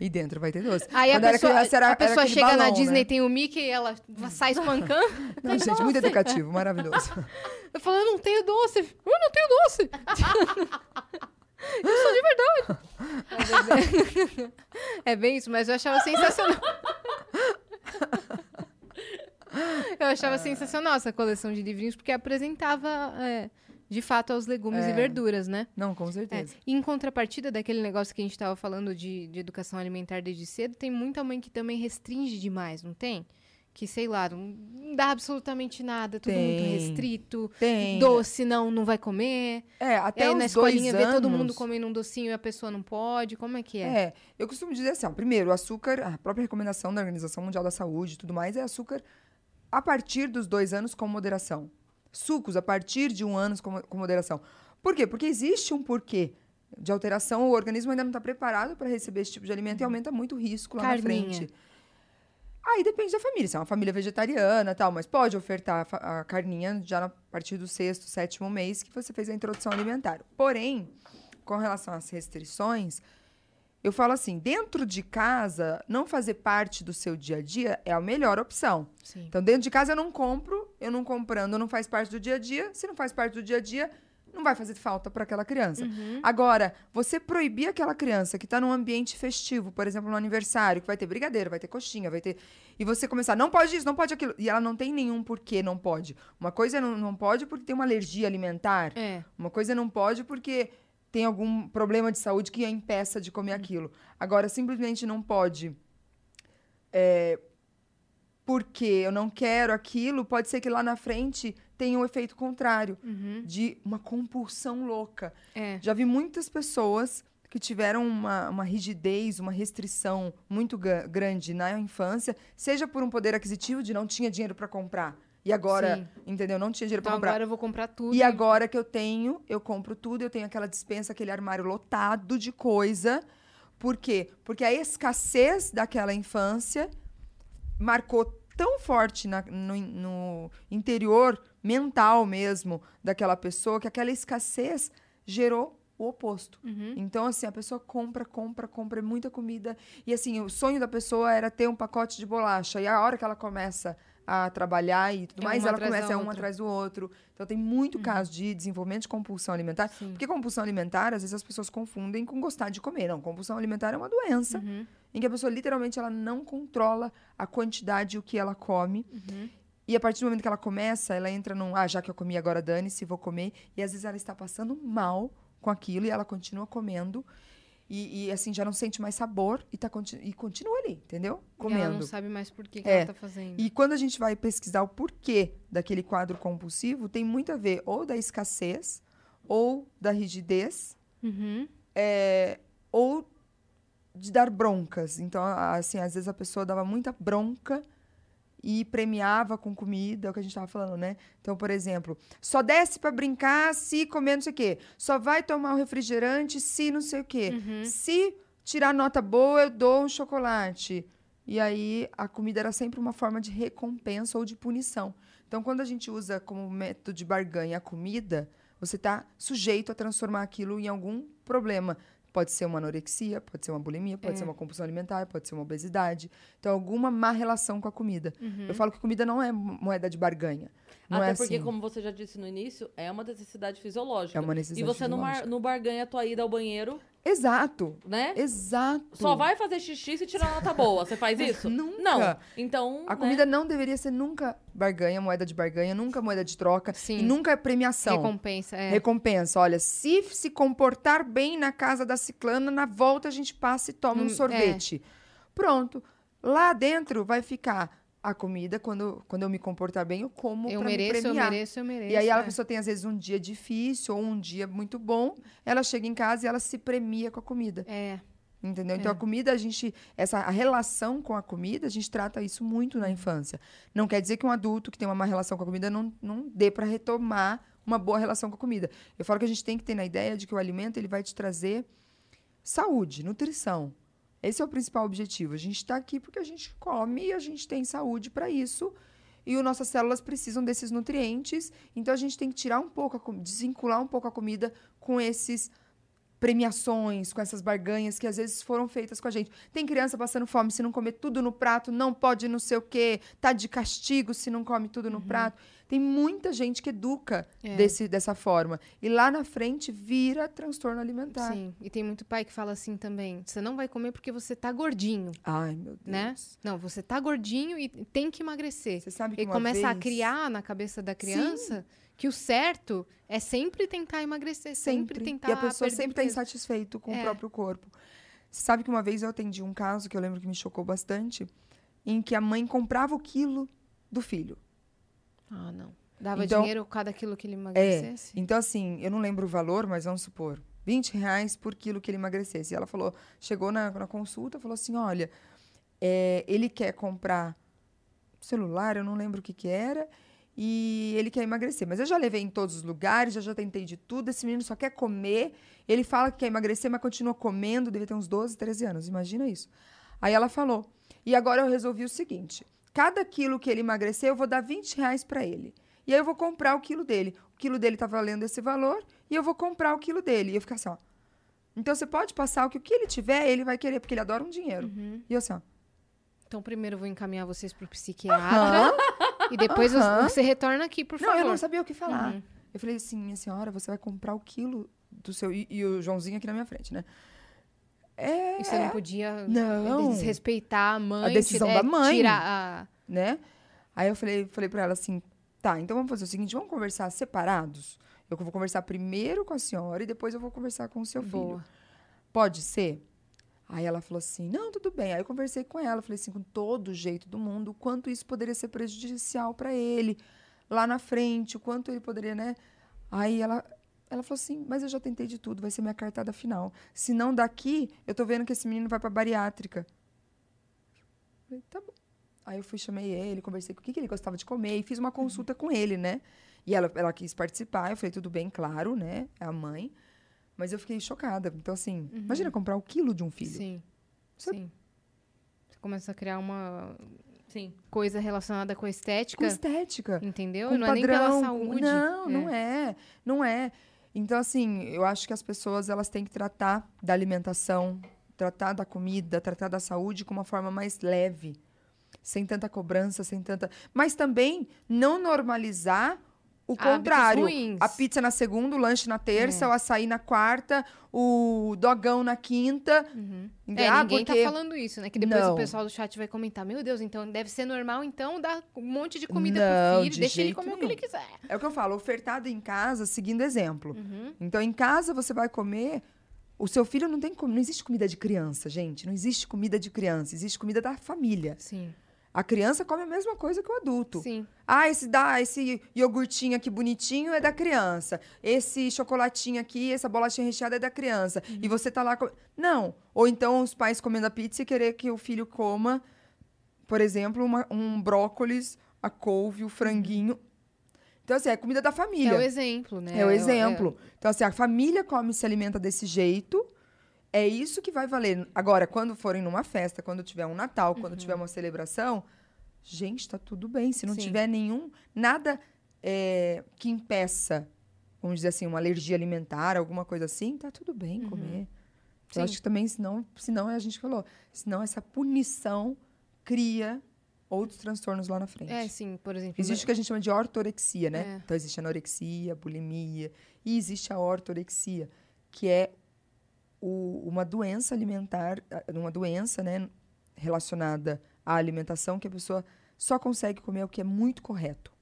E dentro vai ter doce. Aí a Quando era pessoa, criança, era- a pessoa chega na balão, Disney, né? tem o Mickey e ela sai espancando. Não, gente, muito educativo, maravilhoso. Eu falo, eu não tenho doce. Eu não tenho doce. eu sou de verdade. É bem, é isso, mas eu achava sensacional. Eu achava sensacional essa coleção de livrinhos, porque apresentava, é, de fato, aos legumes e É. verduras, né? Não, com É. certeza. E em contrapartida daquele negócio que a gente estava falando de, de educação alimentar desde cedo, tem muita mãe que também restringe demais, não tem? Que, sei lá, não, dá absolutamente nada, tudo muito Tem. restrito. Tem. Doce não, não vai comer. É, E até aí os na escolinha vê todo mundo comendo um docinho e a pessoa não pode. Como é que é? É, eu costumo dizer assim, ó, primeiro, o açúcar, a própria recomendação da Organização Mundial da Saúde e tudo mais é açúcar a partir dos dois anos com moderação. Sucos a partir de um ano com, com moderação. Por quê? Porque existe um porquê de alteração, o organismo ainda não está preparado para receber esse tipo de alimento e aumenta muito o risco lá Uhum. Carninha. na frente. Aí depende da família, se é uma família vegetariana tal, mas pode ofertar a carninha já a partir do sexto, sétimo mês que você fez a introdução alimentar. Porém, com relação às restrições, eu falo assim, dentro de casa, não fazer parte do seu dia a dia é a melhor opção. Sim. Então, dentro de casa eu não compro, eu não comprando não faz parte do dia a dia. Se não faz parte do dia a dia, não vai fazer falta para aquela criança. Agora, você proibir aquela criança que está num ambiente festivo, por exemplo, no aniversário, que vai ter brigadeiro, vai ter coxinha, vai ter. E você começar, não pode isso, não pode aquilo. E ela não tem nenhum porquê não pode. Uma coisa não, não pode porque tem uma alergia alimentar. É. Uma coisa não pode porque tem algum problema de saúde que a impeça de comer aquilo. Agora, simplesmente não pode. é, porque eu não quero aquilo, pode ser que lá na frente tenha um efeito contrário de uma compulsão louca. É. Já vi muitas pessoas que tiveram uma, uma rigidez, uma restrição muito grande na infância, seja por um poder aquisitivo de não tinha dinheiro para comprar. E agora, Sim. entendeu? Não tinha dinheiro Então pra comprar. agora eu vou comprar tudo. E agora que eu tenho, eu compro tudo, eu tenho aquela dispensa, aquele armário lotado de coisa. Por quê? Porque a escassez daquela infância marcou tão forte na- no, no interior mental mesmo daquela pessoa que aquela escassez gerou o oposto. Uhum. Então, assim, a pessoa compra, compra, compra muita comida. E, assim, o sonho da pessoa era ter um pacote de bolacha. E a hora que ela começa a trabalhar e tudo É mais, ela começa a um atrás do outro. Então, tem muito caso de desenvolvimento de compulsão alimentar. Sim. Porque compulsão alimentar, às vezes as pessoas confundem com gostar de comer. Não, compulsão alimentar é uma doença Uhum. Em que a pessoa, literalmente, ela não controla a quantidade e o que ela come. Uhum. E a partir do momento que ela começa, ela entra num, ah, já que eu comi, agora dane-se, vou comer. E às vezes ela está passando mal com aquilo e ela continua comendo. E, e, assim, já não sente mais sabor e, tá, conti- e continua ali, entendeu? E ela não Comendo. sabe mais por que, que É. ela tá fazendo. E quando a gente vai pesquisar o porquê daquele quadro compulsivo, tem muito a ver ou da escassez, ou da rigidez, Uhum. é, ou de dar broncas. Então, assim, às vezes a pessoa dava muita bronca e premiava com comida, é o que a gente estava falando, né? Então, por exemplo, só desce para brincar se comer não sei o quê. Só vai tomar um refrigerante se não sei o quê. Se tirar nota boa, eu dou um chocolate. E aí, a comida era sempre uma forma de recompensa ou de punição. Então, quando a gente usa como método de barganha a comida, você está sujeito a transformar aquilo em algum problema. Pode ser uma anorexia, pode ser uma bulimia, pode É. ser uma compulsão alimentar, pode ser uma obesidade. Então, alguma má relação com a comida. Eu falo que comida não é mo- moeda de barganha. Não Até é porque, assim. como você já disse no início, é uma necessidade fisiológica. É uma necessidade E você mar- fisiológica. não barganha a tua ida ao banheiro, Exato. né? Exato. Só vai fazer xixi se tirar nota boa. Você faz isso? Nunca. Não. Então. A né? comida não deveria ser nunca barganha, moeda de barganha, nunca moeda de troca Sim. e nunca premiação. Recompensa, é. Recompensa. Olha, se se comportar bem na casa da ciclana, na volta a gente passa e toma Hum, um sorvete. Pronto. Lá dentro vai ficar a comida, quando, quando eu me comportar bem, eu como eu pra mereço, me eu premiar. mereço, eu mereço. E aí a é. pessoa tem, às vezes, um dia difícil ou um dia muito bom, ela chega em casa e ela se premia com a comida. É. Entendeu? Então É. a comida, a gente. Essa a relação com a comida, a gente trata isso muito na infância. Não quer dizer que um adulto que tem uma má relação com a comida não, não dê para retomar uma boa relação com a comida. Eu falo que a gente tem que ter na ideia de que o alimento ele vai te trazer saúde, nutrição. Esse é o principal objetivo. A gente está aqui porque a gente come e a gente tem saúde para isso. E as nossas células precisam desses nutrientes. Então a gente tem que tirar um pouco, a desvincular um pouco a comida com esses premiações, com essas barganhas que às vezes foram feitas com a gente. Tem criança passando fome se não comer tudo no prato, não pode não sei o quê, tá de castigo se não come tudo no prato. Tem muita gente que educa É. desse, dessa forma. E lá na frente vira transtorno alimentar. Sim. E tem muito pai que fala assim também: você não vai comer porque você tá gordinho, Ai, meu Deus. né? Não, você tá gordinho e tem que emagrecer. Você sabe que E começa a vez- criar na cabeça da criança que o certo é sempre tentar emagrecer, sempre, tentar E a pessoa sempre está peso. insatisfeito com É. o próprio corpo. Você sabe que uma vez eu atendi um caso que eu lembro que me chocou bastante, em que a mãe comprava o quilo do filho. Ah, não. Dava Então- dinheiro cada quilo que ele emagrecesse? Então, assim, eu não lembro o valor, mas vamos supor, 20 reais por quilo que ele emagrecesse. E ela falou, chegou na, na consulta, falou assim, olha, é, ele quer comprar celular, eu não lembro o que que era, e ele quer emagrecer. Mas eu já levei em todos os lugares, eu já tentei de tudo, esse menino só quer comer, ele fala que quer emagrecer, mas continua comendo, deve ter uns 12, 13 anos, imagina isso. Aí ela falou, e agora eu resolvi o seguinte, cada quilo que ele emagrecer, eu vou dar 20 reais para ele. E aí eu vou comprar o quilo dele. O quilo dele tá valendo esse valor e eu vou comprar o quilo dele. E eu fico assim, ó. Então você pode passar o que o que ele tiver, ele vai querer, porque ele adora um dinheiro. E eu assim, ó. Então, primeiro eu vou encaminhar vocês pro psiquiatra e depois você- Aham. você retorna aqui, por Não, favor. eu não sabia o que falar. Uhum. Eu falei assim, minha senhora, você vai comprar o quilo do seu. E, e o Joãozinho aqui na minha frente, né? É. E você não podia Não. desrespeitar a mãe, A decisão ti- da é, mãe. tirar a... né? Aí eu falei, falei pra ela assim, tá, então vamos fazer o seguinte, vamos conversar separados? Eu vou conversar primeiro com a senhora e depois eu vou conversar com o seu filho. Boa. Pode ser? Aí ela falou assim, não, tudo bem. Aí eu conversei com ela, falei assim, com todo o jeito do mundo, o quanto isso poderia ser prejudicial pra ele lá na frente, o quanto ele poderia, né? Aí ela, ela falou assim, mas eu já tentei de tudo, vai ser minha cartada final. Se não daqui, eu tô vendo que esse menino vai pra bariátrica. Falei, tá bom. Aí eu fui, chamei ele, conversei com o que, que ele gostava de comer e fiz uma consulta com ele, né? E ela, ela quis participar, eu falei, tudo bem, claro, né? É a mãe. Mas eu fiquei chocada. Então, assim, imagina comprar o quilo de um filho. Sim. Você- Sim. Você começa a criar uma Sim. coisa relacionada com a estética, Com estética. entendeu? com não é nem pela padrão, saúde. Não, não é. Não é. Então, assim, eu acho que as pessoas elas têm que tratar da alimentação, tratar da comida, tratar da saúde com uma forma mais leve. Sem tanta cobrança, sem tanta. Mas também não normalizar o Hábitos contrário. ruins. A pizza na segunda, o lanche na terça, É. o açaí na quarta, o dogão na quinta. Uhum. É, Ah, ninguém porque- tá falando isso, né? Que depois Não. o pessoal do chat vai comentar, meu Deus, então deve ser normal, então dar um monte de comida Não, pro filho, de deixa ele comer o que nenhum. ele quiser. É o que eu falo, ofertado em casa, seguindo exemplo. Uhum. Então, em casa, você vai comer. O seu filho não tem como. Não existe comida de criança, gente. Não existe comida de criança. Existe comida da família. Sim, A criança come a mesma coisa que o adulto. sim. Ah, esse, dá, esse iogurtinho aqui bonitinho é da criança. Esse chocolatinho aqui, essa bolachinha recheada é da criança. Uhum. E você tá lá. Com... Não. Ou então os pais comendo a pizza e querer que o filho coma, por exemplo, uma- um brócolis, a couve, o franguinho. Então, assim, é comida da família. É o exemplo, né? É o exemplo. Então, assim, a família come e se alimenta desse jeito. É isso que vai valer. Agora, quando forem numa festa, quando tiver um Natal, quando tiver uma celebração, gente, tá tudo bem. Se não Sim. tiver nenhum, nada é, que impeça, vamos dizer assim, uma alergia alimentar, alguma coisa assim, tá tudo bem comer. Sim. Eu acho que também, senão, senão a gente falou, senão essa punição cria outros transtornos lá na frente. É, sim, por exemplo. Existe o que a gente chama de ortorexia, né? É. Então existe anorexia, bulimia e existe a ortorexia, que é o- uma doença alimentar, ah, uma doença, né, relacionada à alimentação que a pessoa só consegue comer o que é muito correto.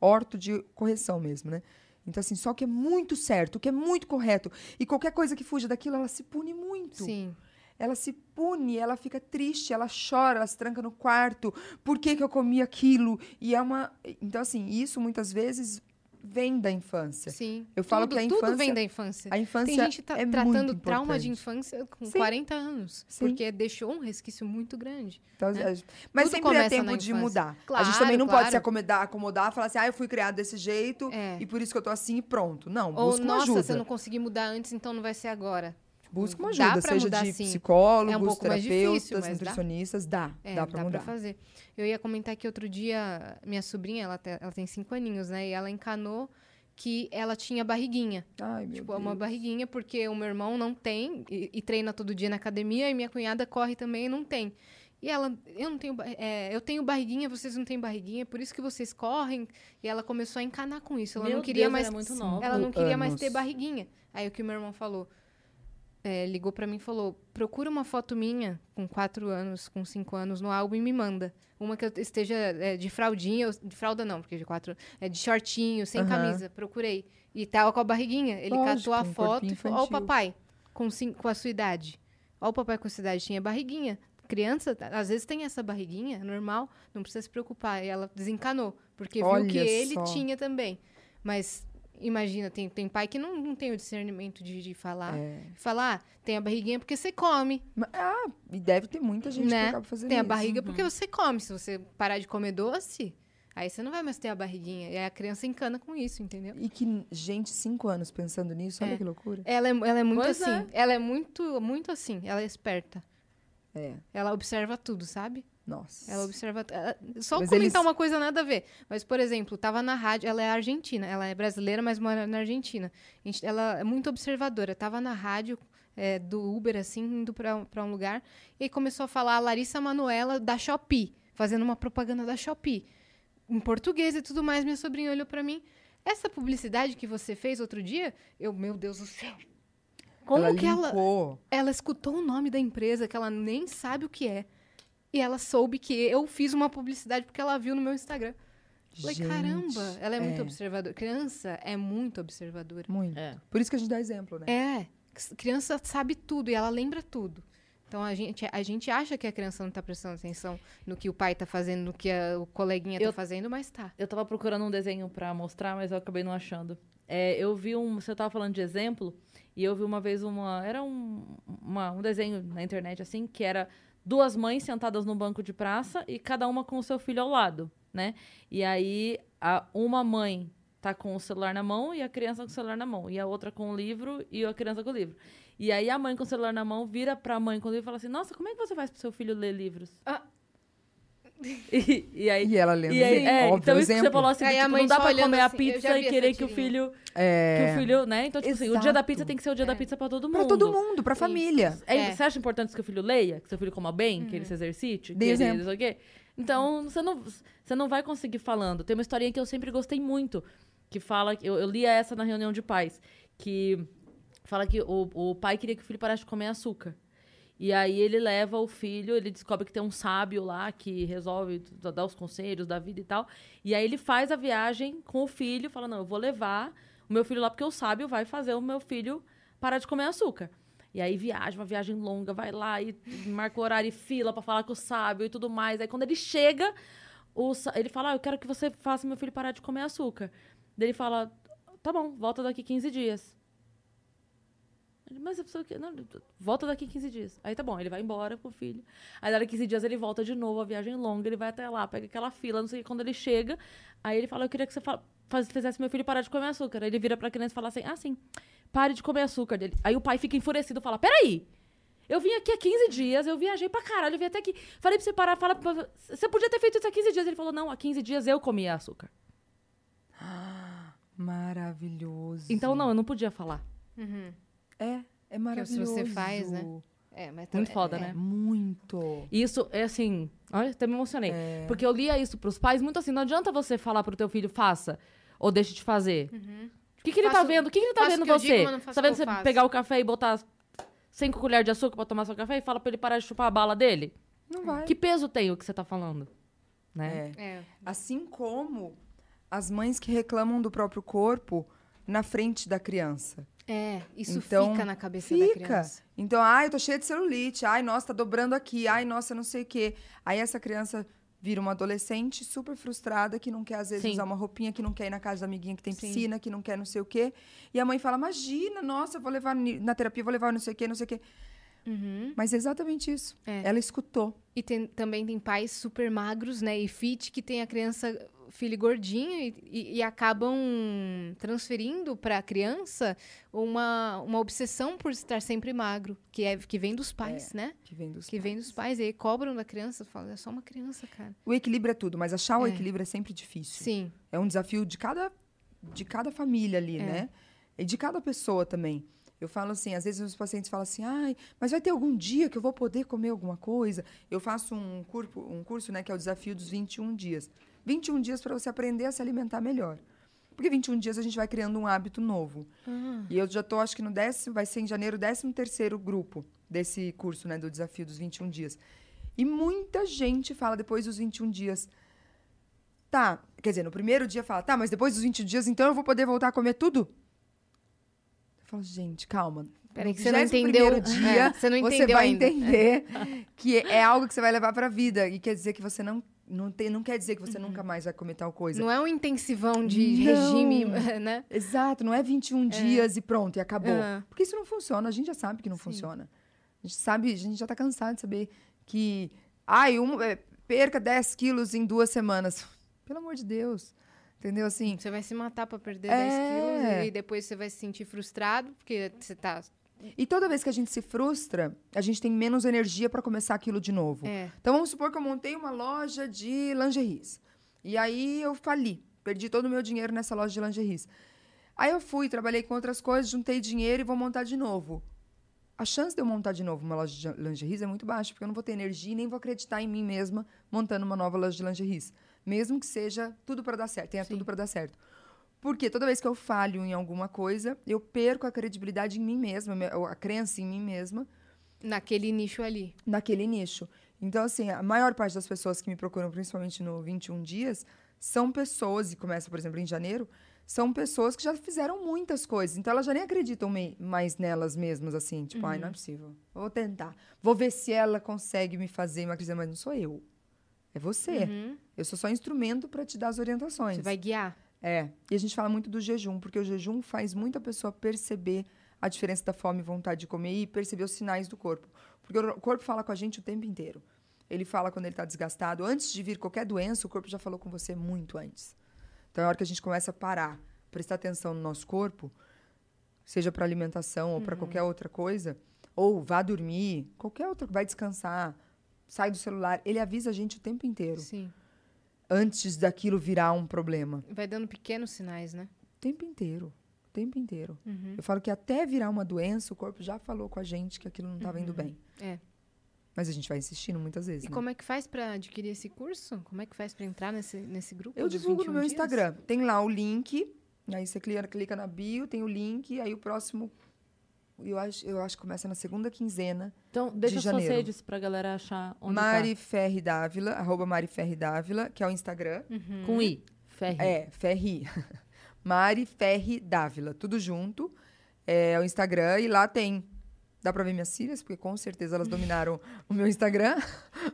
Orto de correção mesmo, né? Então assim, só o que é muito certo, o que é muito correto e qualquer coisa que fuja daquilo, ela se pune muito Sim, ela se pune, ela fica triste, ela chora, ela se tranca no quarto. Por que, que eu comi aquilo? E é uma. Então, assim, isso muitas vezes vem da infância. sim. Eu falo tudo, que a Tudo infância- vem da infância. A infância Tem gente tá é tratando trauma de infância com Sim. 40 anos. Sim. Porque deixou um resquício muito grande. Então, né? a- Mas Tudo sempre é tempo de mudar. a Claro, gente também não claro. pode se acomodar, acomodar falar assim, ah, eu fui criado desse jeito É. e por isso que eu tô assim e pronto. Não, Ou, busca nossa, ajuda. se eu não conseguir mudar antes, então não vai ser agora. Busca uma Dá ajuda, pra seja mudar, de sim. psicólogos, É um pouco mais terapeutas, difícil, mas dá. nutricionistas, dá. É, dá pra mudar. fazer. Eu ia comentar que outro dia, minha sobrinha, ela, te- ela tem cinco aninhos, né? E ela encanou que ela tinha barriguinha. Ai, meu Tipo, Deus. uma barriguinha, porque o meu irmão não tem e, e treina todo dia na academia, e minha cunhada corre também e não tem. E ela, eu não tenho, é, eu tenho barriguinha, vocês não têm barriguinha, por isso que vocês correm. E ela começou a encanar com isso. Ela Meu não queria Deus, mais, ela é muito nova. ela não queria mais anos. ter barriguinha. Aí o que o meu irmão falou, é, ligou pra mim e falou: procura uma foto minha com quatro anos, com cinco anos no álbum e me manda. Uma que eu esteja é, de fraldinha, de fralda não, porque de quatro, é de shortinho, sem Aham. camisa. Procurei. E tava com a barriguinha. Ele Lógico, catou a um foto e falou: Ó, o papai, com, com a sua idade. Ó, o papai com a sua idade tinha barriguinha. Criança, tá- às vezes tem essa barriguinha, é normal, não precisa se preocupar. E ela desencanou, porque viu Olha que ele só. tinha também. Mas imagina, tem, tem pai que não, não tem o discernimento de, de falar. É. Falar, ah, tem a barriguinha porque você come, Ah, e deve ter muita gente né? que acaba fazendo Tem a isso. barriga porque você come. Se você parar de comer doce, aí você não vai mais ter a barriguinha. E aí a criança encana com isso, entendeu? E que, gente, cinco anos pensando nisso, olha É. que loucura. Ela é, ela é muito Pois assim. é. Ela é muito, muito assim. Ela é esperta. É, Ela observa tudo, sabe? Nossa. Ela observa. ela- Só Mas comentar eles- uma coisa nada a ver. Mas, por exemplo, tava na rádio. Ela é argentina. Ela é brasileira, mas mora na Argentina. Gente- Ela é muito observadora. Tava na rádio é, do Uber, assim, indo pra um lugar. E começou a falar a Larissa Manuela da Shopee, fazendo uma propaganda da Shopee. Em português e tudo mais. Minha sobrinha olhou pra mim. Essa publicidade que você fez outro dia, eu, meu Deus do céu. Como ela que ela. Ela escutou o nome da empresa que ela nem sabe o que é. E ela soube que eu fiz uma publicidade porque ela viu no meu Instagram. Falei, Gente, caramba, ela é, muito é. observadora. Criança é muito observadora. Muito. É. Por isso que a gente dá exemplo, né? É, criança sabe tudo e ela lembra tudo. Então a gente, a gente acha que a criança não tá prestando atenção no que o pai tá fazendo, no que a- o coleguinha tá Eu- fazendo, mas tá. Eu tava procurando um desenho pra mostrar, mas eu acabei não achando. É, eu vi um. Você tava falando de exemplo, e eu vi uma vez uma. Era um, uma- um desenho na internet, assim, que era duas mães sentadas no banco de praça e cada uma com o seu filho ao lado, né? E aí a, uma mãe tá com o celular na mão e a criança com o celular na mão. E a outra com o livro e a criança com o livro. E aí a mãe com o celular na mão vira pra mãe com o livro e fala assim: Nossa, como é que você faz pro seu filho ler livros? Ah. E, e aí. E ela lendo. E aí, Sim, é, óbvio, então isso que você exemplo. falou assim, Aí a tipo, mãe não dá pra comer a assim, pizza vi e querer que o filho. É, Que o filho, né? Então, tipo assim, o dia da pizza tem que ser o dia da pizza pra todo mundo. Pra todo mundo, pra família. É, É. Você acha importante que seu filho leia? Que seu filho coma bem? Que ele se exercite? Dê que ele, exemplo. não sei o quê? Então, você não, você não vai conseguir falando. Tem uma historinha que eu sempre gostei muito, que fala... Eu, eu lia essa na reunião de pais, que fala que o, o pai queria que o filho parasse de comer açúcar. E aí ele leva o filho, ele descobre que tem um sábio lá que resolve dar os conselhos da vida e tal. E aí ele faz a viagem com o filho, fala: Não, eu vou levar o meu filho lá porque o sábio vai fazer o meu filho parar de comer açúcar. E aí viaja, uma viagem longa, vai lá e marca o horário e fila pra falar com o sábio e tudo mais. Aí quando ele chega, o ele fala: ah, Eu quero que você faça meu filho parar de comer açúcar. Daí ele fala: Tá bom, volta daqui 15 dias. Ele, Mas a pessoa que. Não, volta daqui 15 dias. Aí tá bom, ele vai embora com o filho. Aí daqui 15 dias ele volta de novo, a viagem longa, ele vai até lá, pega aquela fila, não sei o que. Quando ele chega, aí ele fala: Eu queria que você fa- faz- fizesse meu filho parar de comer açúcar. Aí ele vira pra criança e fala assim: Ah, sim, pare de comer açúcar dele. Aí o pai fica enfurecido e fala: Peraí! Eu vim aqui há 15 dias, eu viajei pra caralho, eu vim até aqui. Falei pra você parar, fala pra... Você podia ter feito isso há 15 dias. Ele falou: Não, há 15 dias eu comia açúcar. Maravilhoso. Então, não, eu não podia falar. É, é maravilhoso. você faz, né? É, mas Muito é- foda, é- né? Muito. Isso é assim, olha, até me emocionei. Porque eu lia isso pros pais muito assim, não adianta você falar pro teu filho faça ou deixe de fazer. O que, que ele tá Faço- vendo? O que, que ele tá faço vendo que você? digo, mas não faço tá vendo que eu você faço. pegar o café e botar cinco colheres de açúcar pra tomar seu café e fala pra ele parar de chupar a bala dele? Não vai. Que peso tem o que você tá falando? Né? É. É. Assim como as mães que reclamam do próprio corpo na frente da criança. É, isso Então, fica na cabeça da Fica. criança. Então, ai, eu tô cheia de celulite. Ai, nossa, tá dobrando aqui. Ai, nossa, não sei o quê. Aí essa criança vira uma adolescente super frustrada que não quer, às vezes, Sim. usar uma roupinha, que não quer ir na casa da amiguinha que tem Sim. piscina, que não quer não sei o quê. E a mãe fala, imagina, nossa, eu vou levar na terapia, vou levar não sei o quê, não sei o quê. Mas é exatamente isso. É. Ela escutou. E tem- também tem pais super magros, né? E fit que tem a criança, filho gordinho, e, e- e acabam transferindo para a criança uma, uma obsessão por estar sempre magro, que, é, que vem dos pais, né? Que vem dos Que vem dos pais. E aí cobram da criança, falam, é só uma criança, cara. O equilíbrio é tudo, mas achar o É. equilíbrio é sempre difícil. Sim. É um desafio de cada, de cada família ali, É. né? E de cada pessoa também. Eu falo assim, às vezes os pacientes falam assim, ai, mas vai ter algum dia que eu vou poder comer alguma coisa? Eu faço um, curso, um curso, né, que é o desafio dos 21 dias. 21 dias para você aprender a se alimentar melhor. Porque 21 dias a gente vai criando um hábito novo. E eu já tô, acho que no décimo, vai ser em janeiro, 13 terceiro grupo desse curso, né, do desafio dos 21 dias. E muita gente fala depois dos 21 dias, Tá, quer dizer, no primeiro dia fala, tá, mas depois dos 20 dias, então eu vou poder voltar a comer tudo? Eu falo, gente, calma. Peraí que você não 21º entendeu. dia, É, você não você entendeu vai ainda. entender que é algo que você vai levar pra vida. E quer dizer que você não. Não, tem, não quer dizer que você Uhum. nunca mais vai comer tal coisa. Não é um intensivão de Não. regime, né? Exato, não é 21 dias e pronto, e acabou. Aham. Porque isso não funciona, a gente já sabe que não funciona. A gente sabe, a gente já tá cansado de saber que. Ai, um, é, perca 10 quilos em duas semanas. Pelo amor de Deus. Entendeu? Assim, Você vai se matar pra perder É. 10 quilos e depois você vai se sentir frustrado, porque você tá. E toda vez que a gente se frustra, a gente tem menos energia para começar aquilo de novo. É. Então vamos supor que eu montei uma loja de lingeries. E aí eu fali, perdi todo o meu dinheiro nessa loja de lingeries. Aí eu fui, trabalhei com outras coisas, juntei dinheiro e vou montar de novo. A chance de eu montar de novo uma loja de lingeries é muito baixa, porque eu não vou ter energia e nem vou acreditar em mim mesma montando uma nova loja de lingeries. Mesmo que seja tudo para dar certo, tenha tudo para dar certo. Porque toda vez que eu falho em alguma coisa, eu perco a credibilidade em mim mesma, a crença em mim mesma Naquele nicho ali. naquele nicho. Então, assim, a maior parte das pessoas que me procuram, principalmente no 21 dias, são pessoas, e começa, por exemplo, em janeiro, são pessoas que já fizeram muitas coisas. Então, elas já nem acreditam mais nelas mesmas, assim. Tipo, ai, não é possível. Vou tentar. Vou ver se ela consegue me fazer emagrecer, mas não sou eu. É você. Eu sou só instrumento para te dar as orientações. Você vai guiar. É. E a gente fala muito do jejum, porque o jejum faz muita pessoa perceber a diferença da fome e vontade de comer e perceber os sinais do corpo. Porque o corpo fala com a gente o tempo inteiro. Ele fala quando ele está desgastado. Antes de vir qualquer doença, o corpo já falou com você muito antes. Então é a hora que a gente começa a parar, prestar atenção no nosso corpo, seja para alimentação ou para qualquer outra coisa, ou vá dormir, qualquer outra, vai descansar, sai do celular, ele avisa a gente o tempo inteiro, Sim. Antes daquilo virar um problema. Vai dando pequenos sinais, né? O tempo inteiro, o tempo inteiro. Uhum. Eu falo que até virar uma doença, o corpo já falou com a gente que aquilo não estava indo bem. É. Mas a gente vai insistindo muitas vezes. E né? como é que faz pra adquirir esse curso? Como é que faz pra entrar nesse, nesse grupo? Eu divulgo no 21 meu dias? Instagram. Tem lá o link. Aí você clica, clica na bio, tem o link. Aí o próximo. Eu acho, eu acho que começa na segunda quinzena. Então, deixa suas janeiro. redes pra galera achar onde Mari Ferri Dávila, arroba Mari Ferri Dávila, que é o Instagram. tá. Com I. Ferri. É, Ferri. Mari Ferri Dávila, tudo junto. É o Instagram e lá tem. Dá pra ver minhas filhas, porque com certeza elas dominaram o meu Instagram.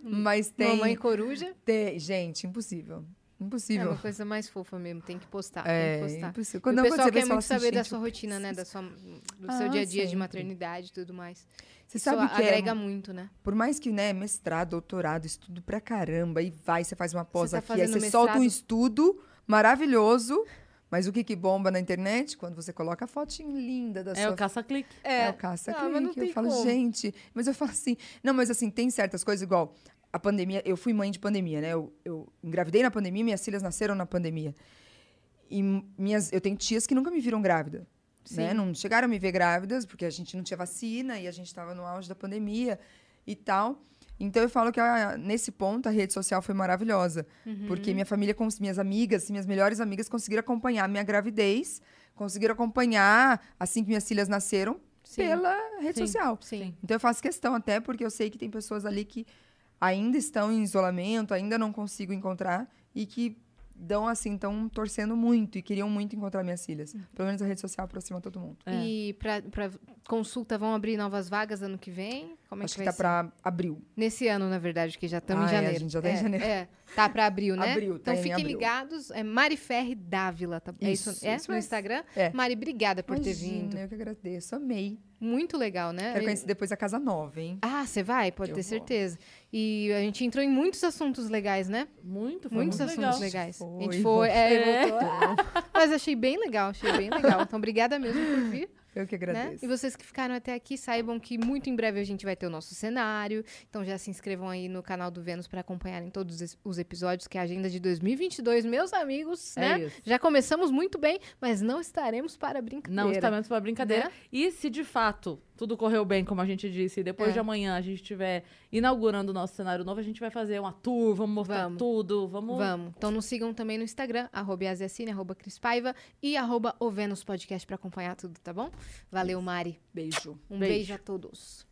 Mas tem. Mamãe coruja. tem- gente, impossível. É Impossível. uma coisa mais fofa mesmo. Tem que postar. É, tem que postar. impossível. E Quando, o pessoal quer muito assim, saber da "Gente, sua eu rotina, né? Da sua, do seu Ah, dia a dia de sempre. maternidade e tudo mais. Você Isso sabe que é- agrega muito, né? Por mais que, né, mestrado, doutorado, estudo pra caramba, e vai, você faz uma pós tá aqui, aí você solta um mestrado? estudo maravilhoso, mas o que que bomba na internet? Quando você coloca a fotinho linda da É sua o caça-clique. É, o caça Ah, mas não clique. tem Eu falo, como. gente, mas eu falo assim, não, mas assim, tem certas coisas igual a pandemia, eu fui mãe de pandemia, né? Eu, eu engravidei na pandemia, minhas filhas nasceram na pandemia. E minhas, eu tenho tias que nunca me viram grávida, né? Sim. Não chegaram a me ver grávidas, porque a gente não tinha vacina e a gente estava no auge da pandemia e tal. Então eu falo que a- nesse ponto a rede social foi maravilhosa, Uhum. porque minha família, com minhas amigas, minhas melhores amigas conseguiram acompanhar a minha gravidez, conseguiram acompanhar assim que minhas filhas nasceram Sim. pela rede Sim. social. Então eu faço questão até porque eu sei que tem pessoas ali que ainda estão em isolamento, ainda não consigo encontrar e que dão assim, estão torcendo muito e queriam muito encontrar minhas filhas. Pelo menos a rede social aproxima todo mundo. É. E pra consulta vão abrir novas vagas ano que vem? Como é Acho que que vai tá pra abril. Nesse ano, na verdade, que já estamos Ah, em é, a janeiro. gente já tá em É, janeiro. É, tá pra abril, né? Abril, tá então em fiquem abril. ligados. É Mari Ferri Dávila, tá? é isso? Isso, É? isso no. Instagram? É. Mari, obrigada por ter Imagina, vindo. Eu que agradeço, amei. Muito legal, né? Quero conhecer depois a casa nova, hein? Ah, você vai? Pode Eu ter vou. certeza. E a gente entrou em muitos assuntos legais, né? Muito, foi Muitos muito assuntos legal. legais. a Foi, gente foi, é, É. Mas achei bem legal, achei bem legal. Então, obrigada mesmo por vir. Eu que né? agradeço. E vocês que ficaram até aqui, saibam que muito em breve a gente vai ter o nosso cenário. Então já se inscrevam aí no canal do Vênus para acompanharem todos os episódios, que é a agenda de 2022, meus amigos, É né? isso. Já começamos muito bem, mas não estaremos para brincadeira. Não estamos para brincadeira. Né? E se de fato tudo correu bem, como a gente disse, e depois É. de amanhã a gente estiver inaugurando o nosso cenário novo, a gente vai fazer uma tour, vamos mostrar Vamos. tudo, vamos. Vamos. Então nos sigam também no Instagram, arroba Yasiacine, arroba Cris Paiva e arroba o Vênus Podcast para acompanhar tudo, tá bom? Valeu, Mari. Beijo. Um Beijo. beijo a todos.